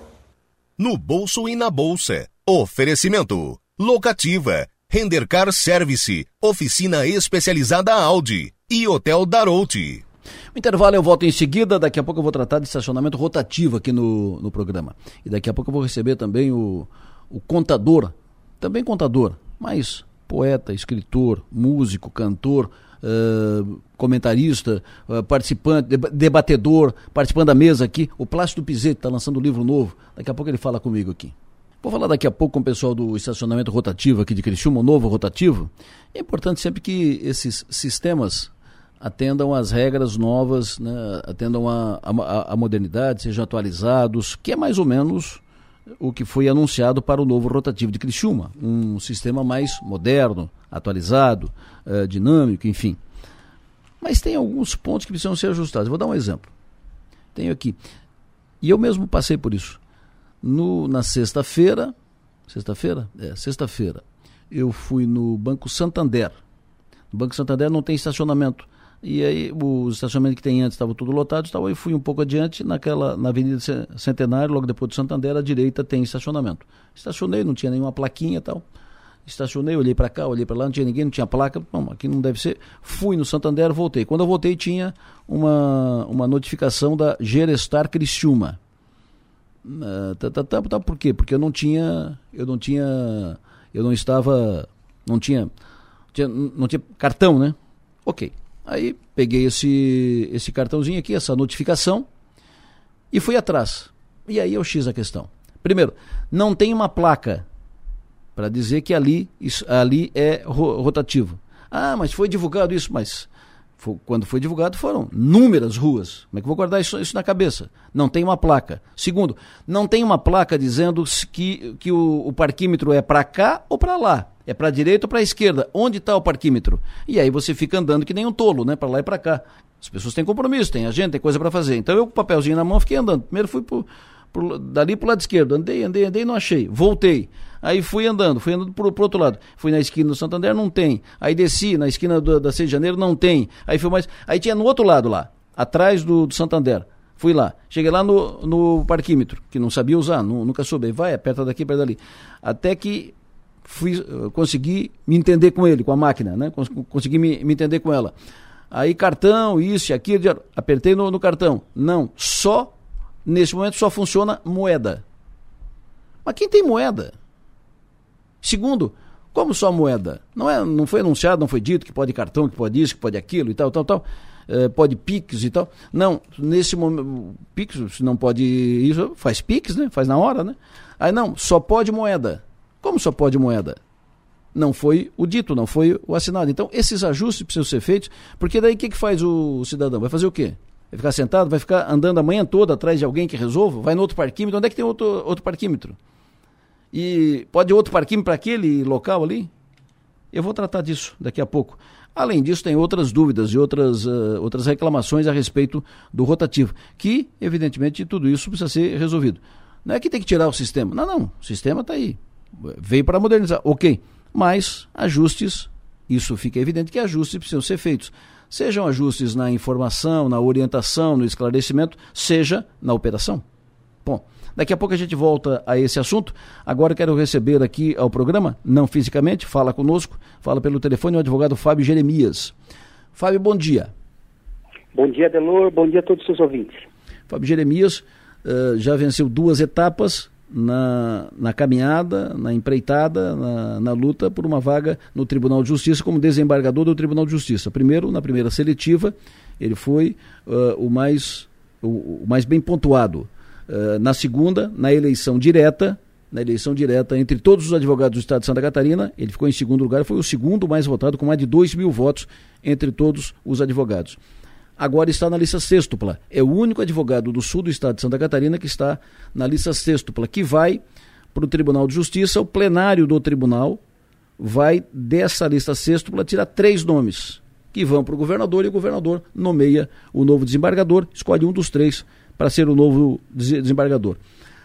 No bolso e na bolsa. Oferecimento. Locativa. Rendercar Service. Oficina especializada Audi e Hotel Darouti. O intervalo eu volto em seguida, daqui a pouco eu vou tratar de estacionamento rotativo aqui no, no programa. E daqui a pouco eu vou receber também o, o contador, também contador, mas poeta, escritor, músico, cantor, uh, comentarista, uh, participante, debatedor, participando da mesa aqui, o Plácido Pizetti está lançando um livro novo, daqui a pouco ele fala comigo aqui. Vou falar daqui a pouco com o pessoal do estacionamento rotativo aqui de Criciúma, o novo rotativo. É importante sempre que esses sistemas atendam às regras novas, né, atendam à modernidade, sejam atualizados, que é mais ou menos o que foi anunciado para o novo rotativo de Criciúma, um sistema mais moderno, atualizado, uh, dinâmico, enfim. Mas tem alguns pontos que precisam ser ajustados. vou dar um exemplo. Tenho aqui. E eu mesmo passei por isso. No, na sexta-feira, sexta-feira? É, sexta-feira, eu fui no Banco Santander. No Banco Santander não tem estacionamento. E aí o estacionamento que tem antes estava tudo lotado, e fui um pouco adiante naquela na Avenida Centenário, logo depois do Santander, à direita tem estacionamento. Estacionei, não tinha nenhuma plaquinha e tal. Estacionei, olhei para cá, olhei para lá, não tinha ninguém, não tinha placa. Bom, aqui não deve ser. Fui no Santander, voltei. Quando eu voltei tinha uma, uma notificação da Gerestar Criciúma. Uh, tá, tá, tá, tá, por quê? Porque eu não tinha, eu não tinha, eu não estava, não tinha, tinha não tinha cartão, né? Ok. Aí peguei esse, esse cartãozinho aqui, essa notificação, e fui atrás. E aí eu X a questão. Primeiro, não tem uma placa para dizer que ali, isso, ali é rotativo. Ah, mas foi divulgado isso, mas quando foi divulgado foram inúmeras ruas. Como é que eu vou guardar isso, isso, na cabeça? Não tem uma placa. Segundo, não tem uma placa dizendo que, que o, o parquímetro é para cá ou para lá. É para a direita ou para a esquerda? Onde está o parquímetro? E aí você fica andando que nem um tolo, né? Para lá e para cá. As pessoas têm compromisso, têm agenda, tem coisa para fazer. Então eu com o papelzinho na mão fiquei andando. Primeiro fui pro, pro, dali para o lado esquerdo. Andei, andei, andei, não achei. Voltei. Aí fui andando, fui andando pro, pro outro lado. Fui na esquina do Santander, não tem. Aí desci na esquina do, da 6 de janeiro, não tem. Aí fui mais. Aí tinha no outro lado lá, atrás do, do Santander. Fui lá. Cheguei lá no, no parquímetro, que não sabia usar, nunca soube. Vai, aperta daqui, aperta dali. Até que fui, eh, consegui me entender com ele, com a máquina, né? Consegui me, me entender com ela. Aí cartão, isso e aquilo, apertei no, no cartão. Não, só, nesse momento só funciona moeda. Mas quem tem moeda? Segundo, como só moeda? Não, é, não foi anunciado, não foi dito que pode cartão, que pode isso, que pode aquilo e tal, tal, tal. É, pode Pix e tal. Não, nesse momento, Pix, se não pode isso, faz Pix, né? Faz na hora, né? Aí não, só pode moeda. Como só pode moeda? não foi o dito, não foi o assinado. Então, esses ajustes precisam ser feitos, porque daí o que, que faz o cidadão? Vai fazer o quê? Vai ficar sentado? Vai ficar andando a manhã toda atrás de alguém que resolva? Vai no outro parquímetro? Onde é que tem outro, outro parquímetro? E pode outro parquímetro para aquele local ali? Eu vou tratar disso daqui a pouco. Além disso, tem outras dúvidas e outras, uh, outras reclamações a respeito do rotativo, que, evidentemente, tudo isso precisa ser resolvido. Não é que tem que tirar o sistema. Não, não. O sistema está aí. Veio para modernizar. Ok. Mas ajustes, isso fica evidente que ajustes precisam ser feitos. Sejam ajustes na informação, na orientação, no esclarecimento, seja na operação. Bom, daqui a pouco a gente volta a esse assunto. Agora quero receber aqui ao programa, não fisicamente, fala conosco, fala pelo telefone o advogado Fábio Jeremias. Fábio, bom dia. Bom dia, Delor, bom dia a todos os seus ouvintes. Fábio Jeremias uh, já venceu duas etapas, na, na caminhada, na empreitada, na, na, luta por uma vaga no Tribunal de Justiça como desembargador do Tribunal de Justiça. Primeiro, na primeira seletiva, ele foi uh, o, mais, o, o, mais bem pontuado. Uh, na segunda, na eleição direta, na eleição direta entre todos os advogados do Estado de Santa Catarina, ele ficou em segundo lugar, foi o segundo mais votado, com mais de 2 mil votos entre todos os advogados agora está na lista sextupla. É o único advogado do sul do estado de Santa Catarina que está na lista sextupla, que vai para o Tribunal de Justiça. O plenário do tribunal vai, dessa lista sextupla, tirar três nomes, que vão para o governador e o governador nomeia o novo desembargador, escolhe um dos três para ser o novo desembargador.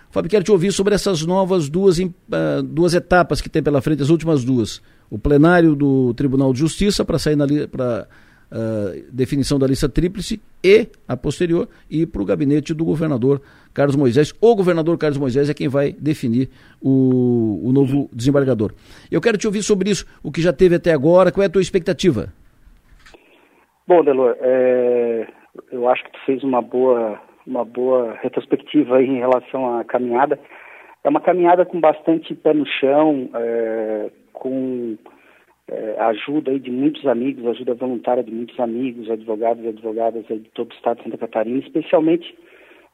Fábio, quero te ouvir sobre essas novas duas, uh, duas etapas que tem pela frente, as últimas duas. O plenário do Tribunal de Justiça para sair para uh, definição da lista tríplice e, a posterior, ir para o gabinete do governador Carlos Moisés. O governador Carlos Moisés é quem vai definir o, o novo desembargador. Eu quero te ouvir sobre isso, o que já teve até agora, qual é a tua expectativa? Bom, Delor, é, eu acho que tu fez uma boa, uma boa retrospectiva em relação à caminhada. É uma caminhada com bastante pé no chão, é, com é, ajuda aí de muitos amigos, ajuda voluntária de muitos amigos, advogados e advogadas de todo o estado de Santa Catarina, especialmente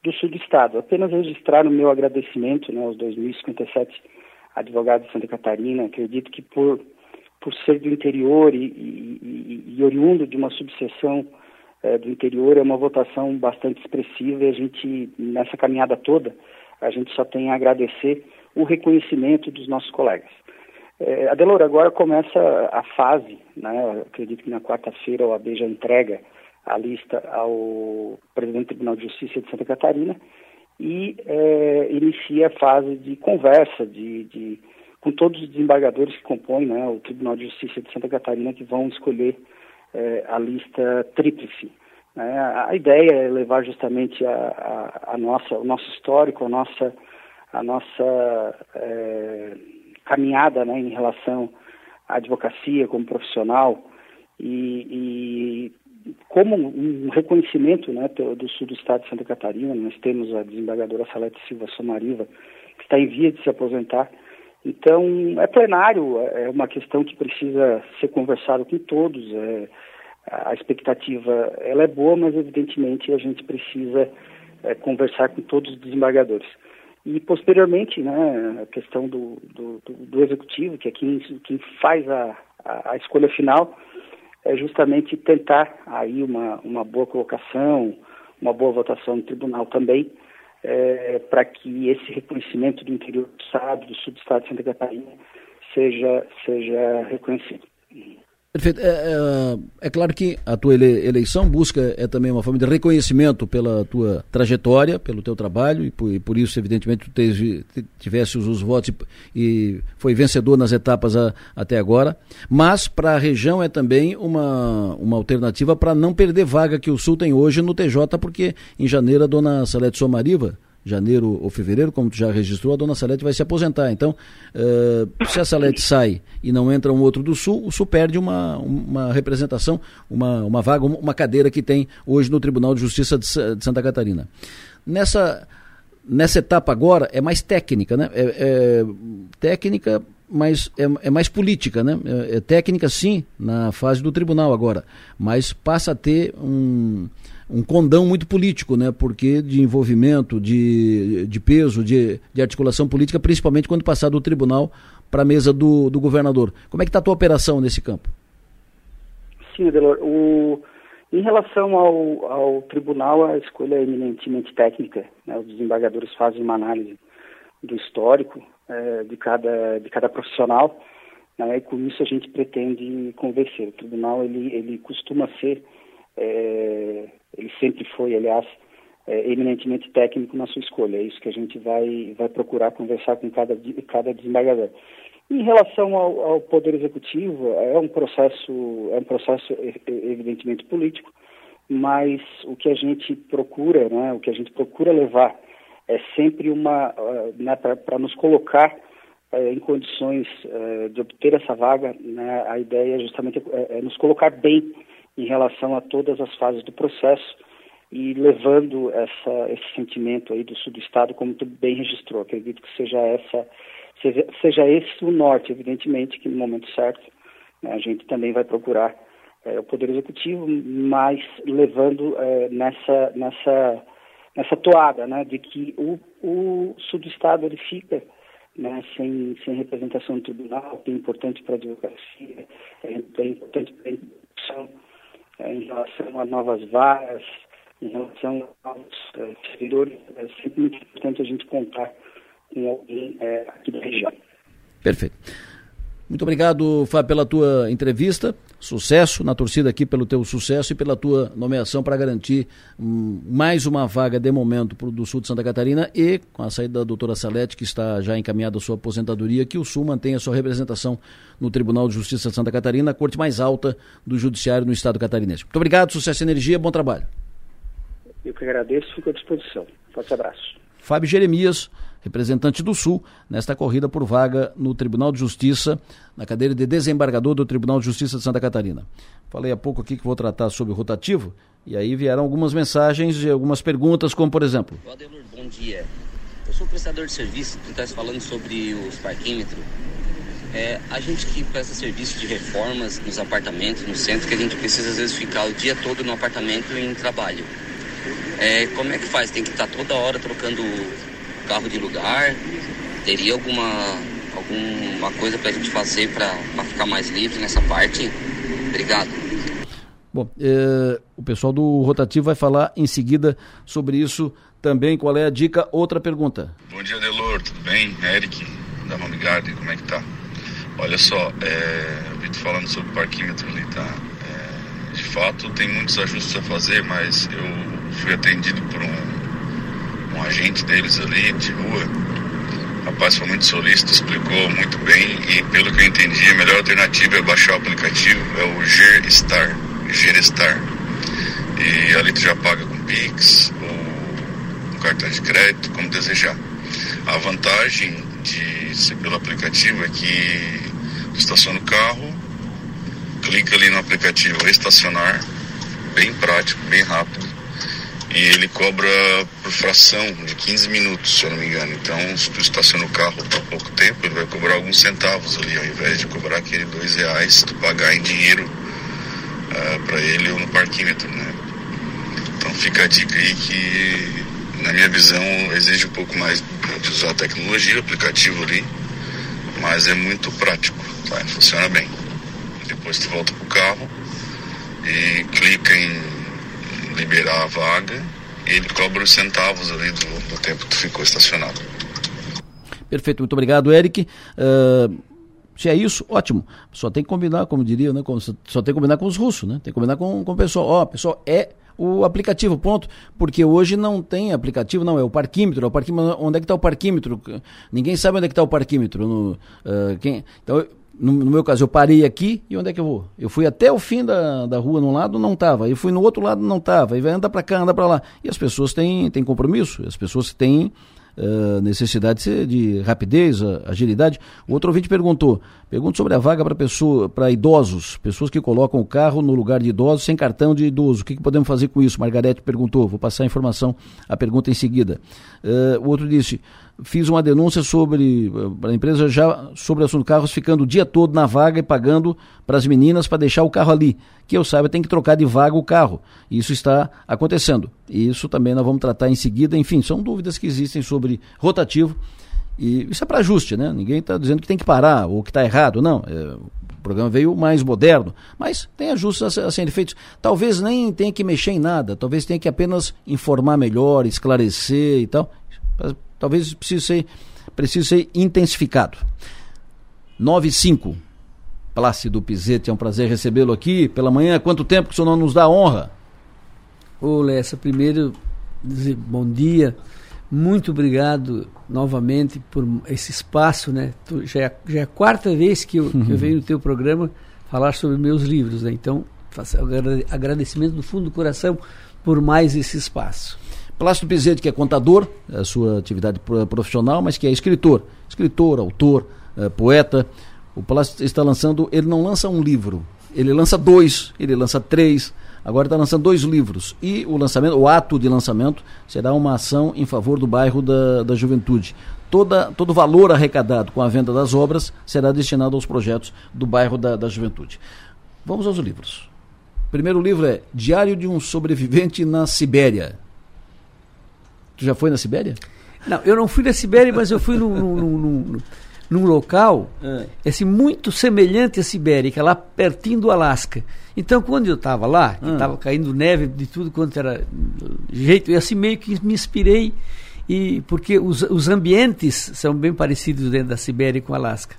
do sul do estado. Apenas registrar o meu agradecimento né, aos 2.057 advogados de Santa Catarina. Acredito que por, por ser do interior e, e, e, e oriundo de uma subseção é, do interior, é uma votação bastante expressiva e a gente, nessa caminhada toda, a gente só tem a agradecer o reconhecimento dos nossos colegas. É, Adelor, agora começa a fase, né? acredito que na quarta-feira o AB já entrega a lista ao presidente do Tribunal de Justiça de Santa Catarina e é, inicia a fase de conversa de, de, com todos os desembargadores que compõem né, o Tribunal de Justiça de Santa Catarina que vão escolher é, a lista tríplice. Né? A ideia é levar justamente a, a, a, nossa, o nosso histórico, a nossa, a nossa é, caminhada né, em relação à advocacia como profissional e, e como um reconhecimento né, do sul do estado de Santa Catarina, nós temos a desembargadora Salete Silva Somariva, que está em via de se aposentar. Então, é plenário, é uma questão que precisa ser conversado com todos. É, a expectativa ela é boa, mas evidentemente a gente precisa é, conversar com todos os desembargadores. E posteriormente, né, a questão do, do, do executivo, que é quem, quem faz a, a, a, escolha final, é justamente tentar aí uma, uma boa colocação, uma boa votação no tribunal também, é, para que esse reconhecimento do interior do Estado, do sul do Estado de Santa Catarina, seja, seja reconhecido. Perfeito. É, é, é, claro que a tua eleição busca é também uma forma de reconhecimento pela tua trajetória, pelo teu trabalho, e por, e por isso, evidentemente, tu teve, tivesse os, os votos e, e, foi vencedor nas etapas a, até agora. Mas para a região é também uma, uma alternativa para não perder vaga que o Sul tem hoje no TJ, porque em janeiro a dona Salete Somariva janeiro ou fevereiro, como tu já registrou, a dona Salete vai se aposentar. Então, uh, se a Salete sai e não entra um outro do Sul, o Sul perde uma, uma representação, uma, uma vaga, uma cadeira que tem hoje no Tribunal de Justiça de, de Santa Catarina. Nessa, nessa etapa agora é mais técnica, né? É, é técnica, mas é, é, mais política, né? É, é técnica sim, na fase do tribunal agora, mas passa a ter um um condão muito político, né? Porque de envolvimento, de, de peso, de, de articulação política, principalmente quando passar do tribunal para a mesa do, do governador. Como é que está a tua operação nesse campo? Sim, Adelor. O, em relação ao, ao tribunal, a escolha é eminentemente técnica. Né? Os desembargadores fazem uma análise do histórico é, de, cada, de cada profissional né? e com isso a gente pretende convencer. O tribunal ele, ele costuma ser, é, ele sempre foi, aliás, é, eminentemente técnico na sua escolha. É isso que a gente vai, vai procurar conversar com cada, cada desembargador. Em relação ao, ao, poder executivo, é um processo, é um processo evidentemente político, mas o que a gente procura, né, o que a gente procura levar é sempre uma, uh, né, para nos colocar uh, em condições uh, de obter essa vaga, né, a ideia é justamente é, é nos colocar bem em relação a todas as fases do processo e levando essa, esse sentimento aí do sul do estado, como tu bem registrou. Acredito que seja essa seja, seja esse o norte, evidentemente, que no momento certo né, a gente também vai procurar é, o Poder Executivo, mas levando é, nessa, nessa, nessa toada né, de que o, o ele fica né, sem, sem representação no tribunal, que é importante para a advocacia, é, é importante para a instituição em relação a novas vagas, em relação aos é, servidores, é sempre muito importante a gente contar com alguém é, aqui da região. Perfeito. Muito obrigado, Fábio, pela tua entrevista. Sucesso na torcida aqui pelo teu sucesso e pela tua nomeação para garantir um, mais uma vaga de momento pro, do sul de Santa Catarina e com a saída da doutora Salete, que está já encaminhada a sua aposentadoria, que o sul mantenha sua representação no Tribunal de Justiça de Santa Catarina, a corte mais alta do judiciário no estado catarinense. Muito obrigado, sucesso e energia, bom trabalho. Eu que agradeço, fico à disposição. Forte abraço. Fábio Jeremias, representante do Sul, nesta corrida por vaga no Tribunal de Justiça, na cadeira de desembargador do Tribunal de Justiça de Santa Catarina. Falei há pouco aqui que vou tratar sobre o rotativo, e aí vieram algumas mensagens e algumas perguntas, como por exemplo. Adelor, bom dia. Eu sou prestador de serviço, tu estás falando sobre os parquímetros. É, a gente que presta serviço de reformas nos apartamentos, no centro, que a gente precisa às vezes ficar o dia todo no apartamento em trabalho. É, como é que faz? Tem que estar toda hora trocando carro de lugar? Teria alguma, alguma coisa para a gente fazer para ficar mais livre nessa parte? Obrigado. Bom, é, o pessoal do Rotativo vai falar em seguida sobre isso também. Qual é a dica? Outra pergunta. Bom dia, Delor, tudo bem? Eric, da Home Garden, como é que tá? Olha só, é, eu vi falando sobre o parquímetro ali, tá? Fato, tem muitos ajustes a fazer, mas eu fui atendido por um, um agente deles ali de rua. O rapaz foi muito solícito, explicou muito bem e pelo que eu entendi, a melhor alternativa é baixar o aplicativo, é o Gerstar, Gerstar. E ali tu já paga com Pix ou com cartão de crédito, como desejar. A vantagem de ser pelo aplicativo é que tu estaciona o carro, clica ali no aplicativo estacionar, bem prático, bem rápido e ele cobra por fração de 15 minutos, se eu não me engano. Então, se tu estaciona o carro por pouco tempo, ele vai cobrar alguns centavos ali, ao invés de cobrar aquele dois reais, tu pagar em dinheiro uh, ah, para ele ou no parquímetro, né? Então fica a dica aí que, na minha visão, exige um pouco mais de usar a tecnologia, o aplicativo ali, mas é muito prático, tá? Funciona bem. Depois tu volta pro carro e clica em liberar a vaga e ele cobra os centavos ali do, do tempo que tu ficou estacionado. Perfeito, muito obrigado, Eric. Uh, se é isso, ótimo. Só tem que combinar, como diria, né? Só tem que combinar com os russos, né? Tem que combinar com, com o pessoal. Ó, pessoal, é o aplicativo, ponto. Porque hoje não tem aplicativo, não, é o parquímetro. É o parquímetro onde é que está o parquímetro? Ninguém sabe onde é que está o parquímetro. No, uh, quem, então, no, no, meu caso, eu parei aqui e onde é que eu vou? Eu fui até o fim da, da rua num lado, não estava. Eu fui no outro lado, não estava. E vai andar para cá, andar para lá. E as pessoas têm, têm compromisso, as pessoas têm uh, necessidade de, de rapidez, agilidade. O outro ouvinte perguntou, pergunta sobre a vaga para pessoa, para idosos, pessoas que colocam o carro no lugar de idosos sem cartão de idoso. O que, que podemos fazer com isso? Margarete perguntou, vou passar a informação, a pergunta em seguida. Uh, o outro disse, fiz uma denúncia sobre a empresa já sobre o assunto carros ficando o dia todo na vaga e pagando para as meninas para deixar o carro ali. Que eu saiba, tem que trocar de vaga o carro. Isso está acontecendo. Isso também nós vamos tratar em seguida. Enfim, são dúvidas que existem sobre rotativo E isso é para ajuste, né? Ninguém está dizendo que tem que parar ou que está errado, não. É, o programa veio mais moderno, mas tem ajustes a serem feitos. Talvez nem tenha que mexer em nada, talvez tenha que apenas informar melhor, esclarecer e tal. Talvez precise ser, precise ser intensificado. 95. Plácido Pizete, é um prazer recebê-lo aqui pela manhã. Quanto tempo que o senhor não nos dá honra? Ô, Lessa, primeiro dizer bom dia. Muito obrigado novamente por esse espaço, né? Tu, já, é, já é a quarta vez que eu, uhum. que eu venho no teu programa falar sobre meus livros, né? Então, faço agradecimento do fundo do coração por mais esse espaço. Plácido Pizete, que é contador, é a sua atividade profissional, mas que é escritor. Escritor, autor, é, poeta. O Plácido está lançando, ele não lança um livro, ele lança dois, ele lança três, agora está lançando dois livros. E o lançamento, o ato de lançamento, será uma ação em favor do bairro da, da juventude. Toda, todo o valor arrecadado com a venda das obras será destinado aos projetos do bairro da, da juventude. Vamos aos livros. O primeiro livro é Diário de um Sobrevivente na Sibéria. Tu já foi na Sibéria? Não, eu não fui na Sibéria, mas eu fui num, num, num, num local é. assim, muito semelhante à Sibéria, que é lá pertinho do Alasca. Então, quando eu estava lá, estava ah. caindo neve de tudo quanto era jeito, eu assim meio que me inspirei, e porque os, os ambientes são bem parecidos dentro da Sibéria com o Alasca.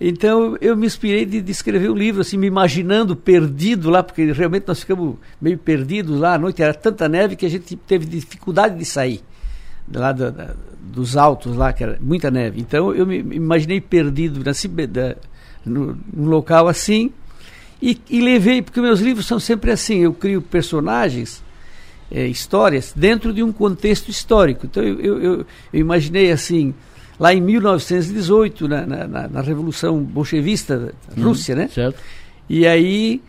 Então eu me inspirei de, de escrever um livro, assim, me imaginando perdido lá, porque realmente nós ficamos meio perdidos lá à noite, era tanta neve que a gente teve dificuldade de sair lá da, da, dos altos lá, que era muita neve. Então eu me imaginei perdido na, da, no, num local assim e, e, levei, porque meus livros são sempre assim, eu crio personagens, é, histórias, dentro de um contexto histórico. Então eu, eu, eu imaginei assim, lá em 1918, na, na, na Revolução Bolchevista da uhum, Rússia, né? Certo. E aí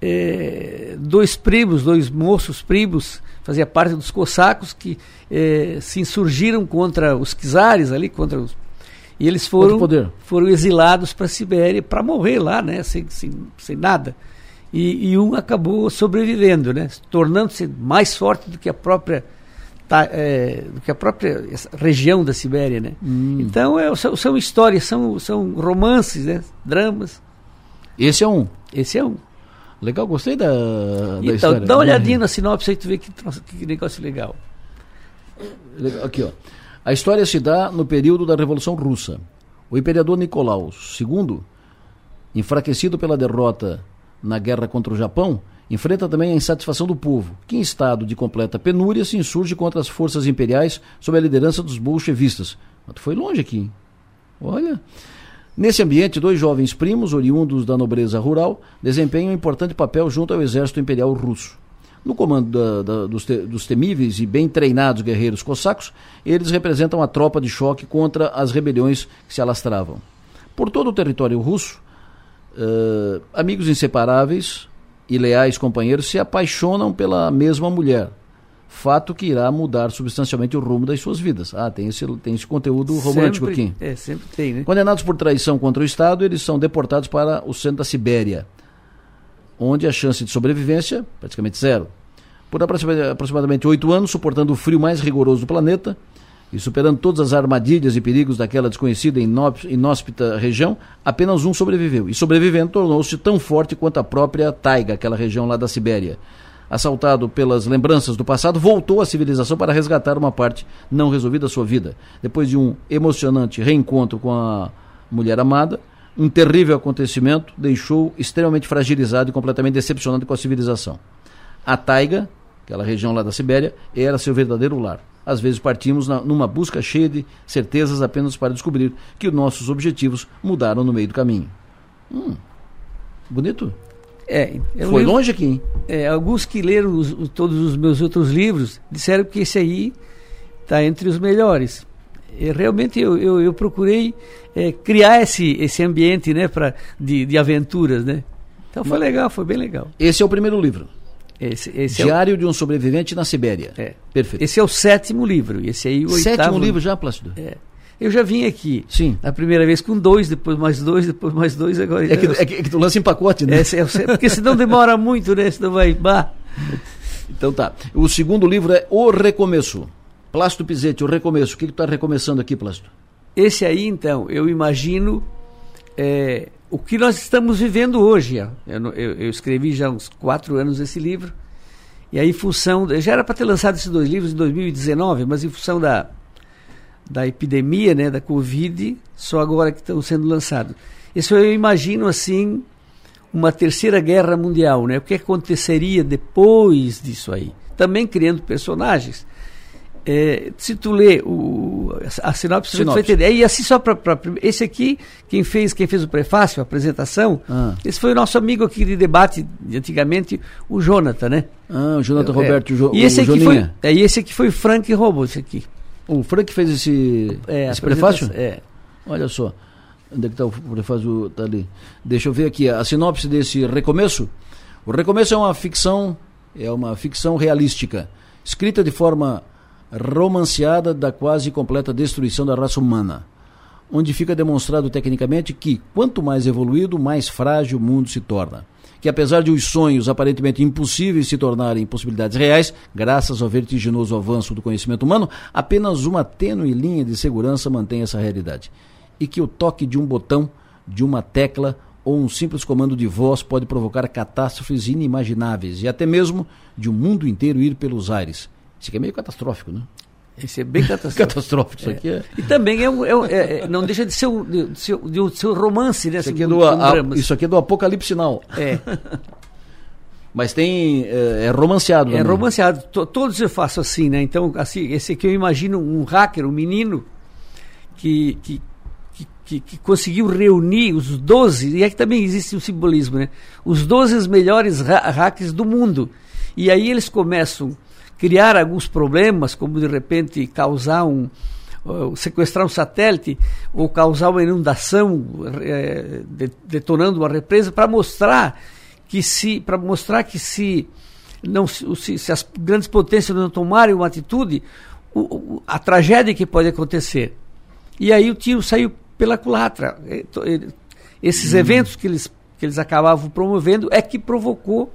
é, dois primos, dois moços primos, fazia parte dos cossacos que eh, se insurgiram contra os czares ali, contra os e eles foram foram exilados para a Sibéria para morrer lá, né, sem, sem, sem nada. E, e, um acabou sobrevivendo, né, tornando-se mais forte do que a própria tá, é, do que a própria região da Sibéria, né. Hum. Então é, são, são histórias, são, são romances, né, dramas. Esse é um. Esse é um. Legal, gostei da, da então, história. Dá uma olhadinha na sinopse aí tu vê que, que negócio legal. Aqui, ó. A história se dá no período da Revolução Russa. O imperador Nicolau II, enfraquecido pela derrota na guerra contra o Japão, enfrenta também a insatisfação do povo, que em estado de completa penúria se insurge contra as forças imperiais sob a liderança dos bolchevistas. Mas tu foi longe aqui. Hein? Olha. Nesse ambiente, dois jovens primos, oriundos da nobreza rural, desempenham um importante papel junto ao exército imperial russo. No comando da, da, dos, te, dos, temíveis e bem treinados guerreiros cossacos, eles representam a tropa de choque contra as rebeliões que se alastravam. Por todo o território russo, uh, amigos inseparáveis e leais companheiros se apaixonam pela mesma mulher, fato que irá mudar substancialmente o rumo das suas vidas. Ah, tem esse, tem esse conteúdo romântico sempre, aqui. É, sempre tem, né? Condenados por traição contra o Estado, eles são deportados para o centro da Sibéria, onde a chance de sobrevivência praticamente zero. Por aproximadamente oito anos, suportando o frio mais rigoroso do planeta e superando todas as armadilhas e perigos daquela desconhecida e inóspita região, apenas um sobreviveu. E sobrevivendo tornou-se tão forte quanto a própria taiga, aquela região lá da Sibéria assaltado pelas lembranças do passado, voltou à civilização para resgatar uma parte não resolvida da sua vida. Depois de um emocionante reencontro com a mulher amada, um terrível acontecimento deixou extremamente fragilizado e completamente decepcionado com a civilização. A taiga, aquela região lá da Sibéria, era seu verdadeiro lar. Às vezes partimos na, numa busca cheia de certezas apenas para descobrir que os nossos objetivos mudaram no meio do caminho. Hum, bonito? É, Foi livro, longe aqui, hein? É, alguns que leram os, todos os meus outros livros disseram que esse aí está entre os melhores. E realmente eu, eu, eu procurei é, criar esse, esse ambiente né, pra, de, de aventuras. Né? Então foi legal, foi bem legal. Esse é o primeiro livro. Esse, esse Diário é o... de um sobrevivente na Sibéria. É. Perfeito. Esse é o sétimo livro. Esse aí o Sétimo oitavo... livro já, Plácido? É. Eu já vim aqui. Sim. A primeira vez com dois, depois mais dois, depois mais dois, agora. É que, é que, é que tu lança em pacote, né? É, é, porque senão demora muito, né? Senão vai. Bah. Então tá. O segundo livro é O Recomeço. Plácido Pizete, O Recomeço. O que, que tu está recomeçando aqui, Plácido? esse aí, então, eu imagino é, o que nós estamos vivendo hoje. Eu, eu, eu, escrevi já uns quatro anos esse livro, e aí, em função. Já era para ter lançado esses dois livros em 2019, mas em função da, da epidemia, né, da Covid, só agora que estão sendo lançados. Isso eu imagino assim uma terceira guerra mundial, né? O que aconteceria depois disso aí? Também criando personagens. É, se tu lê o, a sinopse, sinopse. você vai entender. E assim só para esse aqui, quem fez, quem fez o prefácio, a apresentação, ah. esse foi o nosso amigo aqui de debate de antigamente, o Jonathan, né? Ah, o Jonathan é, Roberto é. Jo, e esse aqui foi, é, e esse aqui foi o Frank Robo, esse aqui. O Frank fez esse, é, esse prefácio? É. Olha só. Onde é que está o prefácio? Tá ali. Deixa eu ver aqui a sinopse desse Recomeço. O Recomeço é uma ficção, é uma ficção realística, escrita de forma romanceada da quase completa destruição da raça humana, onde fica demonstrado tecnicamente que, quanto mais evoluído, mais frágil o mundo se torna. Que apesar de os sonhos aparentemente impossíveis se tornarem possibilidades reais, graças ao vertiginoso avanço do conhecimento humano, apenas uma tênue linha de segurança mantém essa realidade e que o toque de um botão, de uma tecla ou um simples comando de voz pode provocar catástrofes inimagináveis e até mesmo de um mundo inteiro ir pelos ares. Isso aqui é meio catastrófico, né? Esse é bem catastrófico. catastrófico isso é. aqui é... E também é, é, é, é não deixa de ser um, de, de de um romance, né? Isso aqui, é do, a, isso aqui é do Apocalipse Sinal. É. Mas tem. É, é romanceado. É romanceado. Todos eu faço assim, né? Então, assim, esse aqui eu imagino um hacker, um menino que, que que, que, conseguiu reunir os 12, e aqui também existe um simbolismo, né? Os 12 melhores hackers do mundo. E aí eles começam criar alguns problemas, como de repente causar um. Uh, sequestrar um satélite ou causar uma inundação de, detonando uma represa para mostrar que se para mostrar que se não se, se, as grandes potências não tomarem uma atitude o, a tragédia que pode acontecer e aí o tiro saiu pela culatra. É, esses hum. eventos que eles, que eles acabavam promovendo é que provocou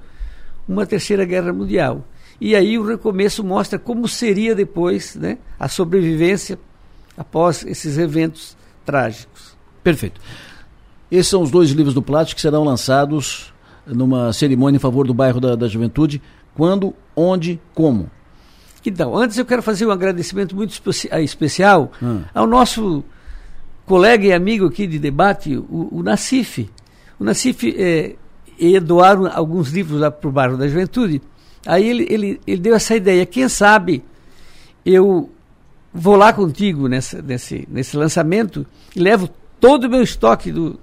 uma terceira guerra mundial. E aí o recomeço mostra como seria depois né, a sobrevivência após esses eventos trágicos. Perfeito. Esses são os dois livros do Plástico que serão lançados numa cerimônia em favor do bairro da, da Juventude. Quando, onde, como? Então, antes eu quero fazer um agradecimento muito especial hum. ao nosso colega e amigo aqui de debate, o, o Nacife. O Nacife é, ia doar alguns livros para o bairro da juventude. Aí ele, ele, ele deu essa ideia, quem sabe eu vou lá contigo nessa, nesse, nesse lançamento e levo todo o meu estoque do,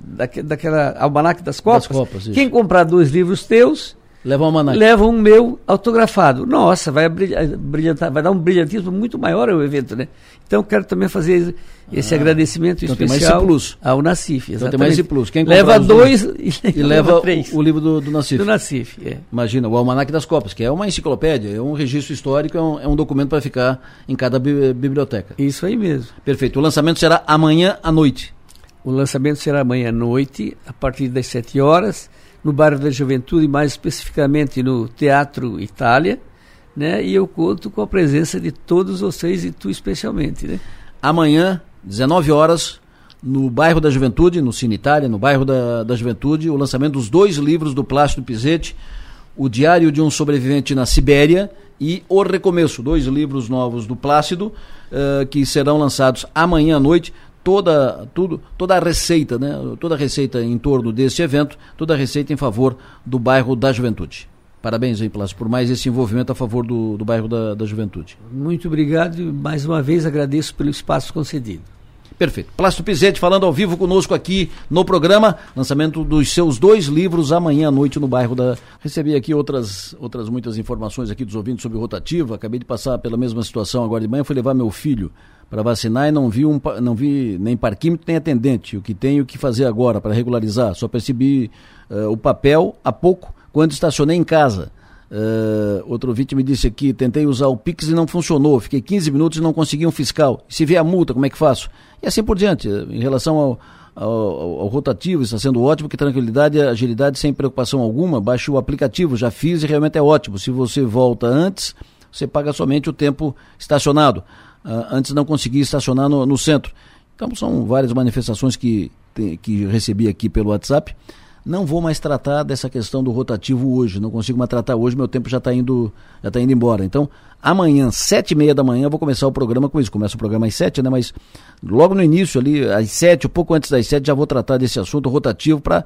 daque, daquela almanac das Copas. Das Copas quem comprar dois livros teus, Leva um Leva um meu autografado. Nossa, vai, brilhantar, vai dar um brilhantismo muito maior ao evento, né? Então quero também fazer esse ah, agradecimento então especial tem mais ao Nacif. Então tem mais esse plus. Quem leva dois e, e leva três. O, o, livro do, do Nacif. Do Nacif, é. Imagina, o Almanac das Copas, que é uma enciclopédia, é um registro histórico, é um, é um documento para ficar em cada bi biblioteca. Isso aí mesmo. Perfeito. O lançamento será amanhã à noite. O lançamento será amanhã à noite, a partir das 7 horas no bairro da Juventude, mais especificamente no Teatro Itália, né? E eu conto com a presença de todos vocês e tu especialmente, né? Amanhã, 19 horas, no bairro da Juventude, no Cine Itália, no bairro da, da Juventude, o lançamento dos dois livros do Plácido Pizzetti, O Diário de um Sobrevivente na Sibéria e O Recomeço, dois livros novos do Plácido, uh, que serão lançados amanhã à noite toda, tudo, toda a receita, né? toda a receita em torno deste evento, toda a receita em favor do bairro da Juventude. Parabéns aí, Plácio, por mais esse envolvimento a favor do, do bairro da, da Juventude. Muito obrigado e mais uma vez agradeço pelo espaço concedido. Perfeito. Plácio Pizetti falando ao vivo conosco aqui no programa, lançamento dos seus dois livros amanhã à noite no bairro da. Recebi aqui outras, outras muitas informações aqui dos ouvintes sobre rotativa. Acabei de passar pela mesma situação agora de manhã. Fui levar meu filho para vacinar e não vi, um, não vi nem parquímetro nem atendente. O que tenho que fazer agora para regularizar? Só percebi uh, o papel há pouco quando estacionei em casa. Uh, outro vítima me disse aqui, tentei usar o Pix e não funcionou, fiquei 15 minutos e não consegui um fiscal. se vier a multa, como é que faço? E assim por diante. Em relação ao, ao, ao, rotativo, está sendo ótimo, que tranquilidade e agilidade sem preocupação alguma. Baixe o aplicativo, já fiz e realmente é ótimo. Se você volta antes, você paga somente o tempo estacionado. Uh, antes não conseguia estacionar no, no centro. Então são várias manifestações que, que recebi aqui pelo WhatsApp. Não vou mais tratar dessa questão do rotativo hoje, não consigo mais tratar hoje, meu tempo já está indo, já tá indo embora. Então, amanhã, sete e meia da manhã, eu vou começar o programa com isso. Começa o programa às sete, né? Mas logo no início, ali, às sete, um pouco antes das sete, já vou tratar desse assunto rotativo para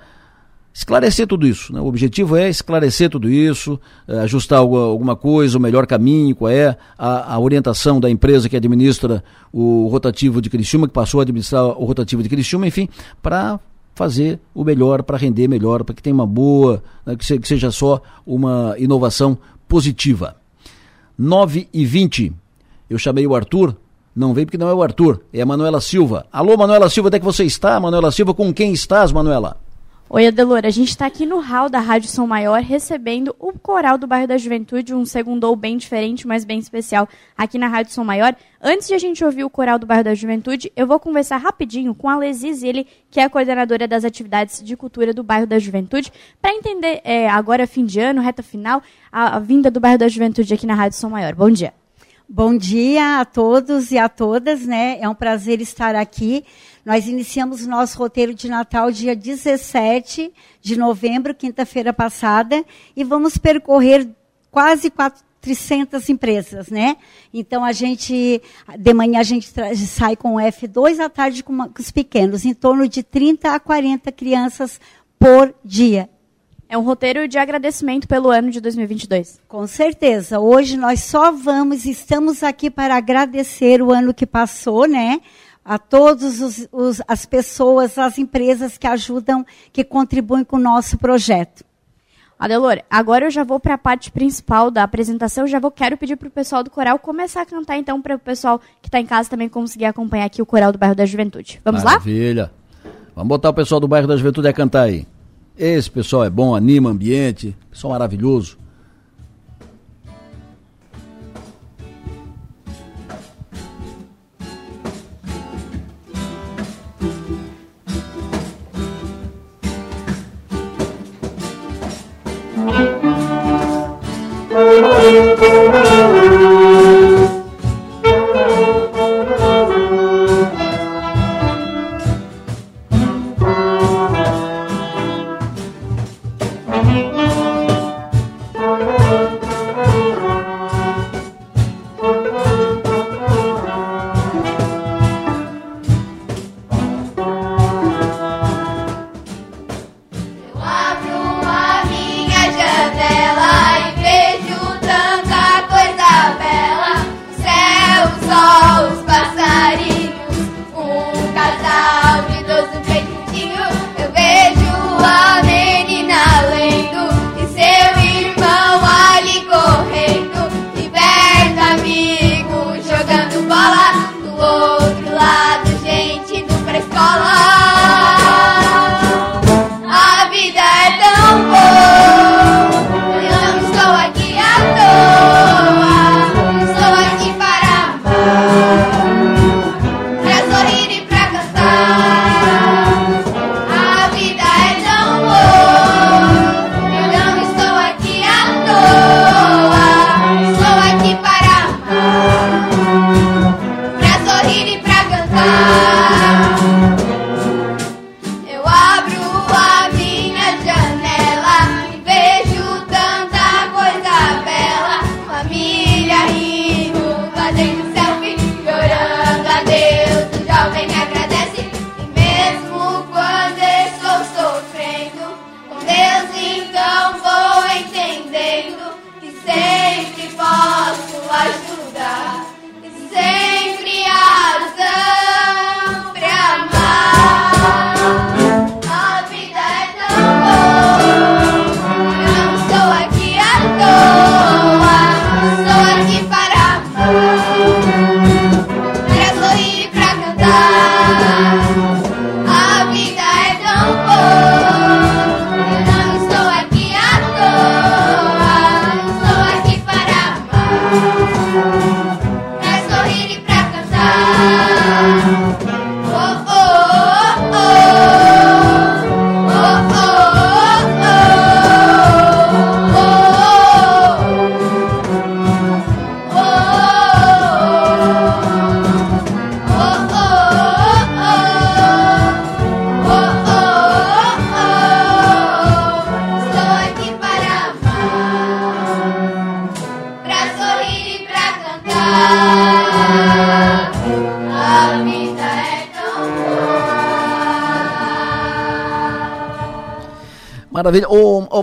esclarecer tudo isso. Né? O objetivo é esclarecer tudo isso, é, ajustar alguma coisa, o melhor caminho, qual é a, a, orientação da empresa que administra o rotativo de Criciúma, que passou a administrar o rotativo de Criciúma, enfim, para fazer o melhor, para render melhor, para que tenha uma boa, né, que, seja só uma inovação positiva. 9 e 20. Eu chamei o Arthur, não veio porque não é o Arthur, é a Manuela Silva. Alô, Manuela Silva, onde é que você está? Manuela Silva, com quem estás, Manuela? Oi, Adelor, a gente está aqui no hall da Rádio São Maior recebendo o Coral do Bairro da Juventude, um segundou bem diferente, mas bem especial aqui na Rádio São Maior. Antes de a gente ouvir o Coral do Bairro da Juventude, eu vou conversar rapidinho com a Lesis, ele que é a coordenadora das atividades de cultura do Bairro da Juventude, para entender é, agora, fim de ano, reta final, a, a vinda do Bairro da Juventude aqui na Rádio São Maior. Bom dia. Bom dia a todos e a todas, né? É um prazer estar aqui. Nós iniciamos o nosso roteiro de Natal dia 17 de novembro, quinta-feira passada, e vamos percorrer quase 400 empresas, né? Então a gente, de manhã a gente sai com o F2, à tarde com, uma, com os pequenos, em torno de 30 a 40 crianças por dia. É um roteiro de agradecimento pelo ano de 2022. Com certeza. Hoje nós só vamos, estamos aqui para agradecer o ano que passou, né? A todas as pessoas, as empresas que ajudam, que contribuem com o nosso projeto. Adelor, agora eu já vou para a parte principal da apresentação, já vou quero pedir para o pessoal do coral começar a cantar então para o pessoal que está em casa também conseguir acompanhar aqui o coral do bairro da Juventude. Vamos Maravilha. lá? Maravilha. Vamos botar o pessoal do bairro da Juventude a cantar aí. Esse pessoal é bom, anima ambiente, pessoal maravilhoso.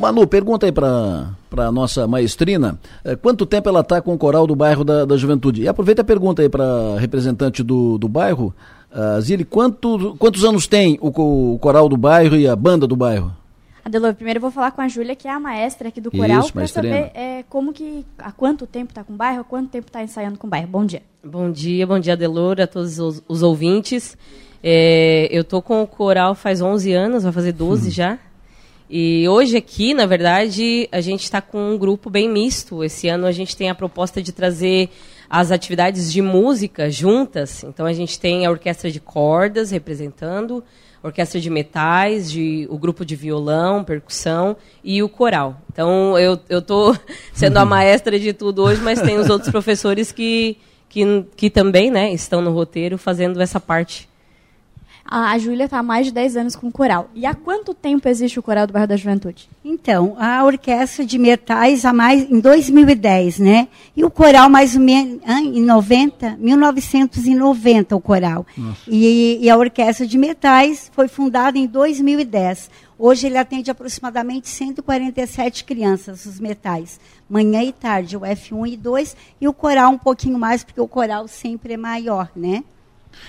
Manu, pergunta aí para para nossa maestrina, é, quanto tempo ela está com o coral do bairro da, da Juventude? E aproveita a pergunta aí para representante do, do bairro, uh, Zili, quanto, quantos anos tem o, o coral do bairro e a banda do bairro? Adelor, primeiro eu vou falar com a Júlia, que é a maestra aqui do coral, para saber é, como que, há quanto tempo está com o bairro, há quanto tempo está ensaiando com o bairro. Bom dia. Bom dia, bom dia, Adelor, a todos os, os ouvintes. É, eu tô com o coral faz 11 anos, vai fazer 12 hum. já. E hoje aqui, na verdade, a gente está com um grupo bem misto. Esse ano a gente tem a proposta de trazer as atividades de música juntas. Então a gente tem a orquestra de cordas representando, orquestra de metais, de, o grupo de violão, percussão e o coral. Então eu tô sendo a maestra de tudo hoje, mas tem os outros professores que que, que também, né, estão no roteiro fazendo essa parte a, Júlia está há mais de 10 anos com o coral. E há quanto tempo existe o Coral do Bairro da Juventude? Então, a Orquestra de Metais há mais em 2010, né? E o coral mais ou menos em 90, 1990 o coral. E, e, a Orquestra de Metais foi fundada em 2010. Hoje ele atende aproximadamente 147 crianças, os metais, manhã e tarde, o F1 e 2, e o coral um pouquinho mais, porque o coral sempre é maior, né?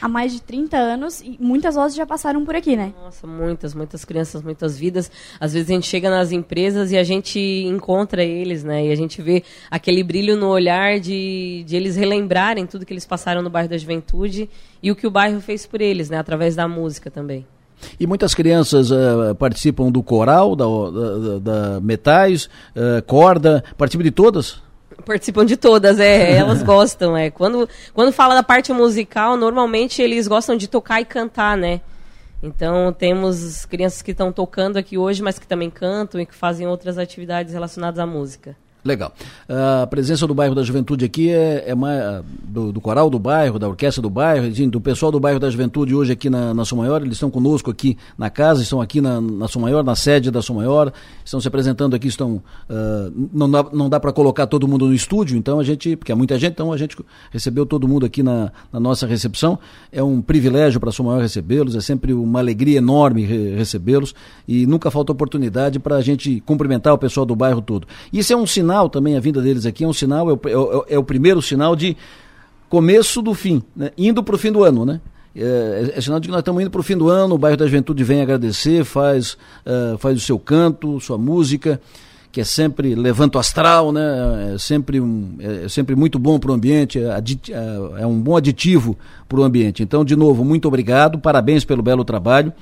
Há mais de 30 anos e muitas vozes já passaram por aqui, né? Nossa, muitas, muitas crianças, muitas vidas. Às vezes a gente chega nas empresas e a gente encontra eles, né? E a gente vê aquele brilho no olhar de, de eles relembrarem tudo que eles passaram no bairro da Juventude e o que o bairro fez por eles, né? Através da música também. E muitas crianças uh, participam do coral, da, da, da metais, uh, corda, participam de todas? Participam de todas, é, elas gostam, é. Quando, quando fala da parte musical, normalmente eles gostam de tocar e cantar, né? Então temos crianças que estão tocando aqui hoje, mas que também cantam e que fazem outras atividades relacionadas à música. Legal. A presença do bairro da Juventude aqui é, é mais, do, do, coral do bairro, da orquestra do bairro, do pessoal do bairro da Juventude hoje aqui na, na Maior, eles estão conosco aqui na casa, estão aqui na, na Maior, na sede da Maior, estão se apresentando aqui, estão. Uh, não dá, não dá para colocar todo mundo no estúdio, então a gente, porque é muita gente, então a gente recebeu todo mundo aqui na, na nossa recepção. É um privilégio para a Maior recebê-los, é sempre uma alegria enorme re recebê-los e nunca falta oportunidade para a gente cumprimentar o pessoal do bairro todo. Isso é um sinal sinal também, a vinda deles aqui é um sinal, é o, é, é o primeiro sinal de começo do fim, né? indo para o fim do ano, né? É, é, sinal de que nós estamos indo para o fim do ano, o bairro da Juventude vem agradecer, faz, uh, faz o seu canto, sua música, que é sempre levanta o astral, né? é, sempre um, é, é sempre muito bom para o ambiente, é, é, é um bom aditivo para o ambiente. Então, de novo, muito obrigado, parabéns pelo belo trabalho.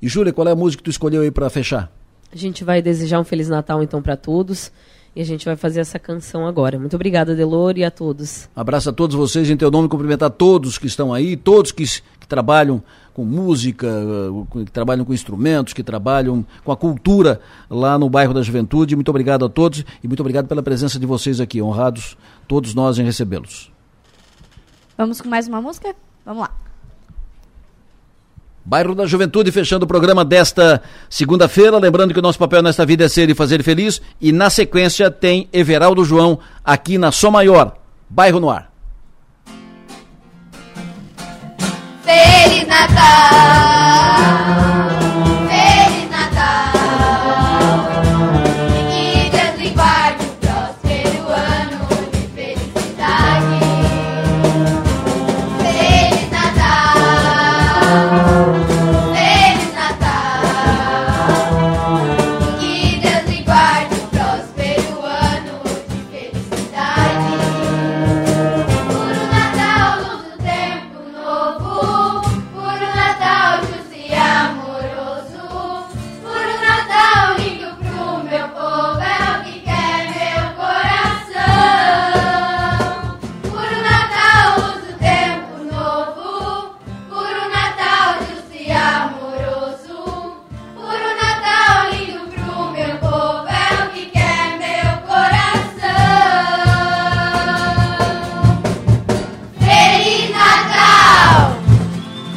E Júlia, qual é a música que tu escolheu aí para fechar? A gente vai desejar um Feliz Natal então para todos. E a gente vai fazer essa canção agora. Muito obrigada, Delor, e a todos. abraço a todos vocês, em teu nome, cumprimentar todos que estão aí, todos que, que trabalham com música, que trabalham com instrumentos, que trabalham com a cultura lá no bairro da Juventude. Muito obrigado a todos e muito obrigado pela presença de vocês aqui. Honrados todos nós em recebê-los. Vamos com mais uma música? Vamos lá. Bairro da Juventude, fechando o programa desta segunda-feira. Lembrando que o nosso papel nesta vida é ser e fazer feliz. E na sequência tem Everaldo João aqui na Som Maior, Bairro no Ar. Feliz Natal!